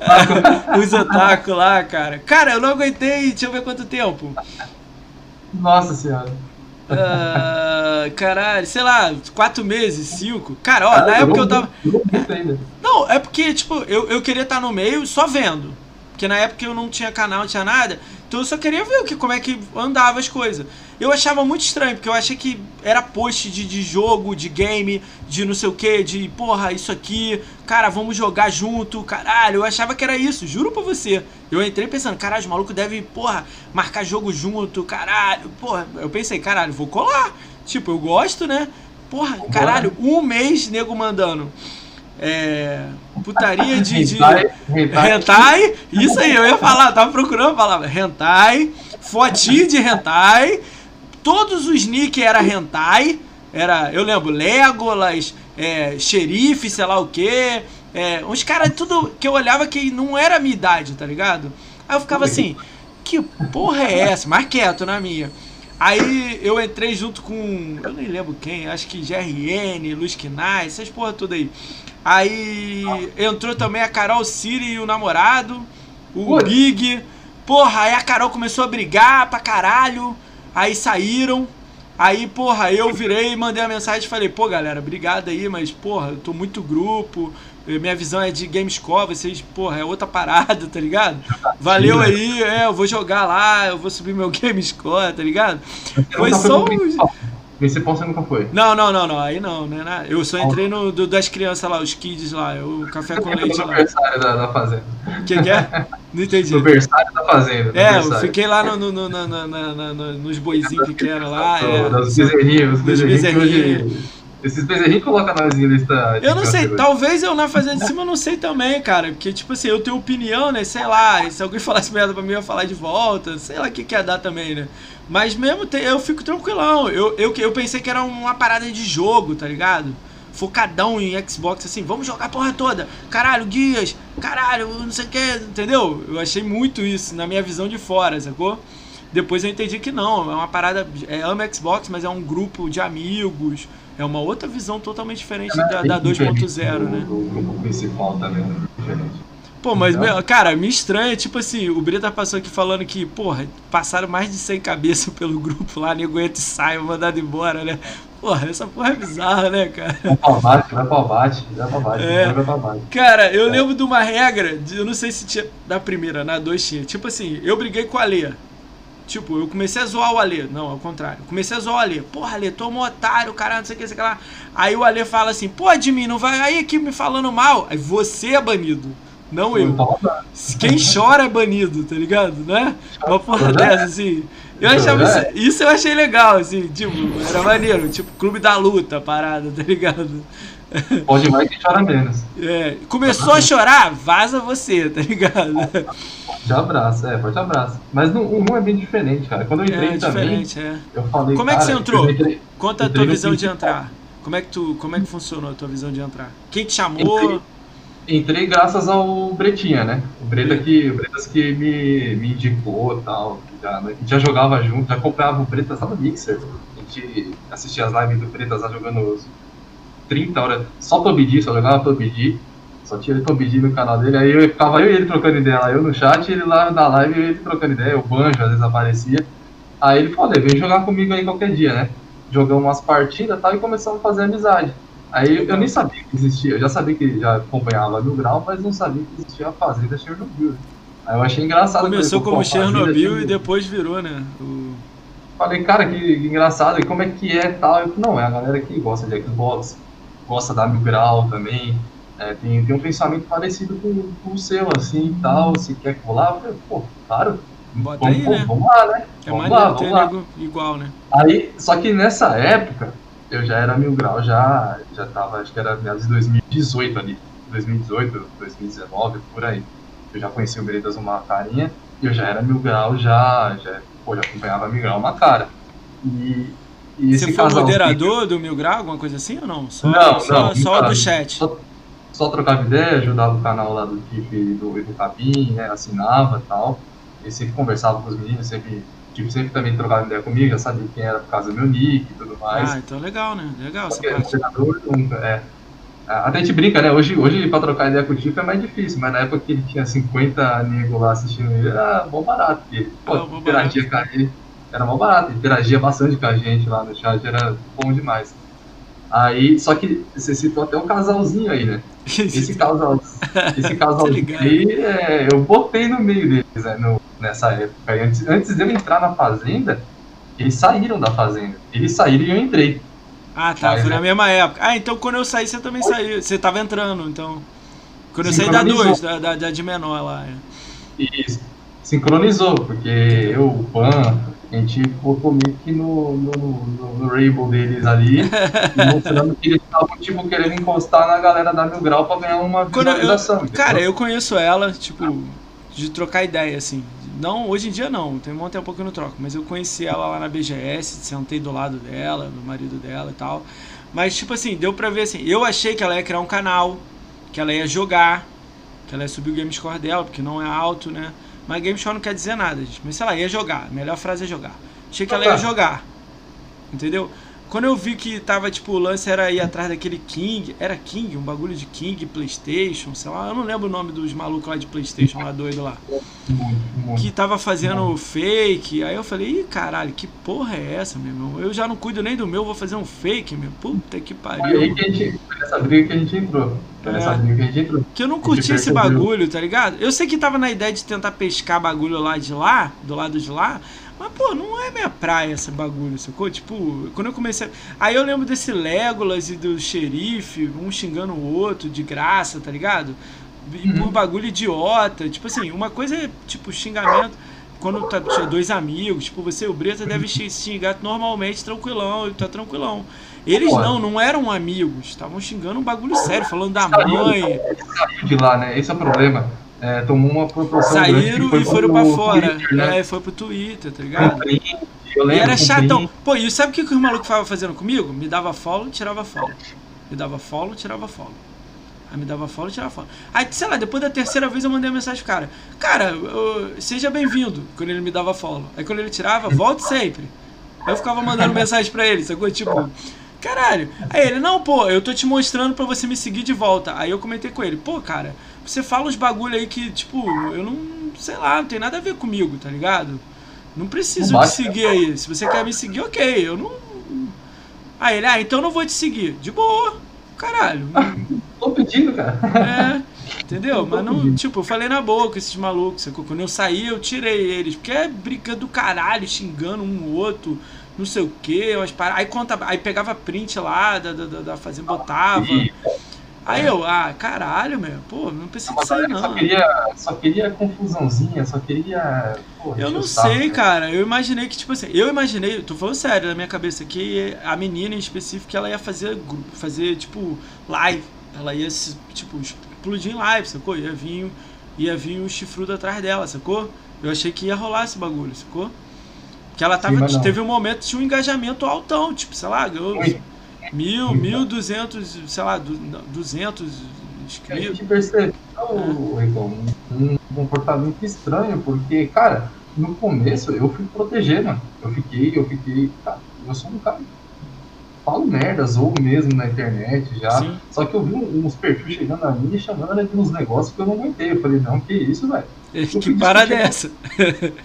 [LAUGHS] Os otaku lá, cara. Cara, eu não aguentei, deixa eu ver quanto tempo. Nossa senhora. Uh, caralho, sei lá, quatro meses, cinco. Cara, ó, na época eu tava. Não, é porque, tipo, eu, eu queria estar no meio só vendo. Porque na época eu não tinha canal, não tinha nada. Então eu só queria ver o que, como é que andava as coisas. Eu achava muito estranho, porque eu achei que era post de, de jogo, de game, de não sei o que, de porra, isso aqui, cara, vamos jogar junto, caralho. Eu achava que era isso, juro pra você. Eu entrei pensando, caralho, os malucos devem, porra, marcar jogo junto, caralho. Porra, eu pensei, caralho, vou colar. Tipo, eu gosto, né? Porra, caralho, um mês nego mandando. É, putaria de, de hentai, isso aí, eu ia falar, tava procurando a palavra hentai, fotinho de hentai, todos os nick era hentai, era, eu lembro, Legolas, é, xerife, sei lá o que, é, uns caras tudo que eu olhava que não era a minha idade, tá ligado? Aí eu ficava assim, que porra é essa? Mais quieto na minha. Aí eu entrei junto com, eu nem lembro quem, acho que GRN, Luz Kinai, essas porra tudo aí. Aí entrou também a Carol Siri e o namorado, o Oi. Big. Porra, aí a Carol começou a brigar pra caralho. Aí saíram. Aí, porra, eu virei mandei a mensagem e falei, pô, galera, obrigado aí, mas, porra, eu tô muito grupo. Minha visão é de Gamescore, vocês, porra, é outra parada, tá ligado? Valeu aí, é, eu vou jogar lá, eu vou subir meu [LAUGHS] Gamescore, tá ligado? Foi só um. Principal você nunca foi? Não, não, não, não. Aí não, né? Eu só entrei no do, das crianças lá, os kids lá, o café com leite lá. Aniversário da, da fazenda. O que, é? [LAUGHS] Não entendi. No aniversário da fazenda. É, eu fiquei lá no, no, no, no, no, no nos boizinhos pequenos lá. É, das bezerrinhos, bezerrinhos. Esses bezerrinhos colocam nós em lista. Eu não sei, talvez eu na fazenda de cima eu não sei também, cara. Porque, tipo assim, eu tenho opinião, né? Sei lá, se alguém [LAUGHS] falasse merda pra mim, eu ia falar de volta. Sei lá o que, que ia dar também, né? Mas mesmo eu fico tranquilão. Eu, eu, eu pensei que era uma parada de jogo, tá ligado? Focadão em Xbox, assim, vamos jogar a porra toda. Caralho, guias, caralho, não sei o que, entendeu? Eu achei muito isso na minha visão de fora, sacou? Depois eu entendi que não, é uma parada. É, ama Xbox, mas é um grupo de amigos. É uma outra visão totalmente diferente é, da, da 2.0, né? O grupo principal também é diferente. Pô, mas, meu, cara, me estranha, tipo assim, o Brita passou aqui falando que, porra, passaram mais de 100 cabeças [LAUGHS] pelo grupo lá, nego entra e sai, mandado embora, né? Porra, essa porra é bizarra, né, cara? Vai pra bate, vai pra bate, vai pra bate, é. vai pra bate. Cara, eu é. lembro de uma regra, eu não sei se tinha, da primeira, na 2 tinha, tipo assim, eu briguei com a Lê. Tipo, eu comecei a zoar o Alê. Não, ao contrário. Comecei a zoar o Alê. Porra, Alê, tu é um otário, caralho, não sei o que, sei o que lá. Aí o Alê fala assim, pô, Admin, não vai aí aqui me falando mal. Aí você é banido. Não eu. Quem chora é banido, tá ligado? Né? [LAUGHS] Uma porra dessa, assim. Eu achava isso, isso eu achei legal, assim, tipo, era maneiro, tipo, clube da luta, parada, [LAUGHS] tá ligado? Pode mais que chora menos. É, começou a chorar, vaza você, tá ligado? Pode abraço, é, pode abraço. Mas no, um é bem diferente, cara. Quando eu entrei é, também, é. eu falei, Como é que você entrou? Entrei, Conta a tua visão de entrar. Como é que tu, como é que funcionou a tua visão de entrar? Quem te chamou? Entrei, entrei graças ao Bretinha, né? O Breta que, o Bretas que me, me indicou e tal. Já, né? já jogava junto, já comprava o Bretas lá no Mixer. A gente assistia as lives do Bretas lá jogando 30 horas só PUBG, só jogava PUBG. Só tinha ele PUBG no canal dele, aí eu ficava eu e ele trocando ideia lá, eu no chat, ele lá na live, ele trocando ideia, o Banjo às vezes aparecia. Aí ele falou, vem jogar comigo aí qualquer dia, né? Jogamos umas partidas e tal, e começamos a fazer amizade. Aí eu nem sabia que existia, eu já sabia que já acompanhava Mil Grau, mas não sabia que existia a Fazenda Chernobyl. Aí eu achei engraçado. Começou como Chernobyl e depois virou, né? O... Falei, cara, que, que engraçado, e como é que é tal? Eu, não, é a galera que gosta de Xbox, gosta da Mil Grau também, é, tem, tem um pensamento parecido com, com o seu, assim, e tal, se quer colar, eu falei, pô, claro, Bota vamos, aí, né? Vamos lá, né? É vamos lá, vamos lá. igual, né? Aí, só que nessa época, eu já era Mil Grau, já, já tava, acho que era meados de 2018 ali, 2018, 2019, por aí. Eu já conheci o Veredas uma carinha, e eu já era Mil Grau, já, já, pô, já acompanhava Mil Grau uma cara. E e Você foi moderador do Mil Grau, alguma coisa assim ou não? Só, não, só, não. Só do chat. Só, só, trocava ideia, ajudava o canal lá do Tiff e do, do Capim, né, assinava e tal. E sempre conversava com os meninos, sempre, tipo, sempre também trocava ideia comigo, já sabia quem era por causa do meu nick e tudo mais. Ah, então legal, né? Legal essa nunca, é. Até a gente brinca, né? Hoje, hoje pra trocar ideia com o Tiff é mais difícil, mas na época que ele tinha 50 negros lá assistindo ele, era bom barato. Porque, pô, ah, interagia com ele era mal barato, interagia bastante com a gente lá no chat, era bom demais. Aí, só que você citou até um casalzinho aí, né? [LAUGHS] Esse casal, esse [LAUGHS] casalzinho aí, é, eu botei no meio deles, né, no, nessa época. antes, antes de eu entrar na fazenda, eles saíram da fazenda. Eles saíram e eu entrei. Ah, tá, Mas, foi na mesma época. Ah, então quando eu saí, você também saiu. Você tava entrando, então. Quando eu saí da 2, da, da, da, de menor lá. É. Isso. Sincronizou, porque eu, o Pan, a gente meio que no, no, no, no Rainbow deles ali, [LAUGHS] mostrando que eles estavam tipo, querendo encostar na galera da Mil Grau pra ganhar uma visualização. Eu, cara, eu conheço ela, tipo, de trocar ideia, assim. Não, hoje em dia não, tem um tempo que eu não troco, mas eu conheci ela lá na BGS, sentei do lado dela, do marido dela e tal. Mas, tipo assim, deu pra ver assim, eu achei que ela ia criar um canal, que ela ia jogar, que ela ia subir o game score dela, porque não é alto, né? Mas game show não quer dizer nada, gente. Mas sei lá, ia jogar. A melhor frase é jogar. Achei que ela ia jogar. Entendeu? Quando eu vi que tava, tipo, o lance era ir atrás daquele King. Era King, um bagulho de King, Playstation, sei lá. Eu não lembro o nome dos malucos lá de Playstation, lá doido lá. Que tava fazendo fake. Aí eu falei, ih, caralho, que porra é essa, meu irmão? Eu já não cuido nem do meu, vou fazer um fake, meu. Puta que pariu. Aí que a gente, nessa briga que a gente entrou. Foi nessa é. briga que a gente entrou. Que eu não curti esse bagulho, tá ligado? Eu sei que tava na ideia de tentar pescar bagulho lá de lá, do lado de lá. Mas, pô, não é minha praia esse bagulho, sacou? Tipo, quando eu comecei. Aí eu lembro desse Legolas e do xerife, um xingando o outro de graça, tá ligado? Uhum. por bagulho idiota. Tipo assim, uma coisa é, tipo, xingamento. Quando tá dois amigos, tipo, você e o Breta deve xingar normalmente, tranquilão, tá tranquilão. Eles não, não eram amigos, estavam xingando um bagulho sério, falando da mãe. Saiu de lá, né? Esse é o problema é, tomou uma proporção Saíram e foram pra fora. Twitter, né? É, foi pro Twitter, tá ligado? e era chatão. Pô, e sabe o que, que os malucos estavam fazendo comigo? Me dava follow, tirava follow. Me dava follow, tirava follow. Aí me dava follow, tirava follow. Aí, sei lá, depois da terceira vez eu mandei uma mensagem pro cara. Cara, eu, seja bem-vindo. Quando ele me dava follow. Aí quando ele tirava, volte sempre. Eu ficava mandando [LAUGHS] mensagem pra ele, sacou? Tipo, caralho. Aí ele, não, pô, eu tô te mostrando pra você me seguir de volta. Aí eu comentei com ele, pô, cara, você fala uns bagulho aí que, tipo, eu não. Sei lá, não tem nada a ver comigo, tá ligado? Não preciso não te seguir aí. Se você quer me seguir, ok. Eu não. Aí ele, ah, então não vou te seguir. De boa. Caralho. [LAUGHS] Tô pedindo, cara. É. Entendeu? Mas não, tipo, eu falei na boa com esses malucos. Quando eu saí, eu tirei eles. Porque é briga do caralho, xingando um outro, não sei o quê. Umas par... aí, conta... aí pegava print lá da, da, da fazenda, botava. Aí eu, ah, caralho, meu, pô, não precisa disso aí não. Só queria, só queria confusãozinha, só queria. eu não sei, cara. Eu imaginei que, tipo assim, eu imaginei, tô falando sério na minha cabeça, que a menina em específico ela ia fazer, fazer tipo, live. Ela ia, tipo, explodir em live, sacou? Ia vir, ia vir um chifrudo atrás dela, sacou? Eu achei que ia rolar esse bagulho, sacou? Que ela tava, Sim, teve um momento de um engajamento altão, tipo, sei lá, ganhou. Mil, mil duzentos, sei lá, duzentos inscritos. A gente percebeu, é. um comportamento estranho, porque, cara, no começo eu fui proteger, mano. Eu fiquei, eu fiquei, cara, eu sou um cara falo merdas ou mesmo na internet já. Sim. Só que eu vi uns perfis chegando a mim e chamando de uns negócios que eu não aguentei. Eu falei, não, que isso, velho. Que parada é essa?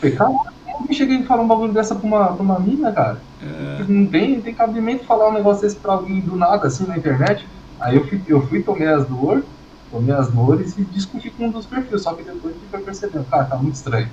Falei, caralho, como cheguei a falar um bagulho dessa pra uma, pra uma mina, cara? É. Não tem, tem cabimento falar um negócio desse pra alguém do nada, assim, na internet. Aí eu fui, eu fui tomei as dores, tomei as dores e discuti com um dos perfis. Só que depois fui percebendo, cara, tá muito estranho.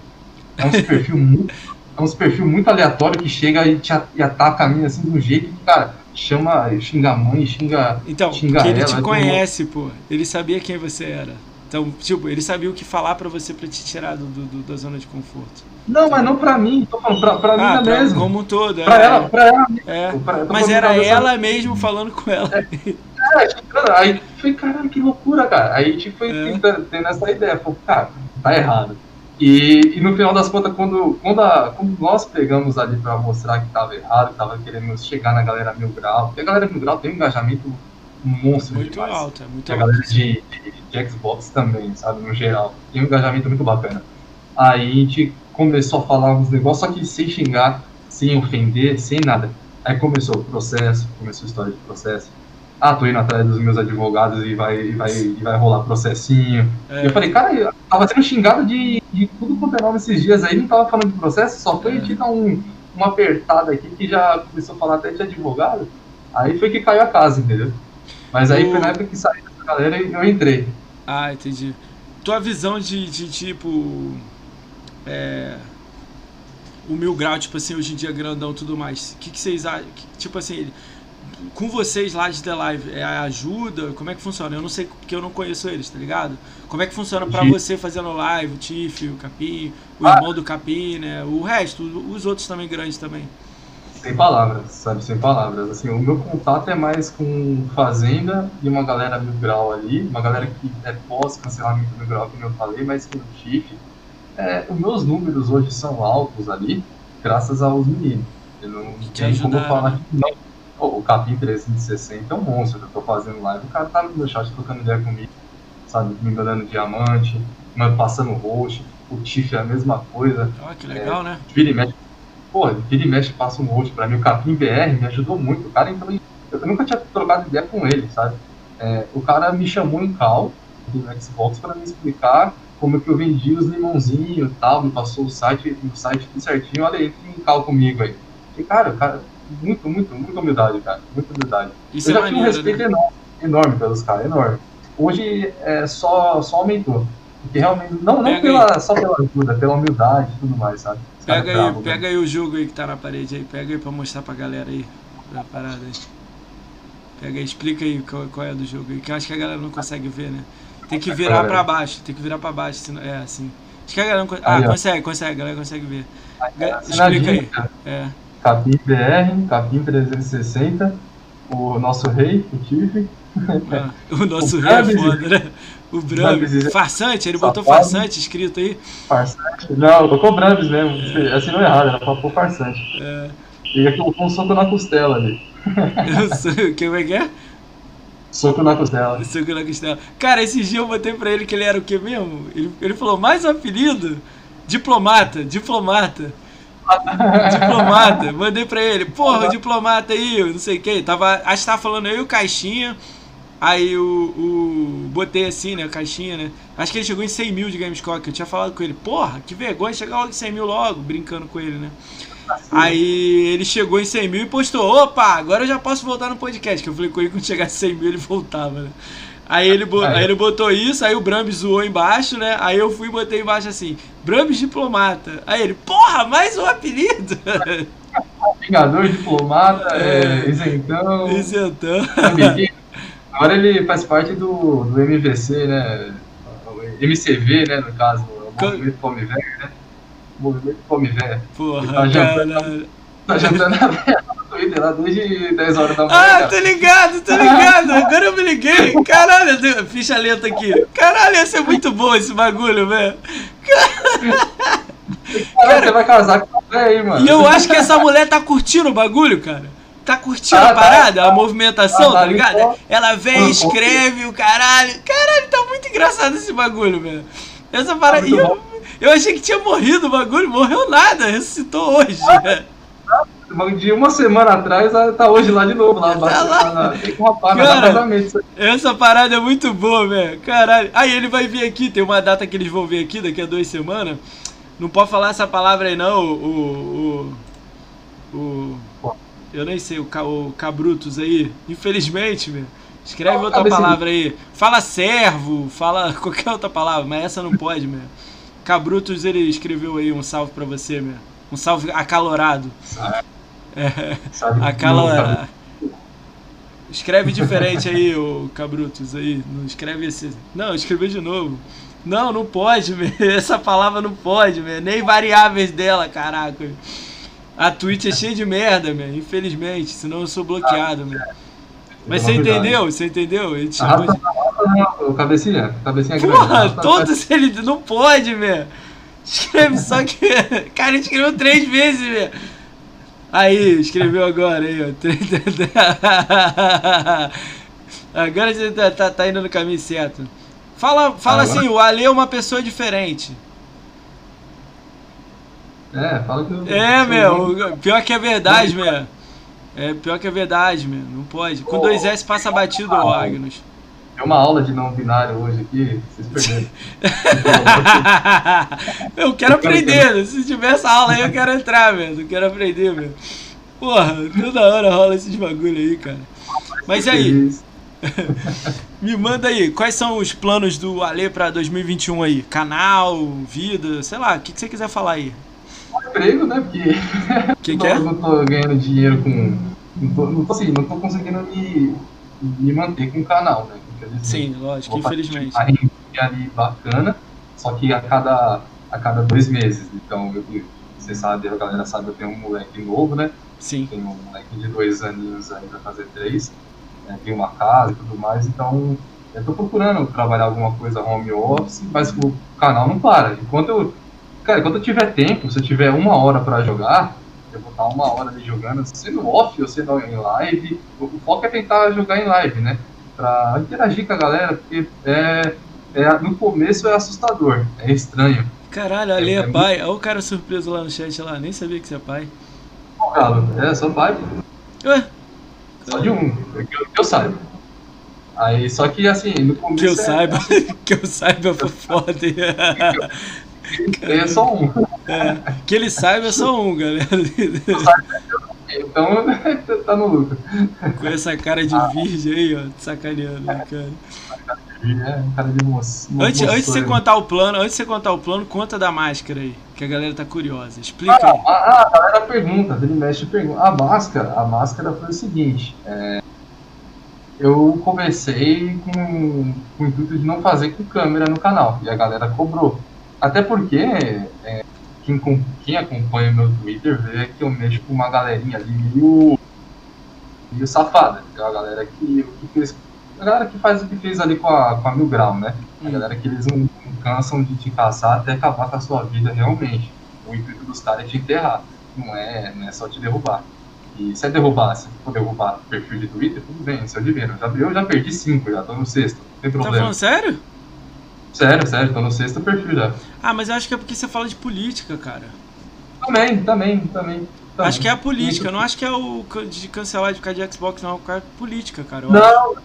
É uns perfil [LAUGHS] muito. É uns perfil muito aleatório que chega e, te, e ataca a mina assim de um jeito que, cara, chama, xinga a mãe, xinga. Então, xinga ele ela, te conhece, pô. Ele sabia quem você era. Então, tipo, ele sabia o que falar para você para te tirar do, do, da zona de conforto. Não, mas não pra mim, tô falando pra, pra ah, mim pra, mesmo. Como um todo. Pra é. ela, pra ela mesmo. É. Pra, mas era ela mesmo falando com ela. É, é aí foi, caralho, que loucura, cara. Aí a gente foi é. tendo essa ideia, falou, cara, tá errado. E, e no final das contas, quando, quando, a, quando nós pegamos ali pra mostrar que tava errado, que tava querendo chegar na galera mil grau, porque a galera mil grau tem um engajamento monstro muito demais. alto, é muito a alto. A galera de, de, de, Xbox também, sabe, no geral. Tem um engajamento muito bacana. Aí a gente começou a falar uns negócios, só que sem xingar, sem ofender, sem nada. Aí começou o processo, começou a história de processo. Ah, tô indo atrás dos meus advogados e vai, e vai, e vai rolar processinho. É. Eu falei, cara, eu tava sendo xingado de, de tudo quanto é nome esses dias aí, não tava falando de processo, só foi é. te dar um, uma apertada aqui que já começou a falar até de advogado. Aí foi que caiu a casa, entendeu? Mas aí o... foi na época que saiu essa galera e eu entrei. Ah, entendi. Tua visão de, de tipo. É, o mil grau, tipo assim, hoje em dia grandão e tudo mais. O que, que vocês acham? Tipo assim, com vocês lá de The Live, é ajuda? Como é que funciona? Eu não sei porque eu não conheço eles, tá ligado? Como é que funciona para você fazendo live, o Tiff, o Capim, o ah. irmão do Capim, né? O resto, os outros também grandes também. Sem palavras, sabe? Sem palavras. Assim, o meu contato é mais com Fazenda e uma galera mil grau ali, uma galera que é pós-cancelamento mil grau, como eu falei, mas com o Tiff. É, os meus números hoje são altos ali, graças aos meninos. Eu não tem como eu falar que não. o Capim 360 é um monstro, eu tô fazendo live, o cara tá no meu chat trocando ideia comigo, sabe? Me mandando diamante, me passando roxo, o Tiff é a mesma coisa. Ah, que legal, é, né? Vira e mexe pô, vira e mexe, passa um rosto pra mim. O Capim BR me ajudou muito. O cara, então, eu nunca tinha trocado ideia com ele, sabe? É, o cara me chamou em cal do Xbox para me explicar como é que eu vendi os limãozinhos e tal, me passou o site, o site tudo certinho, olha aí, cal comigo aí. E, cara, cara, muito, muito, muita humildade, cara, muita humildade. Isso eu é já tinha um respeito né? enorme, enorme pelos caras, enorme. Hoje é, só, só aumentou. Porque realmente, não, não pela, só pela ajuda, pela humildade e tudo mais, sabe? Pega aí, né? pega aí o jogo aí que tá na parede aí, pega aí pra mostrar pra galera aí. Da parada aí. Pega aí, explica aí qual, qual, é do jogo aí, que eu acho que a galera não consegue ver, né? Tem que virar pra baixo, tem que virar pra baixo, senão, é assim. Acho que a galera. Ah, consegue, consegue, a galera consegue ver. Explica aí. É. Capim BR, Capim 360, o nosso rei, o Tiff. Ah, o [LAUGHS] nosso o rei é foda, né? O Brambis. Farsante, ele botou farsante escrito aí. Farsante? Não, colocou Brambis mesmo. Assinou errado, era pra pôr farsante. É. E colocou um soco na costela ali. [LAUGHS] Como é que é? Soco na costela. [LAUGHS] Soco na costela. Cara, esse dia eu botei pra ele que ele era o que mesmo? Ele, ele falou, mais um apelido? Diplomata, diplomata. [LAUGHS] diplomata. Mandei pra ele, porra, diplomata aí, não sei quem. Tava, acho que tava falando eu e o Caixinha. Aí o, o. Botei assim, né? Caixinha, né? Acho que ele chegou em 100 mil de Gamescore, que eu tinha falado com ele. Porra, que vergonha chegar logo em 100 mil logo, brincando com ele, né? Aí ele chegou em 100 mil e postou: opa, agora eu já posso voltar no podcast. Que eu falei com ele quando chegasse 100 mil ele voltava, né? Aí ele, aí ele botou isso, aí o Brambis zoou embaixo, né? Aí eu fui e botei embaixo assim: Brambis Diplomata. Aí ele: porra, mais um apelido! Vingador, diplomata, é, isentão. Isentão. Agora ele faz parte do, do MVC, né? MCV, né, no caso, o Movimento Fome Velho, né? Movimento Fome Velho. Porra, tá jantando, tá jantando a velha no Twitter lá desde 10 horas da manhã. Ah, tô ligado, tô ligado. Agora eu me liguei. Caralho, ficha lenta aqui. Caralho, ia ser muito bom esse bagulho, velho. Cara, você vai casar com a velha aí, mano. E eu acho que essa mulher tá curtindo o bagulho, cara tá curtindo ah, a tá. parada, tá, a movimentação, tá, tá ligado? Ela vem, escreve o caralho. Caralho, tá muito engraçado esse bagulho, velho. Essa parada. Tá eu, eu achei que tinha morrido o bagulho, morreu nada, ressuscitou hoje. De uma semana atrás, tá hoje lá de novo, lá, tá lá. tem rapar, Cara, Essa parada é muito boa, velho. Caralho. Aí ele vai vir aqui, tem uma data que eles vão vir aqui daqui a duas semanas. Não pode falar essa palavra aí, não, o. o, o eu nem sei, o, o Cabrutos aí. Infelizmente, meu. Escreve outra palavra aí. Fala servo, fala [LAUGHS] qualquer outra palavra, mas essa não pode, meu. Cabrutos, ele escreveu aí um salve pra você, meu. Um salve acalorado. É, acalorado. Escreve diferente aí, o Cabrutos aí. Não escreve esse. Não, escreveu de novo. Não, não pode, [LAUGHS] meu. Essa palavra não pode, meu. Nem variáveis dela, caraca. A Twitch é cheia de merda, meu, infelizmente, senão eu sou bloqueado, meu. Mas você entendeu? Você entendeu? Ele te chamou de... Cabecinha, cabecinha Porra, grande. Porra, todos ele não pode, meu. Escreve só que. [LAUGHS] Cara, ele escreveu três vezes, meu. Aí, escreveu agora aí, ó. [LAUGHS] Agora você tá, tá, tá indo no caminho certo. Fala, fala assim, o Ale é uma pessoa diferente. É, fala que eu. É, meu, pior que é verdade, meu. É pior que é verdade, meu. Não pode. Com dois S passa batido, o Agnus. Tem uma aula de não binário hoje aqui, vocês [LAUGHS] perderam. eu quero aprender. Se tiver essa aula aí, eu quero entrar, meu. Eu quero aprender, meu. Porra, toda hora rola esses bagulho aí, cara. Mas e aí? [LAUGHS] Me manda aí, quais são os planos do Ale pra 2021 aí? Canal, vida, sei lá, o que, que você quiser falar aí emprego, né? Porque [LAUGHS] que [LAUGHS] que é? não tô ganhando dinheiro com. Não tô, não tô, assim, não tô conseguindo me, me manter com o canal, né? Sim, lógico, infelizmente. A ali bacana, só que a cada, a cada dois meses. Então, eu, você sabe, a galera sabe, eu tenho um moleque novo, né? Sim. Tenho um moleque de dois aninhos aí pra fazer três. Né? Tem uma casa e tudo mais, então eu tô procurando trabalhar alguma coisa home office, mas o canal não para. Enquanto eu Cara, quando eu tiver tempo, se eu tiver uma hora para jogar, eu vou estar uma hora ali jogando, sendo off ou sendo em live. O, foco é tentar jogar em live, né? Pra interagir com a galera, porque é, é, no começo é assustador, é estranho. Caralho, ali é, é pai. Olha o cara surpreso lá no chat lá, nem sabia que você é pai. Ô, Galo, é, sou pai. Ué? Só de um, que eu, que eu saiba. Aí, só que assim, no começo. Que eu é, saiba, [LAUGHS] que eu saiba foi foda. É só um. É, que ele saiba é só um, galera. Então [LAUGHS] tá no lucro. Com essa cara de virgem aí, ó, sacaneando, né, cara. É, cara de moço. Antes, antes de você contar o plano, antes de você contar o plano, conta da máscara aí, que a galera tá curiosa. Explica ah, aí. Ah, a galera pergunta, ele mexe pergunta. A máscara, a máscara foi o seguinte, é, eu comecei com, com o intuito de não fazer com câmera no canal, e a galera cobrou. Até porque é, quem, quem acompanha meu Twitter vê que eu mexo com uma galerinha ali meio, meio safada. É a galera que, que fez. A galera que faz o que fez ali com a, com a Mil Grau, né? A hum. galera que eles não, não cansam de te caçar até acabar com a sua vida realmente. O intuito dos caras é te enterrar, não é, não é só te derrubar. E se é derrubar, se for derrubar perfil de Twitter, tudo bem, isso é de ver. Eu já, eu já perdi cinco, já tô no sexto, não tem tá problema. Tá falando sério? Sério, sério, tô no sexto perfil já. Ah, mas eu acho que é porque você fala de política, cara. Também, também, também. também. Acho que é a política, eu não acho que é o de cancelar de ficar de Xbox, não, é política, cara. não,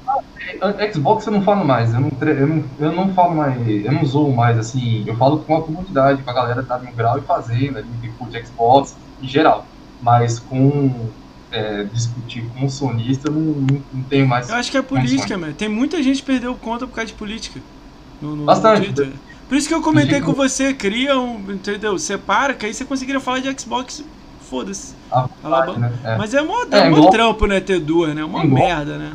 não, Xbox eu não falo mais, eu não, eu, não, eu não falo mais, eu não zoo mais, assim, eu falo com a comunidade, com a galera que tá no grau e fazendo, ali, que curte Xbox, em geral. Mas com é, discutir com o sonista, eu não, não, não tenho mais. Eu acho que é política, mano. Tem muita gente que perdeu conta por causa de política. No, no Bastante. Por isso que eu comentei com você, cria um, entendeu? Separa, que aí você conseguiria falar de Xbox, foda-se. Ah, né? é. Mas é mó, é, é mó trampo, né, ter duas, né? Uma merda, né?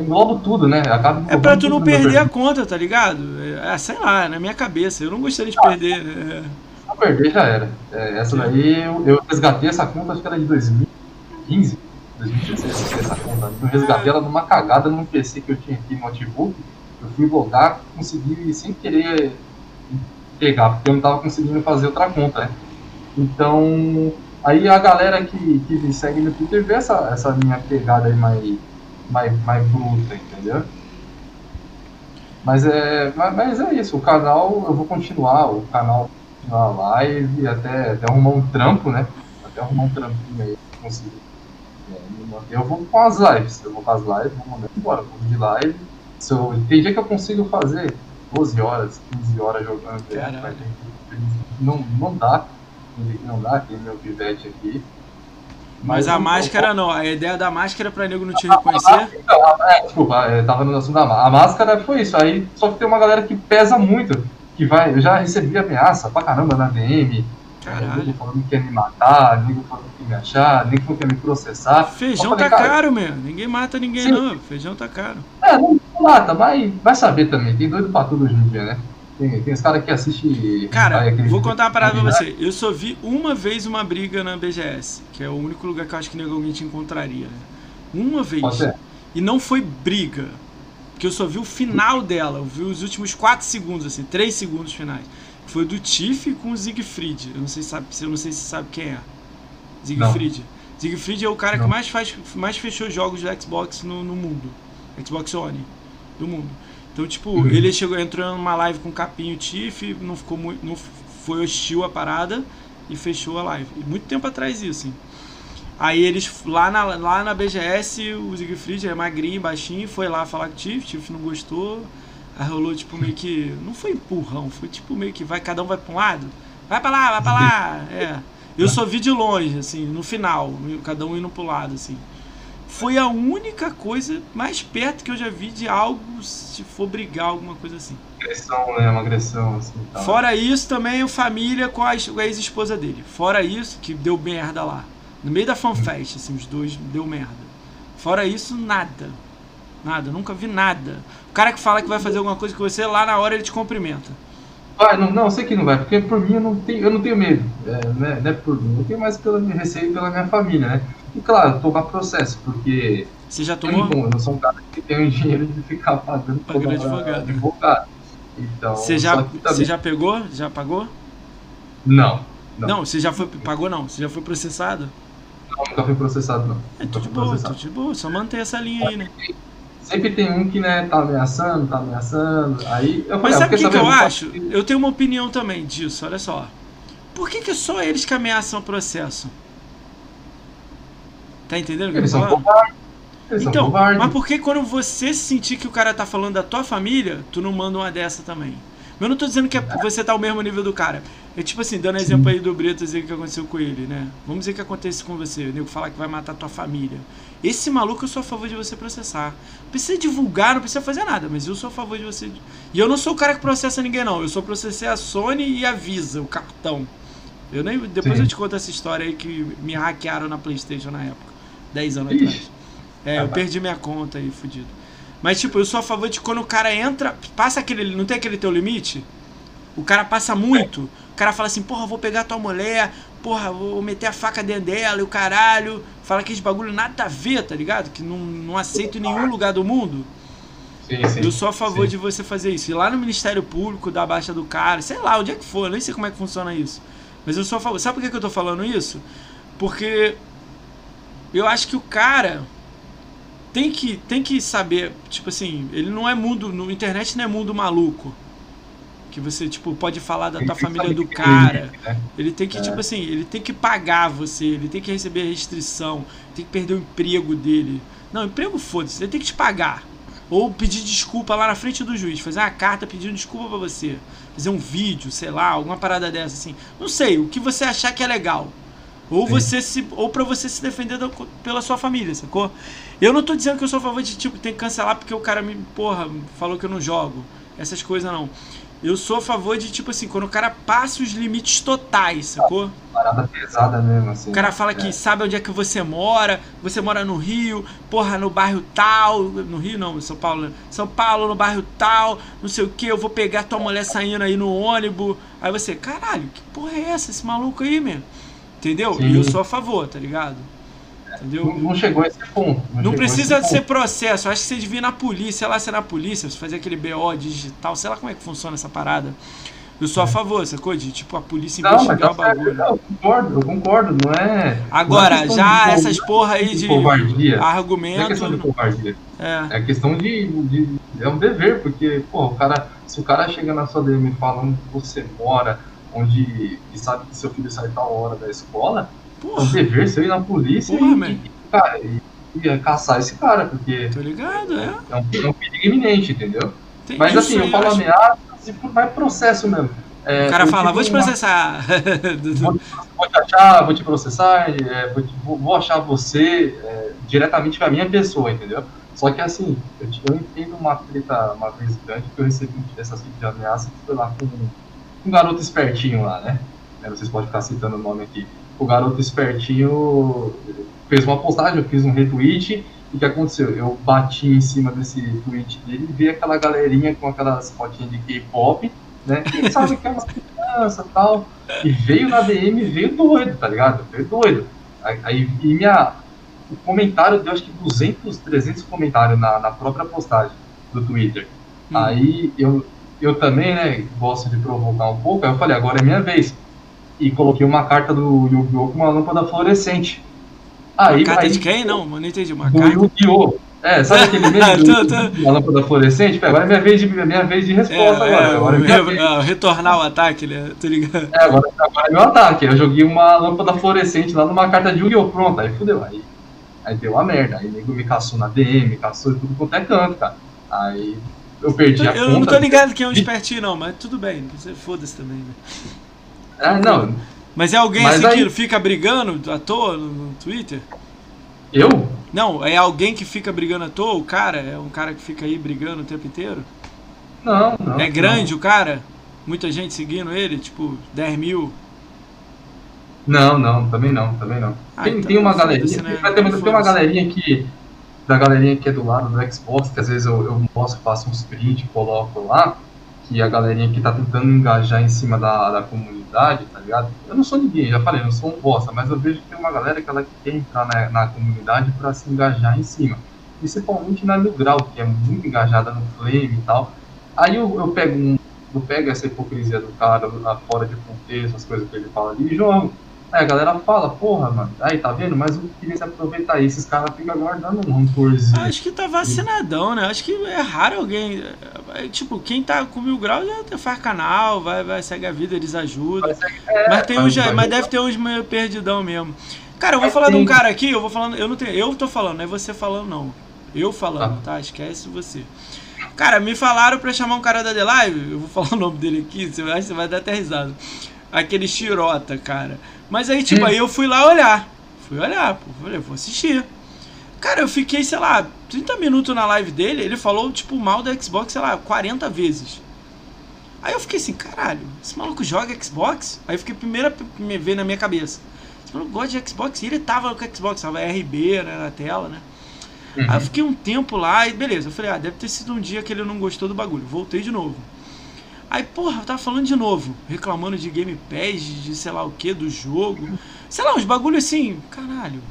englobo tudo, né? Acaba é pra tu não perder a conta, tá ligado? É, sei lá, na minha cabeça. Eu não gostaria de ah, perder. É. Se eu perder, já era. É, essa daí, eu, eu, resgatei essa conta, acho que era de 2015, 2016, essa conta. Eu resgatei ela numa cagada num PC que eu tinha aqui no notebook. Eu fui logar, consegui sem querer pegar, porque eu não tava conseguindo fazer outra conta, né? Então, aí a galera que, que me segue no Twitter vê essa, essa minha pegada aí mais mais, mais bruta, entendeu? Mas é, mas é isso, o canal eu vou continuar, o canal continuar live, até, até arrumar um trampo, né? Até arrumar um trampinho aí, conseguir é, Eu vou com as lives, eu vou com as lives, vou mandar embora, vou de live. Se eu, tem dia que eu consigo fazer 12 horas, 15 horas jogando, né? não, não dá, não dá, tem meu pivete aqui. Mas a máscara não, a ideia da máscara é pra nego não te reconhecer. [LAUGHS] É, desculpa, eu tava no assunto da máscara. A máscara foi isso, aí só que tem uma galera que pesa muito, que vai. Eu já recebi ameaça pra caramba na DM. Nego falando que quer me matar, nego falando me achar, falando que quer me processar. Feijão falei, tá caro, meu. Ninguém mata ninguém, sim. não. Feijão tá caro. É, não mata, mas vai saber também. Tem doido pra tudo hoje em dia, né? Tem, tem os caras que assistem. Cara, vou contar uma parada pra você. Eu só vi uma vez uma briga na BGS, que é o único lugar que eu acho que alguém te encontraria. Né? Uma vez. E não foi briga. Porque eu só vi o final dela. Eu vi os últimos 4 segundos, assim, 3 segundos finais. Foi do Tiff com o Siegfried. Eu não sei, sabe, eu não sei se sabe quem é. Siegfried. Não. Siegfried é o cara não. que mais, faz, mais fechou jogos do Xbox no, no mundo. Xbox One. Do mundo. Então, tipo, uhum. ele chegou, entrou numa live com o Capinho Tiff, não ficou muito. não foi hostil a parada e fechou a live. E muito tempo atrás isso, hein? Aí eles, lá na, lá na BGS, o Siegfried é magrinho, baixinho, foi lá falar com o Tiff, Tiff não gostou. Aí rolou tipo meio que. Não foi empurrão, foi tipo meio que vai, cada um vai pra um lado. Vai pra lá, vai pra lá. [LAUGHS] É. Eu só vi de longe, assim, no final, cada um indo pro lado, assim foi a única coisa mais perto que eu já vi de algo, se for brigar, alguma coisa assim. Agressão, né? Uma agressão, assim. Tá. Fora isso, também o família com a, ex-esposa dele. Fora isso, que deu merda lá. No meio da fanfest, assim, os dois deu merda. Fora isso, nada. Nada, nunca vi nada. O cara que fala que vai fazer alguma coisa com você, lá na hora ele te cumprimenta. Vai, não, não, sei que não vai, porque por mim eu não tenho, eu não tenho medo. É, né, não é por mim, eu tenho mais pelo meu receio pela minha família, né? E claro, tomar processo, porque. Você já tomou? Bom, eu não sou um cara que tem o dinheiro de ficar pagando Pagando advogado. advogado. Então, você já, também... você já pegou? Já pagou? Não, não. Não, você já foi. Pagou não? Você já foi processado? Não, nunca fui processado, não. É tudo de boa, tudo de boa, só manter essa linha aí, né? Sempre tem um que, né, tá ameaçando, tá ameaçando. Aí eu Mas sabe o que, que eu acho? Eu tenho uma opinião também disso, olha só. Por que, que só eles que ameaçam o processo? Tá entendendo o que eles eu tô falando? então, mas por que quando você sentir que o cara tá falando da tua família, tu não manda uma dessa também? Eu não tô dizendo que é, você tá ao mesmo nível do cara. É tipo assim, dando exemplo aí do Brito dizer o que aconteceu com ele, né? Vamos dizer que acontece com você, o nego falar que vai matar tua família. Esse maluco eu sou a favor de você processar. Não precisa divulgar, não precisa fazer nada, mas eu sou a favor de você. E eu não sou o cara que processa ninguém, não. Eu só processei a Sony e a Visa, o cartão. Eu nem, depois Sim. eu te conto essa história aí que me hackearam na Playstation na época. 10 anos Ixi. atrás. É, eu perdi minha conta aí, fudido. Mas, tipo, eu sou a favor de quando o cara entra, passa aquele. Não tem aquele teu limite? O cara passa muito. O cara fala assim, porra, vou pegar tua mulher, porra, vou meter a faca dentro dela e o caralho. Fala aqueles bagulho nada a ver, tá ligado? Que não, não aceito em nenhum lugar do mundo. Sim, sim, eu sou a favor sim. de você fazer isso. Ir lá no Ministério Público, da baixa do cara, sei lá, onde é que for, eu nem sei como é que funciona isso. Mas eu sou a favor. Sabe por que, que eu tô falando isso? Porque eu acho que o cara tem que, tem que saber, tipo assim, ele não é mundo, no internet não é mundo maluco. Que você, tipo, pode falar da tua família do cara. Né? Ele tem que, é. tipo assim, ele tem que pagar você, ele tem que receber restrição, tem que perder o emprego dele. Não, emprego foda-se, ele tem que te pagar. Ou pedir desculpa lá na frente do juiz, fazer uma carta pedindo desculpa para você. Fazer um vídeo, sei lá, alguma parada dessa assim. Não sei, o que você achar que é legal. Ou Sim. você se ou para você se defender da, pela sua família, sacou? Eu não tô dizendo que eu sou a favor de tipo tem que cancelar porque o cara me, porra, falou que eu não jogo. Essas coisas não. Eu sou a favor de, tipo assim, quando o cara passa os limites totais, sacou? Parada pesada mesmo, assim. O cara fala é. que sabe onde é que você mora, você mora no Rio, porra, no bairro tal, no Rio não, São Paulo, né? São Paulo, no bairro tal, não sei o que, eu vou pegar tua mulher saindo aí no ônibus. Aí você, caralho, que porra é essa, esse maluco aí, mesmo? Entendeu? Sim. E eu sou a favor, tá ligado? Entendeu? Não, não chegou a esse ponto. Não a precisa ser ponto. processo. Acho que você devia ir na polícia, sei lá, se é na polícia, você fazer aquele BO digital, sei lá como é que funciona essa parada. Eu sou a favor, sacou? De tipo a polícia Não, investigar tá o bagulho. certo, não, eu concordo, eu concordo, não é. Agora, não é já de- essas porra aí de covardia. Não é argumento. questão de covardia. É. É questão de, de- É um dever, porque, pô, o cara. Se o cara chega na sua DM e fala onde você mora, onde. e sabe que seu filho sai tal hora da escola, é um Porra, dever seu ir na polícia Porra, e, e, cara, e, e caçar esse cara, porque tô ligado, é. é um, é um perigo iminente, entendeu? Tem Mas assim, eu falo acho. ameaças e vai processo mesmo. É, O cara fala, [LAUGHS] vou te processar. Vou, vou te achar, vou te processar, é, vou, te- vou- vou achar você é, diretamente com a minha pessoa, entendeu? Só que assim, eu, eu entendo uma treta uma vez grande que eu recebi essas tipos de ameaça que foi lá com um garoto espertinho lá, né? É, Vocês podem ficar citando o nome aqui. O garoto espertinho fez uma postagem, eu fiz um retweet, e o que aconteceu? Eu bati em cima desse tweet dele e vi aquela galerinha com aquelas fotinhas de K-pop, né? Quem sabe que é uma criança e tal. E veio na DM, veio doido, tá ligado? Veio doido. Aí, e minha, o comentário deu acho que 200, 300 comentários na, na própria postagem do Twitter. Hum. Aí eu, eu também, né, gosto de provocar um pouco, aí eu falei, agora é minha vez. E coloquei uma carta do Yu-Gi-Oh! com uma lâmpada fluorescente. Aí, carta aí, de quem? Não, não entendi. Uma do carta. Yu-Gi-Oh! É, sabe aquele [LAUGHS] meme do, da lâmpada fluorescente? Pô, Agora é minha vez de, minha vez de É, resposta é, agora. Agora é vez. é, retornar o ataque, né? Tô ligado. É, agora, agora é meu ataque. Eu joguei uma lâmpada fluorescente lá numa carta de Yu-Gi-Oh! Pronto, aí fudeu. Aí, aí deu uma merda. Aí nego me caçou na DM, me caçou tudo quanto é canto, cara. Aí eu perdi a Eu conta. não tô ligado quem é um espertinho, não, mas tudo bem. Foda-se também, né? É, não. Mas é alguém Mas assim aí- que fica brigando à toa no, Twitter? Eu? Não, é alguém que fica brigando à toa, o cara? É um cara que fica aí brigando o tempo inteiro? Não, não. é grande o cara? Muita gente seguindo ele, tipo, 10 mil. Não, não, também não, também não. Ah, tem, então tem uma galerinha. né? Tem, tem uma Foda-se. galerinha que. Da galerinha que é do lado do Xbox, que às vezes eu, eu mostro, faço uns print, coloco lá, que a galerinha que tá tentando engajar em cima da, da comunidade, tá ligado? Eu não sou ninguém, já falei, eu não sou um bosta, mas eu vejo que tem uma galera que ela quer entrar na, na comunidade pra se engajar em cima. Principalmente na Mil Grau, que é muito engajada no Flame e tal. Aí eu, eu pego um. Eu pego essa hipocrisia do cara fora de contexto, as coisas que ele fala ali e jogo. Aí a galera fala, porra, mano, aí tá vendo? Mas eu queria se aproveitar aí. Esses caras ficam guardando um rancorzinho. Acho que tá vacinadão, né? Acho que é raro alguém. é, Tipo, quem tá com mil graus já faz canal, vai, vai, segue a vida, eles ajudam. mas tem mas uns, vai mas deve ter uns meio perdidão mesmo. Cara, eu vou Mas falar de um tem- cara aqui, eu vou falando, eu não tenho, eu tô falando, não é você falando não. Eu falando, tá? Esquece você. Cara, me falaram pra chamar um cara da The Live, eu vou falar o nome dele aqui, você vai, você vai dar até risada. Aquele Chirota, cara. Mas aí, tipo, Hum. aí eu fui lá olhar. Fui olhar, pô. Falei, vou assistir. Cara, eu fiquei, sei lá, 30 minutos na live dele, ele falou, tipo, mal da Xbox, sei lá, 40 vezes. Aí eu fiquei assim, caralho, esse maluco joga Xbox? Aí eu fiquei primeiro a me ver na minha cabeça. Esse maluco gosta de Xbox? E ele tava com Xbox, tava RB né, na tela, né? Uhum. Aí eu fiquei um tempo lá e beleza. Eu falei, ah, deve ter sido um dia que ele não gostou do bagulho. Voltei de novo. Aí, porra, eu tava falando de novo, reclamando de Game Pass, de sei lá o que, do jogo. Sei lá, uns bagulho assim, caralho.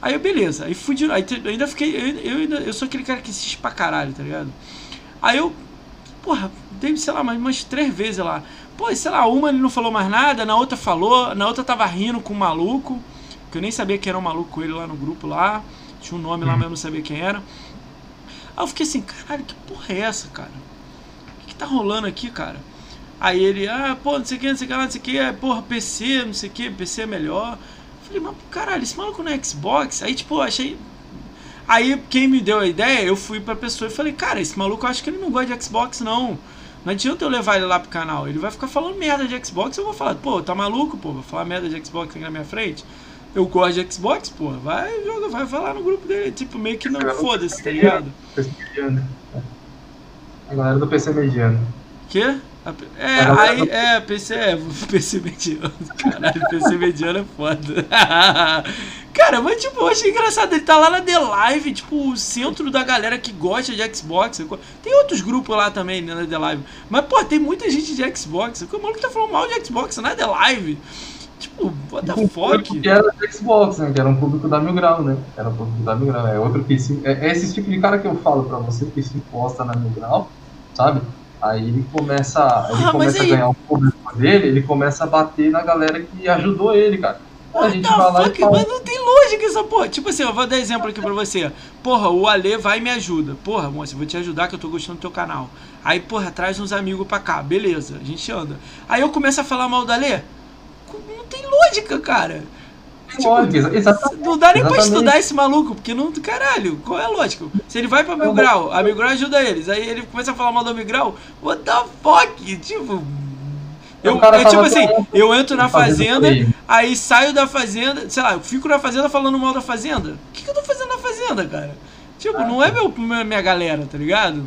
Aí beleza, aí fui de Aí ainda fiquei. Eu, eu, ainda, eu sou aquele cara que assiste pra caralho, tá ligado? Aí eu, porra, dei, sei lá, mais umas três vezes lá. Pô, sei lá, uma ele não falou mais nada, na outra falou, na outra tava rindo com um maluco, que eu nem sabia que era um maluco ele lá no grupo lá. Tinha um nome lá, mas eu não sabia quem era. Aí eu fiquei assim, caralho, que porra é essa, cara? Que, tá rolando aqui, cara? Aí ele, ah, pô, não sei o que, não sei o que, lá, não sei o que, é, porra, PC, não sei o que, PC é melhor. Falei, mas caralho, esse maluco no Xbox? Aí, tipo, achei. Aí, quem me deu a ideia, eu fui pra pessoa e falei, cara, esse maluco eu acho que ele não gosta de Xbox, não. Não adianta eu levar ele lá pro canal. Ele vai ficar falando merda de Xbox. Eu vou falar, pô, tá maluco, pô? Vai falar merda de Xbox aqui na minha frente? Eu gosto de Xbox, pô. Vai, joga, vai falar no grupo dele. Tipo, meio que não foda-se, tá ligado? A galera do PC mediano. Quê? É, aí, é, PC, é, [LAUGHS] PC mediano. Caralho, PC mediano é foda. [LAUGHS] Cara, mas tipo, eu achei engraçado. Ele tá lá na The Live, tipo, o centro da galera que gosta de Xbox. Tem outros grupos lá também, né, na The Live. Mas, pô, tem muita gente de Xbox. O maluco tá falando mal de Xbox na The Live. Tipo, what the fuck? Que era Xbox, né? Que era um público da Mil Grau, né? Era um público da Mil Grau. É outro que se. É, é esse tipo de cara que eu falo pra você que se posta na Mil Grau, sabe? Aí ele começa, ele ah, começa a ganhar o público dele, ele começa a bater na galera que ajudou ele, cara. A gente vai lá fuck? e fala... Mas não tem lógica essa porra. Tipo assim, eu vou dar exemplo aqui pra você. Porra, o Ale vai e me ajuda. Porra, moça, eu vou te ajudar que eu tô gostando do teu canal. Aí, porra, traz uns amigos pra cá. Beleza, a gente anda. Aí eu começo a falar mal do Ale. Não tem lógica, cara. Tipo, exatamente. Não dá nem pra estudar esse maluco, porque não. Caralho, qual é a lógica? Se ele vai pra Mil Grau, a Mil Grau ajuda eles. Aí ele começa a falar mal da Mil Grau, what the fuck? Tipo. Eu, é tipo assim, eu entro na fazenda, aí saio da fazenda, sei lá, eu fico na fazenda falando mal da fazenda. O que, que eu tô fazendo na fazenda, cara? Tipo, não é meu, minha galera, tá ligado?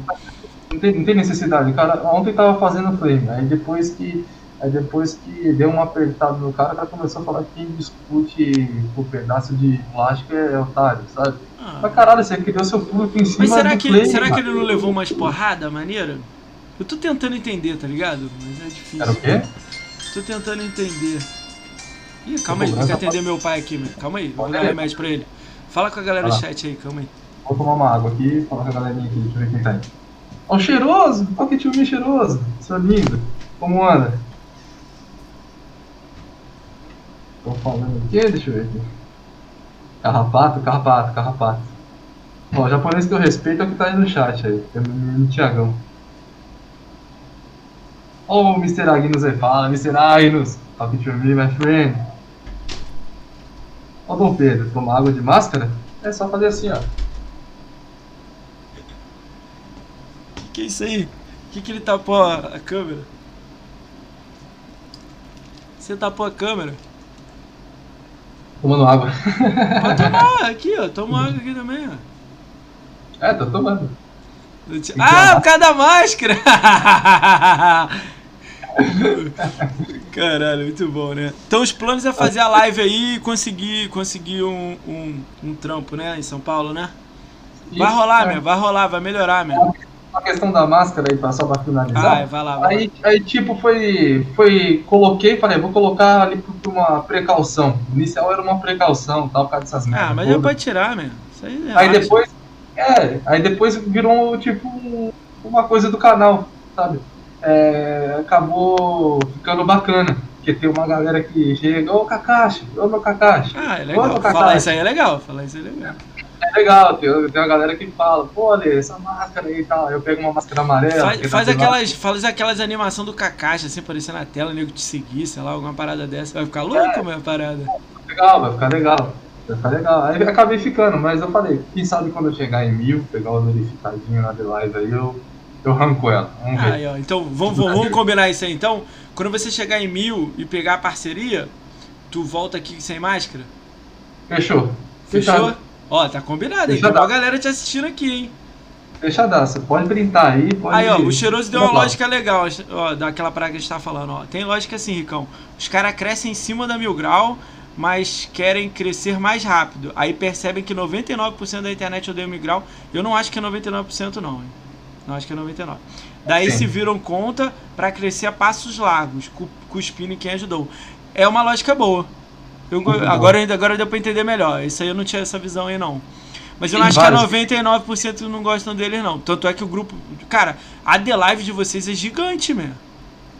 Não tem, não tem necessidade, cara. Ontem tava fazendo flame, aí depois que Aí depois que deu um apertado no cara, o cara começou a falar que quem discute por pedaço de plástico é otário, sabe? Ah. Mas caralho, você criou seu público em cima Mas será, que, play, será que ele não levou umas porrada maneira? Eu tô tentando entender, tá ligado? Mas é difícil. Era o quê? Tô tentando entender. Ih, calma aí, tem que atender meu pai aqui, mano. Calma aí, vou dar remédio pra ele. Fala com a galera do chat aí, calma aí. Vou tomar uma água aqui e falar com a galerinha aqui, deixa eu ver quem tá aí. Ó, oh, cheiroso! Ó, que tio cheiroso! Seu lindo! Como anda? Tô falando aqui, deixa eu ver aqui. Carrapato, carrapato, carrapato. Ó, o japonês que eu respeito é o que tá aí no chat aí, é o menino Tiagão. O Mr. Agnus aí, fala, Mr. Agnus, talk to me, my friend. Ó Dom Pedro, tomar água de máscara? É só fazer assim, ó. Que que é isso aí? Que que ele tapou a câmera? Você tapou a câmera? Tomando água. Pode tomar, aqui, ó. Toma água aqui também, ó. É, tô tomando. Ah, por causa da máscara! [LAUGHS] Caralho, muito bom, né? Então os planos é fazer a live aí e conseguir, conseguir um, um, um trampo, né? Em São Paulo, né? Vai rolar, meu, vai rolar, vai melhorar, meu a questão da máscara aí, só pra finalizar. Ah, vai lá, vai aí, aí, tipo, foi, foi. Coloquei, falei, vou colocar ali por uma precaução. O inicial era uma precaução, tal, por causa dessas merdas. Ah, mas já pode tirar, meu. Isso aí, é aí depois. É, aí depois virou, tipo, uma coisa do canal, sabe? É, acabou ficando bacana. Porque tem uma galera que chega, ô Kakashi, ô meu Kakashi. Ah, é legal. Falar isso aí é legal, falar isso aí é legal é legal, tem, tem uma galera que fala, pô, Ale, essa máscara aí e tal. Eu pego uma máscara amarela. Faz, faz aquelas, faz aquelas animação do Kakashi, assim, aparecer na tela, nego te seguir, sei lá, alguma parada dessa. Vai ficar louco é, a parada. Legal, vai ficar legal. Vai ficar legal. Aí acabei ficando, mas eu falei, quem sabe quando eu chegar em mil, pegar o verificadinho na The Live aí, eu, eu ranco ela. Vamos ver. Aí, ó, então vamos, vamos, combinar isso aí. Então, quando você chegar em mil e pegar a parceria, tu volta aqui sem máscara? Fechou. Fechou? Fechado. Ó, tá combinado, hein? Tem uma galera te assistindo aqui, hein? Fechadaça, pode printar aí, pode... Aí, ó, o Cheiroso deu uma lógica legal, ó, daquela praga que a gente tá falando, ó. Tem lógica assim, Ricão. Os caras crescem em cima da Mil Grau, mas querem crescer mais rápido. Aí percebem que 99% da internet odeia Mil Grau. Eu não acho que é 99% não, hein? Não acho que é 99%. Daí Sim. se viram conta para crescer a passos largos, cuspindo em quem ajudou. É uma lógica boa. Eu, agora, agora deu pra entender melhor. Isso aí eu não tinha essa visão aí, não. Mas eu não acho vários. que 99% não gostam deles, não. Tanto é que o grupo. Cara, a The Live de vocês é gigante, meu.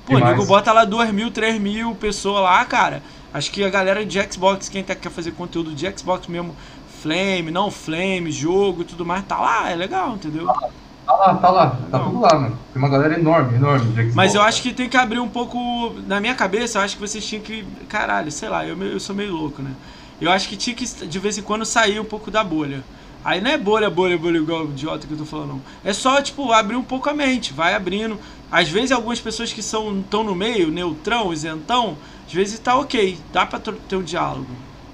Pô, o nego bota lá 2 mil, 3 mil pessoas lá, cara. Acho que a galera de Xbox, quem tá, quer fazer conteúdo de Xbox mesmo, Flame, não Flame, jogo e tudo mais, tá lá, é legal, entendeu? Ah, Tá lá, tá lá, tá tudo lá, mano. Tem uma galera enorme, enorme. Mas eu acho que tem que abrir um pouco. Na minha cabeça, eu acho que vocês tinham que. Caralho, sei lá, eu, eu sou meio louco, né? Eu acho que tinha que de vez em quando sair um pouco da bolha. Aí não é bolha, bolha, bolha igual o idiota que eu tô falando, não. É só, tipo, abrir um pouco a mente, vai abrindo. Às vezes algumas pessoas que são estão no meio, neutrão, isentão, às vezes tá ok, dá pra ter um diálogo.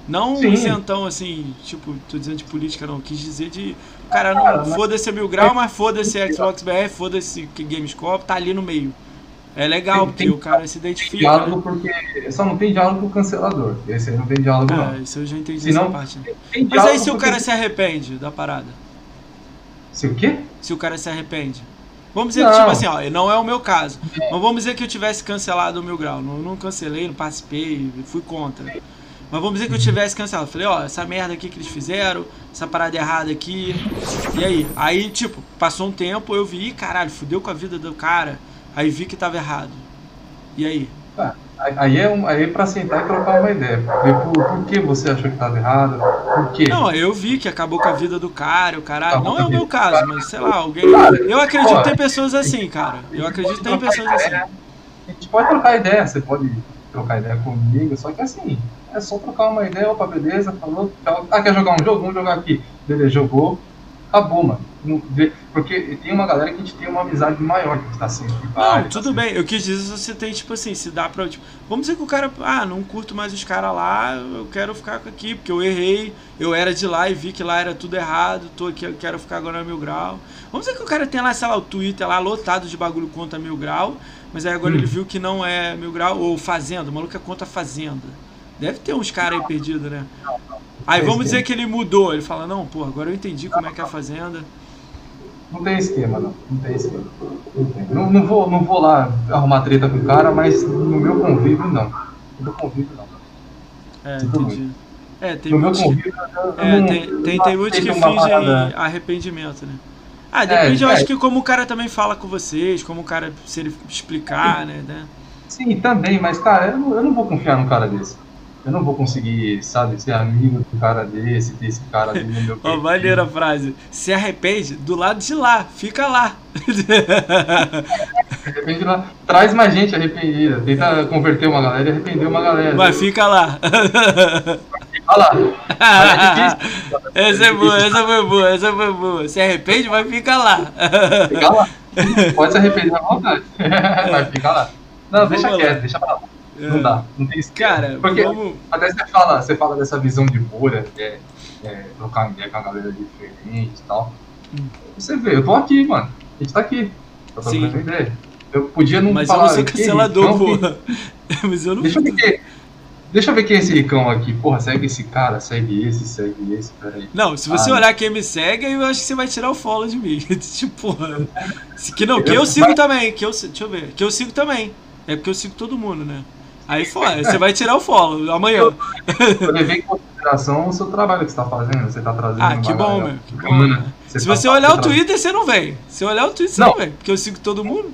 Não Sim. isentão assim, tipo, tô dizendo de política não, quis dizer de Cara, não, foda-se a Mil Grau, mas foda-se Xbox BR, foda-se Gamescom, tá ali no meio. É legal, porque o cara se identifica. diálogo né? porque. Só não tem diálogo com o cancelador. Esse aí não tem diálogo, ah, não. Isso eu já entendi Senão, essa parte. Né? Mas aí se o cara se arrepende da parada? Se o quê? Se o cara se arrepende. Vamos dizer não. que, tipo assim, ó, não é o meu caso. É. Mas vamos dizer que eu tivesse cancelado o meu grau. Não, não cancelei, não participei, fui contra. Mas vamos dizer que eu tivesse cancelado. Falei, ó, essa merda aqui que eles fizeram, essa parada errada aqui. E aí? Aí, tipo, passou um tempo, eu vi, caralho, fudeu com a vida do cara. Aí vi que tava errado. E aí? Ah, aí é, um, aí é pra sentar e trocar uma ideia. Por, por que você achou que tava errado? Por quê? Não, eu vi que acabou com a vida do cara, o caralho. Acabou não é o meu caso, cara. mas sei lá, alguém. Eu acredito que tem pessoas assim, cara. Eu acredito que tem pessoas assim. A gente pode trocar ideia, você pode trocar ideia comigo, só que assim, é só trocar uma ideia, opa, beleza, falou, ah, quer jogar um jogo? Vamos jogar aqui. Beleza, jogou, acabou, mano. Porque tem uma galera que a gente tem uma amizade maior que está sempre. Não, tudo tá bem. Eu quis dizer você tem, tipo assim, se dá pra. Tipo, vamos dizer que o cara, ah, não curto mais os caras lá, eu quero ficar aqui, porque eu errei, eu era de lá e vi que lá era tudo errado, tô aqui, eu quero ficar agora no mil grau. Vamos dizer que o cara tem lá, sei lá, o Twitter lá lotado de bagulho contra mil grau, mas aí agora hum. ele viu que não é mil grau, ou fazenda, o maluco é contra fazenda. Deve ter uns caras aí perdidos, né? Aí vamos dizer que ele mudou, ele fala, não, pô, agora eu entendi como é que é a fazenda. Não tem esquema, não. Não tem esquema. Não, não, vou, não vou lá arrumar treta com o cara, mas no meu convívio, não. No meu convívio, não. É, entendi. É, tem muitos, convívio, é, não, tem, tem, tem muitos que fingem arrependimento, né? Ah, depende, é, eu é. acho que como o cara também fala com vocês, como o cara, se ele explicar, né, né? Sim, também, mas, cara, eu não, eu não vou confiar num cara desse eu não vou conseguir, sabe, ser amigo um cara desse, desse cara ali no meu [LAUGHS] Ó, maneira a frase. Se arrepende do lado de lá, fica lá. [LAUGHS] arrepende lá. Traz mais gente arrependida. Tenta converter uma galera e arrepender uma galera. Vai, fica lá. Fica lá. É [LAUGHS] essa é boa, essa foi boa, essa foi boa. Se arrepende, mas fica lá. Fica lá. Pode se arrepender à vontade. Mas fica lá. Não, deixa quieto, deixa pra lá. Não dá, não tem esquema. Cara, Porque vamos... até você fala, você fala dessa visão de bolha, é, é, trocar ideia com a galera diferente e tal. Hum. Você vê, eu tô aqui, mano. A gente tá aqui. Tô trocando ideia. Eu podia não Mas falar. Mas eu não sou cancelador, porra. [LAUGHS] Mas eu não. Deixa eu ver quem, deixa eu ver quem é esse ricão aqui. Porra, segue esse cara, segue esse, segue esse, peraí. Não, se você ah, olhar quem me segue, eu acho que você vai tirar o follow de mim. [LAUGHS] tipo, porra. Que não, que eu sigo também. Que eu, deixa eu ver. Que eu sigo também. É porque eu sigo todo mundo, né? Aí foi, você vai tirar o follow amanhã. Eu, eu levei em consideração o seu trabalho que você está fazendo, você está trazendo. Ah, que bom, meu. Que bom, né? Se tá você olhar o Twitter, você não vem. Se olhar o Twitter, você não, não vem, porque eu sigo todo mundo.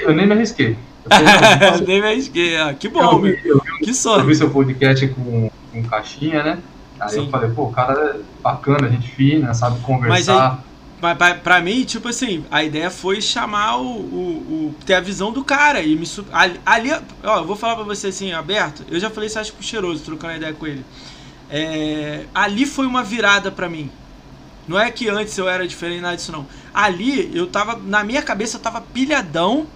Eu nem me arrisquei. [LAUGHS] Eu nem me arrisquei. Ah, que bom, eu meu. que sorte. Eu vi seu podcast com, com caixinha, né? Aí Sim. eu falei, pô, o cara é bacana, gente fina, sabe conversar. Mas aí, Pra, mim, tipo assim, a ideia foi chamar o, o, o ter a visão do cara e me ali, ali, ó, eu vou falar pra você assim, aberto. Eu já falei isso acho pro cheiroso, trocando ideia com ele. É, ali foi uma virada pra mim. Não é que antes eu era diferente nada disso não. Ali eu tava na minha cabeça eu tava pilhadão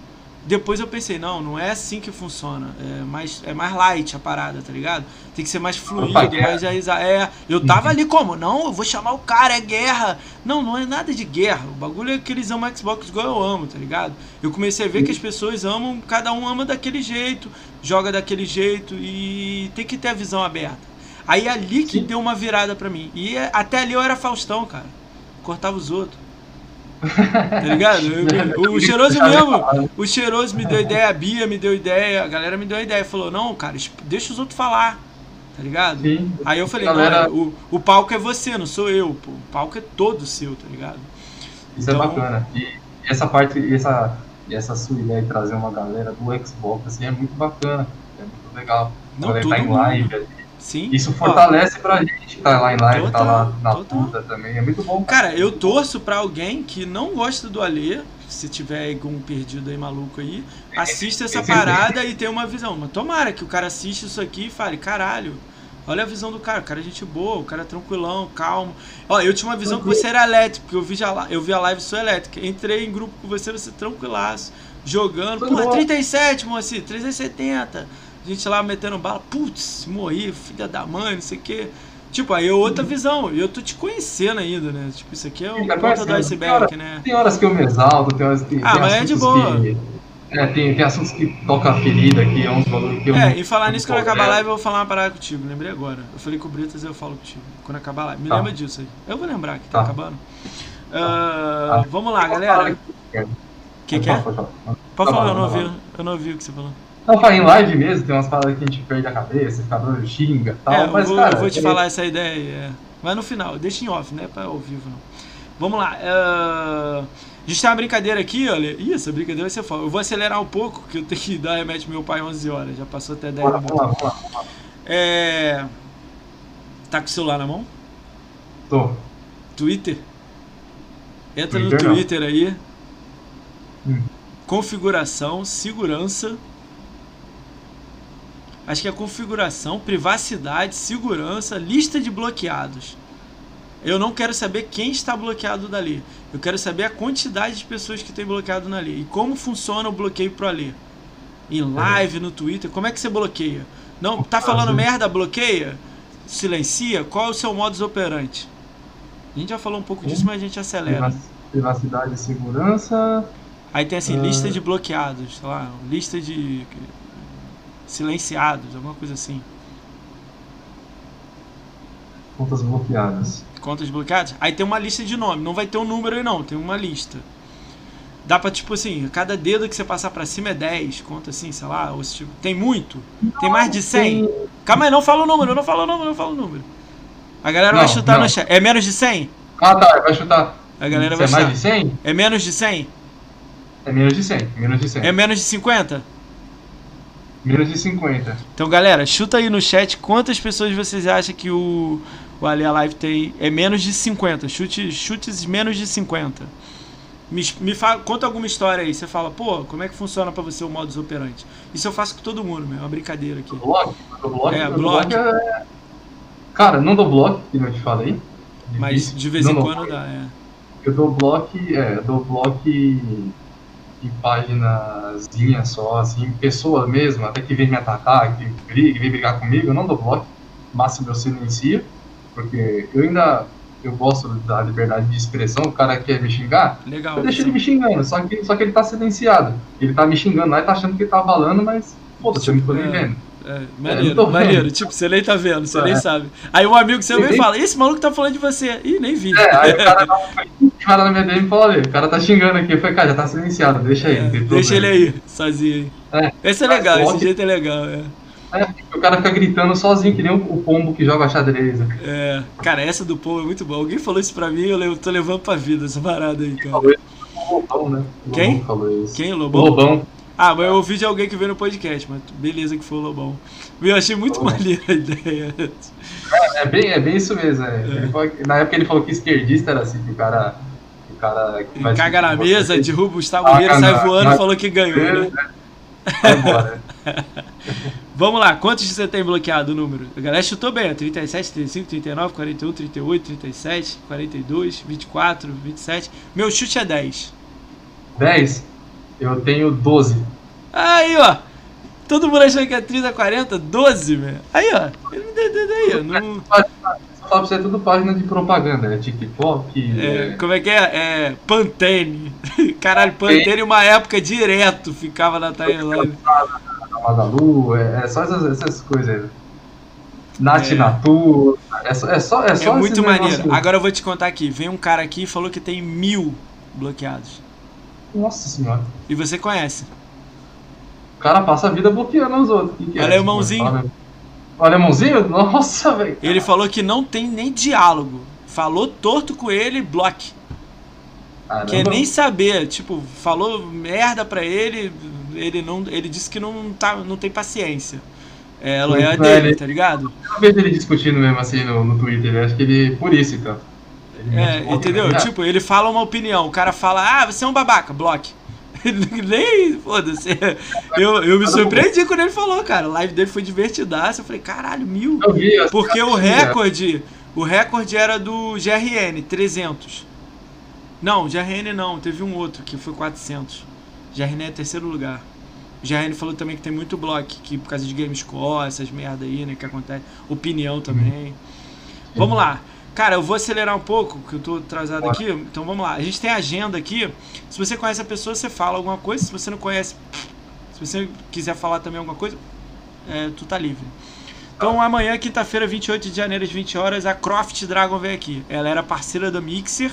depois eu pensei, não, não é assim que funciona. É mais, é mais light a parada, tá ligado? Tem que ser mais fluido, mais é, Eu tava ali como? Não, eu vou chamar o cara, é guerra. Não, não é nada de guerra. O bagulho é que eles amam Xbox igual eu amo, tá ligado? Eu comecei a ver que as pessoas amam, cada um ama daquele jeito, joga daquele jeito e tem que ter a visão aberta. Aí é ali que Sim. deu uma virada pra mim. E é, até ali eu era Faustão, cara. Cortava os outros. Tá ligado? [LAUGHS] o cheiroso mesmo, o cheiroso me deu ideia, a Bia me deu ideia, a galera me deu ideia, falou, não, cara, deixa os outros falar. Tá ligado? Sim. Aí eu falei, galera... não, o, o palco é você, não sou eu, pô. O palco é todo seu, tá ligado? Isso é então... é bacana. E essa parte, essa, essa sua ideia de trazer uma galera do Xbox, assim, é muito bacana. É muito legal. Não, a galera tá em live ali Sim. Isso fortalece Ó, pra gente tá lá em live, total, tá lá na total. puta também. É muito bom. Cara, eu torço pra alguém que não gosta do Alê, se tiver algum perdido aí maluco aí, assista essa parada e tenha uma visão. Mas tomara que o cara assista isso aqui e fale, caralho, olha a visão do cara, o cara é gente boa, o cara é tranquilão, calmo. Ó, eu tinha uma visão que você era elétrico, porque eu vi, já, eu vi a live sua elétrica. Entrei em grupo com você, você tranquilaço, jogando. Porra, 37, moço, 370 a gente lá metendo bala, putz, morri, filha da mãe, não sei o quê. Tipo, aí é outra visão. E eu tô te conhecendo ainda, né? Tipo, isso aqui é o ponta do iceberg, né? Tem horas que eu me exalto, tem horas que. Ah, mas é de boa. Que, É, tem, tem assuntos que toca a ferida, que é uns valores que eu. É, e falar nisso, quando acabar a live, eu vou falar uma parada contigo. Lembrei agora. Eu falei com o Britas e eu falo contigo. Quando acabar a live. Me tá. lembra disso aí. Eu vou lembrar que tá, tá acabando. Uh, tá. Vamos lá, galera. O que, que é? Pode falar, pode falar. eu não ouvi. Eu não ouvi o que você falou. Não, fala em live mesmo, tem umas paradas que a gente perde a cabeça, fica dando xinga tal. É, mas, vou, cara, eu vou te é... falar essa ideia aí. É. Mas no final, deixa em off, né? Pra ao vivo não. Vamos lá. Uh, a gente tem uma brincadeira aqui, olha. Ih, essa brincadeira vai ser foda. Eu vou acelerar um pouco, que eu tenho que dar remédio pro meu pai 11 horas. Já passou até 10 minutos. Vamos lá, vamos lá. É... Tá com o celular na mão? Tô. Twitter? Entra Twitter, no Twitter não. aí. Hum. Configuração, segurança. Acho que é configuração, privacidade, segurança, lista de bloqueados. Eu não quero saber quem está bloqueado dali. Eu quero saber a quantidade de pessoas que tem bloqueado na lei. E como funciona o bloqueio pro Alê. Em live, no Twitter, como é que você bloqueia? Não, tá falando merda, bloqueia? Silencia? Qual é o seu modus operandi? A gente já falou um pouco disso, mas a gente acelera. Privacidade e segurança. Aí tem assim, lista de bloqueados, sei lá, lista de silenciados, alguma coisa assim. Contas bloqueadas contas bloqueadas, aí tem uma lista de nome. Não vai ter um número aí não, tem uma lista. Dá pra, tipo assim, cada dedo que você passar pra cima é 10, conta assim, sei lá, ou tipo, tem muito? Tem mais de 100? Calma aí, não fala o número, não fala o número, não fala o número. A galera não, vai chutar não. no chat. É menos de 100? Ah, tá, vai chutar. A galera vai é mais de 100? É menos de 100? É menos de 100, menos de 100. É menos de 50? Menos de 50. Então, galera, chuta aí no chat quantas pessoas vocês acham que o, o Ali Live tem. É menos de 50. Chute, chutes menos de 50. Me, me fala, conta alguma história aí. Você fala, pô, como é que funciona para você o modus operandi? Isso eu faço com todo mundo, meu. É uma brincadeira aqui. Blog? blog? É, blog. É... Cara, não dou blog, que eu te falei. Mas de vez não em quando dá, é. Eu dou bloco, é, eu dou bloco em páginazinha só, assim, pessoa mesmo, até que vem me atacar, que briga, vem brigar comigo, eu não dou bloco, máximo eu silencio, porque eu ainda eu gosto da liberdade de expressão, o cara quer me xingar, Legal, eu deixo ele me xingando, só que, só que ele tá silenciado. Ele tá me xingando lá e tá achando que ele tá falando, mas foda-se, eu não tô nem é. vendo. É, maneiro, maneiro. Tipo, você nem tá vendo, você é. nem sabe. Aí um amigo seu vem e fala, esse maluco tá falando de você. Ih, nem vi. É, aí o [LAUGHS] cara um cara na minha DM e olha, o cara tá xingando aqui. Eu falei, cara, já tá silenciado, deixa aí. É, deixa ele aí, sozinho aí. É, esse é legal, esse jeito é legal, é. É, o cara fica gritando sozinho, que nem o pombo que joga xadrez. É, cara, essa do pombo é muito boa. Alguém falou isso pra mim eu tô levando pra vida essa parada aí, cara. Lobão, né? Quem? Lobão falou isso. Quem? Lobão? Lobão. Ah, mas eu ouvi de alguém que veio no podcast, mas beleza que foi o Lobão. Eu achei muito oh. maneira a ideia. É, é, bem, é bem isso mesmo. É. É. Falou, na época ele falou que esquerdista era assim, que o cara. O cara Caga na mesa, derruba o Gustavo Guerreiro, sai voando e falou que ganhou. Né? Vai embora. [LAUGHS] Vamos lá, quantos você tem bloqueado o número? A galera chutou bem, 37, 35, 39, 41, 38, 37, 42, 24, 27. Meu chute é 10. 10? Eu tenho 12. Aí, ó. Todo mundo achando que é 30, 40, 12, velho. Aí, ó. Aí, ó. Não... Pra você é tudo página de propaganda, é TikTok. É, é... Como é que é? É. Pantene. [LAUGHS] Caralho, Pantene uma época direto ficava na timeline. Magalu, é, é só essas, essas coisas aí. Nath é. Natu, é só, é só, é só É muito maneiro. Agora eu vou te contar aqui. Vem um cara aqui e falou que tem mil bloqueados. Nossa senhora. E você conhece. O cara passa a vida bloqueando os outros. Que que é Alemãozinho. O alemãozinho? Nossa, velho. Ele falou que não tem nem diálogo. Falou torto com ele, bloque. Caramba. Quer nem saber, tipo, falou merda pra ele, ele não, ele disse que não tá, não tem paciência. É, ela é a dele, ele, tá ligado? Eu vejo ele discutindo mesmo assim no, no Twitter, acho que ele, por isso então. É, entendeu? Né? Tipo, ele fala uma opinião, o cara fala, ah, você é um babaca, bloque. [LAUGHS] Nem, foda-se. Eu, eu me surpreendi quando ele falou, cara. A live dele foi divertidaça. Eu falei, caralho, mil. Eu vi, eu Porque o recorde, o recorde era do GRN, 300. Não, GRN não, teve um outro que foi 400. GRN é terceiro lugar. O GRN falou também que tem muito bloco, que por causa de Gamescore, essas merda aí, né, que acontece. Opinião também. Vamos lá. Cara, eu vou acelerar um pouco, que eu tô atrasado aqui. Então vamos lá. A gente tem agenda aqui. Se você conhece a pessoa, você fala alguma coisa. Se você não conhece, se você quiser falar também alguma coisa, é, tu tá livre. Então amanhã, quinta-feira, 28 de janeiro, às 20 horas, a Croft Dragon vem aqui. Ela era parceira do Mixer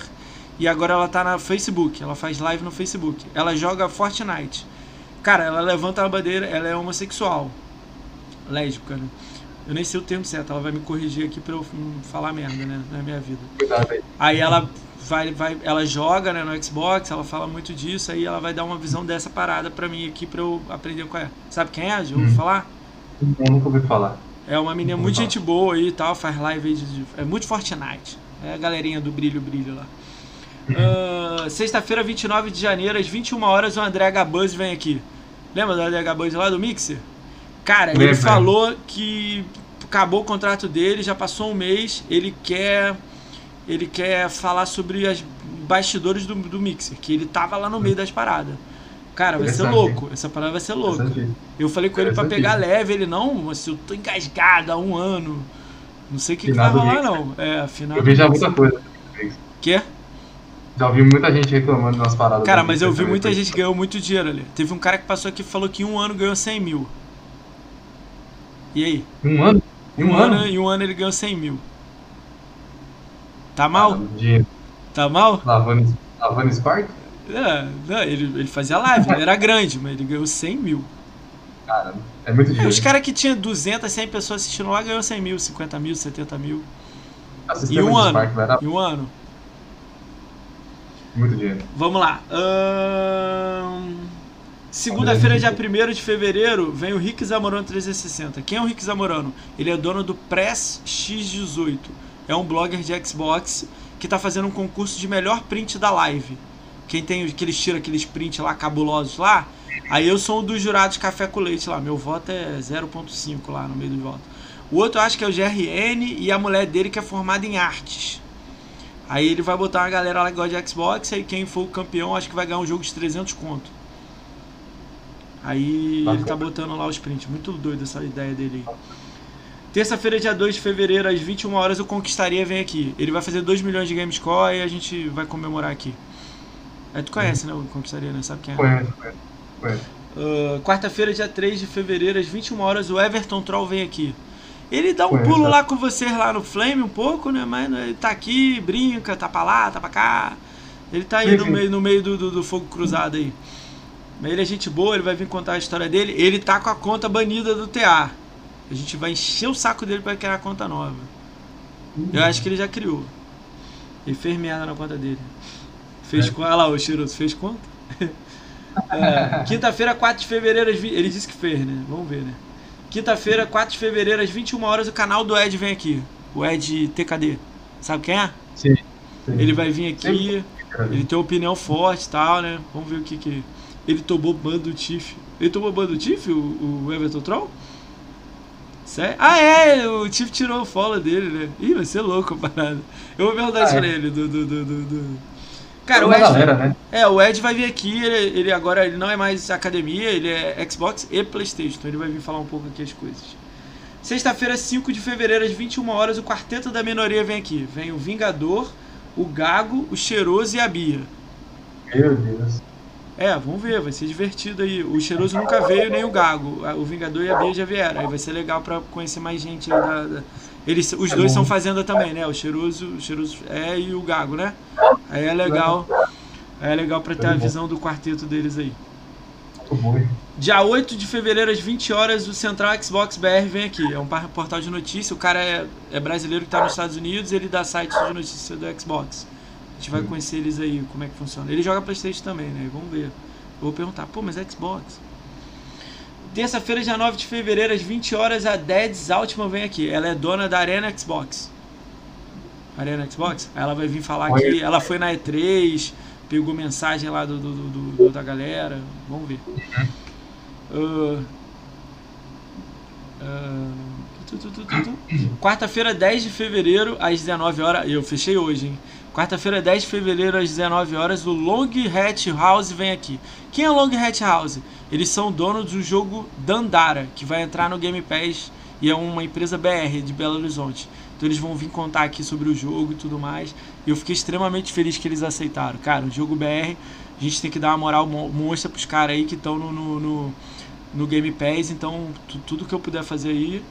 e agora ela tá na Facebook. Ela faz live no Facebook. Ela joga Fortnite. Cara, ela levanta a bandeira, ela é homossexual. Lésbica, né? Eu nem sei o termo certo, ela vai me corrigir aqui pra eu não falar merda, né? Na minha vida. Aí ela vai, vai, ela joga né, no Xbox, ela fala muito disso, aí ela vai dar uma visão dessa parada pra mim aqui pra eu aprender qual é. Sabe quem é? Já ouviu hum. falar? Eu nunca ouvi falar. É uma menina muito gente boa aí e tal, faz live aí de, de, É muito Fortnite. É a galerinha do brilho, brilho lá. Uh, Sexta-feira, 29 de janeiro, às 21 horas, o André Gabuzzi vem aqui. Lembra do André Gabuzzi lá do Mixer? Cara, ele falou que acabou o contrato dele, já passou um mês, ele quer ele quer falar sobre as bastidores do, do Mixer, que ele tava lá no meio das paradas. Cara, vai ser louco. Essa parada vai ser louca. Eu falei com ele pra pegar leve, ele não, mas eu tô engasgado há um ano. Não sei o que, que vai rolar, não. É, afinal. Eu vi já muita coisa. Quê? Já ouvi muita gente reclamando das paradas. Cara, mas eu vi muita gente ganhou muito dinheiro ali. Teve um cara que passou aqui e falou que em um ano ganhou 100 mil. E aí? Um ano? Em um, um ano? ano? Em um ano ele ganhou 100 mil. Tá mal? Dinheiro. Tá mal? Lavando, lavando Spark? É, não, ele, ele fazia live, ele era grande, mas ele ganhou 100 mil. Cara, é muito dinheiro. É, os caras que tinham 200, 100 pessoas assistindo lá ganhou 100 mil, 50 mil, 70 mil. Em um ano. Em um ano. Muito dinheiro. Vamos lá. Hum... Segunda-feira, dia 1 de fevereiro, vem o Rick Zamorano 360. Quem é o Rick Zamorano? Ele é dono do Press X18. É um blogger de Xbox que está fazendo um concurso de melhor print da live. Quem tem aqueles tira aqueles print lá cabulosos lá, aí eu sou um dos jurados café com leite lá. Meu voto é 0.5 lá no meio do voto. O outro eu acho que é o GRN e a mulher dele que é formada em artes. Aí ele vai botar uma galera lá que gosta de Xbox, aí quem for o campeão acho que vai ganhar um jogo de 300 conto. Aí ele tá botando lá os prints. Muito doido essa ideia dele aí. Terça-feira, dia 2 de fevereiro, às 21 horas, o Conquistaria vem aqui. Ele vai fazer 2 milhões de Gamescore e a gente vai comemorar aqui. É, tu conhece, né? O Conquistaria, né? Sabe quem é? Conheço, conheço. Uh, Quarta-feira, dia 3 de fevereiro, às 21 horas, o Everton Troll vem aqui. Ele dá um pulo lá com vocês lá no Flame um pouco, né? Mas ele tá aqui, brinca, tá pra lá, tá pra cá. Ele tá aí no meio, no meio do, do, do, fogo cruzado aí. Mas ele é gente boa, ele vai vir contar a história dele. Ele tá com a conta banida do TA. A gente vai encher o saco dele pra criar a conta nova. Eu acho que ele já criou. Ele fez merda na conta dele. Fez é. Olha lá, o Cheiroso, fez conta? [LAUGHS] é, Quinta-feira, 4 de fevereiro, ele disse que fez, né? Vamos ver, né? Quinta-feira, 4 de fevereiro, às 21 horas, o canal do Ed vem aqui. O Ed TKD. Sabe quem é? Sim. sim. Ele vai vir aqui. Ele tem uma opinião forte e tal, né? Vamos ver o que que. Ele tomou ban do Tiff. Ele tomou ban do Tiff, o, o Everton Troll? Sério? Ah, é! O Tiff tirou o follow dele, né? Ih, vai ser louco a parada. Eu vou perguntar ah, isso é. pra ele, do, do, do, do Cara, o Ed, galera, né? é, o Ed vai vir aqui, ele, ele, agora ele não é mais academia, ele é Xbox e Playstation, então ele vai vir falar um pouco aqui as coisas. Sexta-feira, 5 de fevereiro, às 21 horas, o Quarteto da Minoria vem aqui. Vem o Vingador, o Gago, o Cheiroso e a Bia. Meu Deus. É, vamos ver, vai ser divertido aí. O Cheiroso nunca veio, nem o Gago. O Vingador e a Bia já vieram. Aí vai ser legal pra conhecer mais gente aí da, da eles, os é dois bom. são fazenda também, né? O cheiroso, o cheiroso é e o gago, né? Aí é legal. Aí é legal pra ter a visão do quarteto deles aí. Dia 8 de fevereiro, às 20 horas, o Central Xbox BR vem aqui. É um portal de notícia. O cara é, é brasileiro que está nos Estados Unidos ele dá sites de notícia do Xbox. A gente vai conhecer eles aí, como é que funciona. Ele joga Playstation também, né? Vamos ver. Eu vou perguntar, pô, mas é Xbox? Terça-feira, dia 9 de fevereiro, às 20 horas, a Deads Altman vem aqui. Ela é dona da Arena Xbox. Arena Xbox? Ela vai vir falar aqui. Ela foi na E3, pegou mensagem lá do, do, do, do da galera. Vamos ver. Uh, uh, [COUGHS] Quarta-feira, 10 de fevereiro, às 19 horas. Eu fechei hoje, hein? Quarta-feira, 10 de fevereiro, às 19 horas, o Long Hat House vem aqui. Quem é o Long Hat House? Eles são donos do jogo Dandara, que vai entrar no Game Pass e é uma empresa BR de Belo Horizonte. Então eles vão vir contar aqui sobre o jogo e tudo mais. E eu fiquei extremamente feliz que eles aceitaram. Cara, o jogo BR, a gente tem que dar uma moral monstra pros caras aí que estão no, no, no, no, Game Pass. Então, tudo que eu puder fazer aí,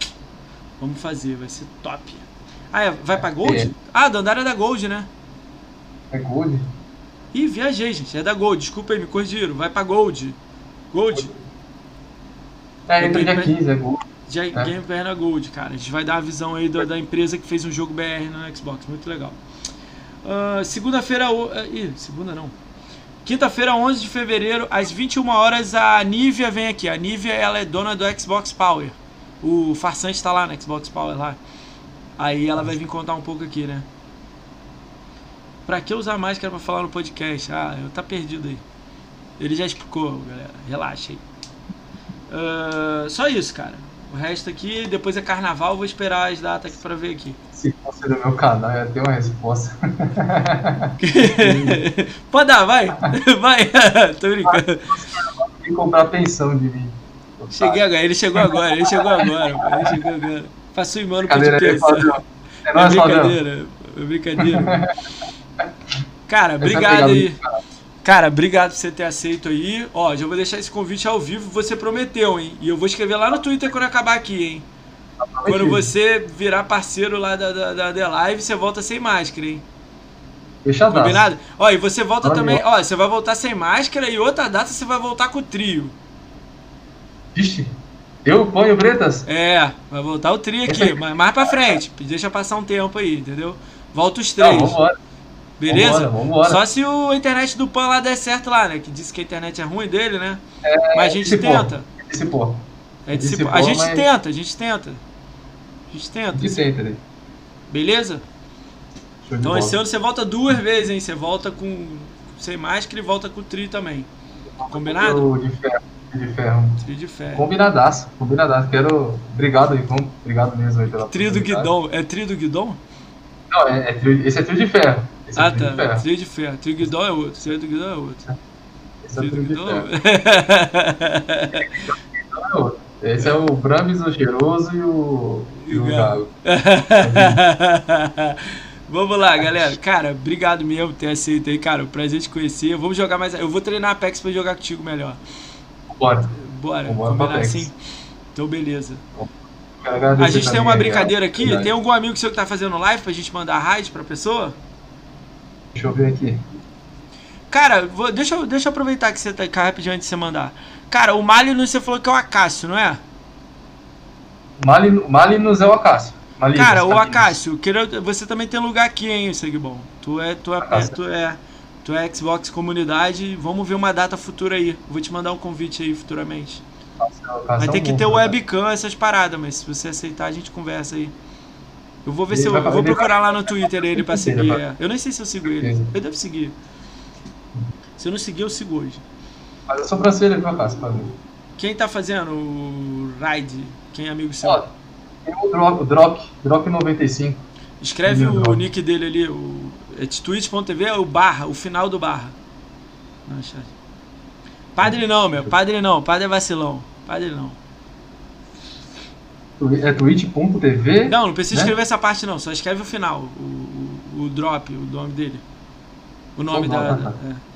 vamos fazer, vai ser top. Ah, é, vai pra Gold? É. Ah, Dandara é da Gold, né? É Gold? Ih, viajei, gente. É da Gold. Desculpa aí, me corrigiram. Vai pra Gold. Gold. É, entra dia 15, é Gold. Já é. Game Pass Gold, cara. A gente vai dar a visão aí da, da, empresa que fez um jogo BR no Xbox. Muito legal. Uh, Segunda-feira. Uh, ih, segunda não. Quinta-feira, 11 de fevereiro, às 21 horas, a Nivea vem aqui. A Nivea ela é dona do Xbox Power. O farsante está lá no Xbox Power lá. Aí ela vai vir contar um pouco aqui, né? Pra que usar máscara pra falar no podcast? Ah, eu tá perdido aí. Ele já explicou, galera. Relaxa aí. Uh, só isso, cara. O resto aqui, depois é carnaval, vou esperar as datas aqui pra ver aqui. Se fosse do meu canal, ia ter uma resposta. [LAUGHS] Pode dar, vai. [LAUGHS] Vai. [LAUGHS] Tô brincando. Tem que comprar pensão de mim. Cheguei agora, ele chegou agora, ele chegou agora, ele chegou agora. Passou em mano pensar. É, é brincadeira, é brincadeira. Cara, obrigado aí. Cara, obrigado por você ter aceito aí. Ó, já vou deixar esse convite ao vivo, você prometeu, hein? E eu vou escrever lá no Twitter quando acabar aqui, hein? Quando você virar parceiro lá da, da, da The Live, você volta sem máscara, hein? Deixa Combinado? Ó, e você volta também. Ó, você vai voltar sem máscara e outra data você vai voltar com o trio. Vixe. Eu ponho Bretas? É, vai voltar o trio aqui, mas mais pra frente. Deixa passar um tempo aí, entendeu? Volta os três. Não, vambora. Beleza? Vambora, vambora. Só se o internet do Pan lá der certo lá, né? Que disse que a internet é ruim dele, né? É, mas a gente tenta. Dissipou. É dissipou. A gente mas... tenta, a gente tenta. A gente tenta. A gente tenta, né? Beleza? Então esse ano você volta duas vezes, hein? Você volta com sem máscara e volta com o tri também. Combinado? De ferro. De ferro. Tri de ferro. Combinadaço, combinadaço. Quero. Obrigado aí, Obrigado mesmo aí pela Tri do Guidon. É tri do Guidon? Não, é, é esse é trio de ferro. Esse é ah, é tá. Ferro. Trio de ferro. Trio Guidon é outro. Trio do Guidon é outro. Esse é o ferro. é outro. [LAUGHS] Esse é o Brahms, o Cheiroso e o, e o Gago. [LAUGHS] Vamos lá, galera. Cara, obrigado mesmo por ter aceito aí, cara. Prazer te conhecer. Vamos jogar mais. Eu vou treinar Apex pra jogar contigo melhor. Bora. Bora. Vamos combinar assim. Então, beleza. A gente tem uma brincadeira aqui. Tem algum amigo seu que tá fazendo live pra gente mandar raid pra pessoa? Deixa eu ver aqui. Cara, vou, deixa, eu, deixa eu aproveitar que você tá cá rapidinho antes de você mandar. Cara, o Malinus você falou que é o Acácio, não é? Malinus é o Acácio. Malinas, Cara, o Acácio, você também tem lugar aqui, hein, Segbon? Tu é, tu é, é, tu é, tu é Xbox comunidade. Vamos ver uma data futura aí. Vou te mandar um convite aí futuramente. Vai ter que ter webcam, essas paradas, mas se você aceitar, a gente conversa aí. Eu vou ver ele se eu, eu vou procurar lá no Twitter ele pra seguir. É. Eu nem sei se eu sigo ele. Eu devo seguir. Se eu não seguir, eu sigo hoje. Faz a sobrancelha pra cá, pra ver. Quem tá fazendo o ride? Quem é amigo seu? Ó, tem o Drop, Drop, Drop 95. Escreve o drop. nick dele ali, o é twitch.tv, é o barra, o final do barra. Padre não, meu, padre não, padre é vacilão. Padre não. É twitch.tv? Não, não precisa né? escrever essa parte não, só escreve o final, o, o, o drop, o nome dele. O nome da. Tá, tá. É.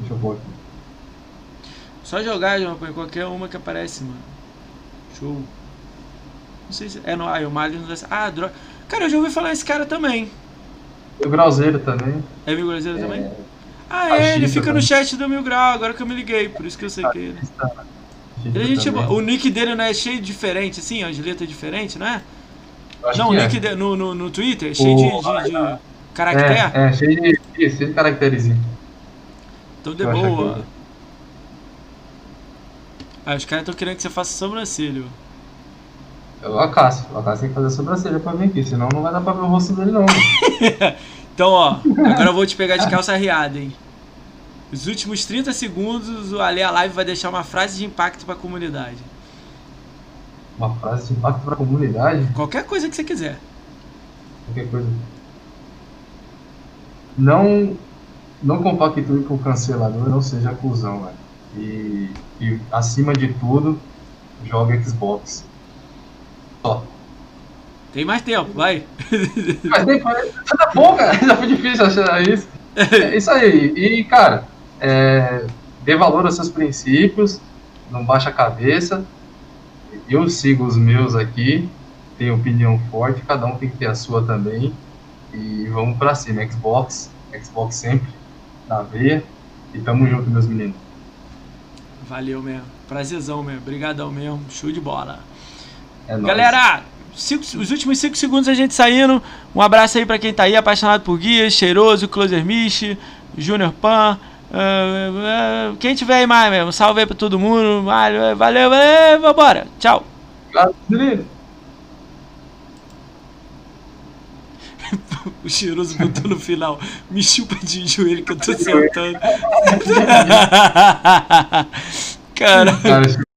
Deixa eu pôr aqui. Só jogar, João, qualquer uma que aparece, mano. Show. Não sei se. É no. Ah, o não Ah, droga. Cara, eu já ouvi falar esse cara também. O Grauzeiro também. É Mil Grauzeiro é... também? Ah, é, ele fica também. no chat do Mil Grau, agora que eu me liguei, por isso que eu sei que ele. Ele, gente, o nick dele não é cheio de diferente, assim, as letras diferentes, não é? Não, o nick é. no, no, no Twitter é cheio o... de, de, de caractere. É, é, cheio de, cheio de caracterezinho. Então de boa. Ah, os caras estão querendo que você faça sobrancelha. É o Acácio. O Acácio tem que fazer sobrancelha pra vir aqui, senão não vai dar pra ver o rosto dele não. [LAUGHS] então, ó, agora eu vou te pegar de [LAUGHS] calça riada, hein. Os últimos 30 segundos, o Ale a Live vai deixar uma frase de impacto pra comunidade. Uma frase de impacto pra comunidade? Qualquer coisa que você quiser. Qualquer coisa. Não não compactue com o cancelador, não seja cuzão, velho. E, e acima de tudo, jogue Xbox. Só. Tem mais tempo, vai. Mas tempo, tá bom, cara. [LAUGHS] Já foi difícil achar isso. [LAUGHS] É isso aí. E, cara, é, dê valor aos seus princípios, não baixa a cabeça. Eu sigo os meus aqui, tenho opinião forte, cada um tem que ter a sua também. E vamos pra cima. Xbox, Xbox sempre na veia. E tamo junto, meus meninos. Valeu mesmo. Prazerzão mesmo. Obrigadão mesmo. Show de bola. É Galera, cinco, os últimos 5 segundos a gente saindo. Um abraço aí para quem tá aí, apaixonado por guias, cheiroso, Closer Mish, Junior Pan. Uh, uh, quem tiver aí mais mesmo, salve aí pra todo mundo. Valeu, valeu, valeu vambora. Tchau. [LAUGHS] o cheiroso botou no final. Me chupa de joelho que eu tô [LAUGHS] sentando. [LAUGHS] Cara. Cara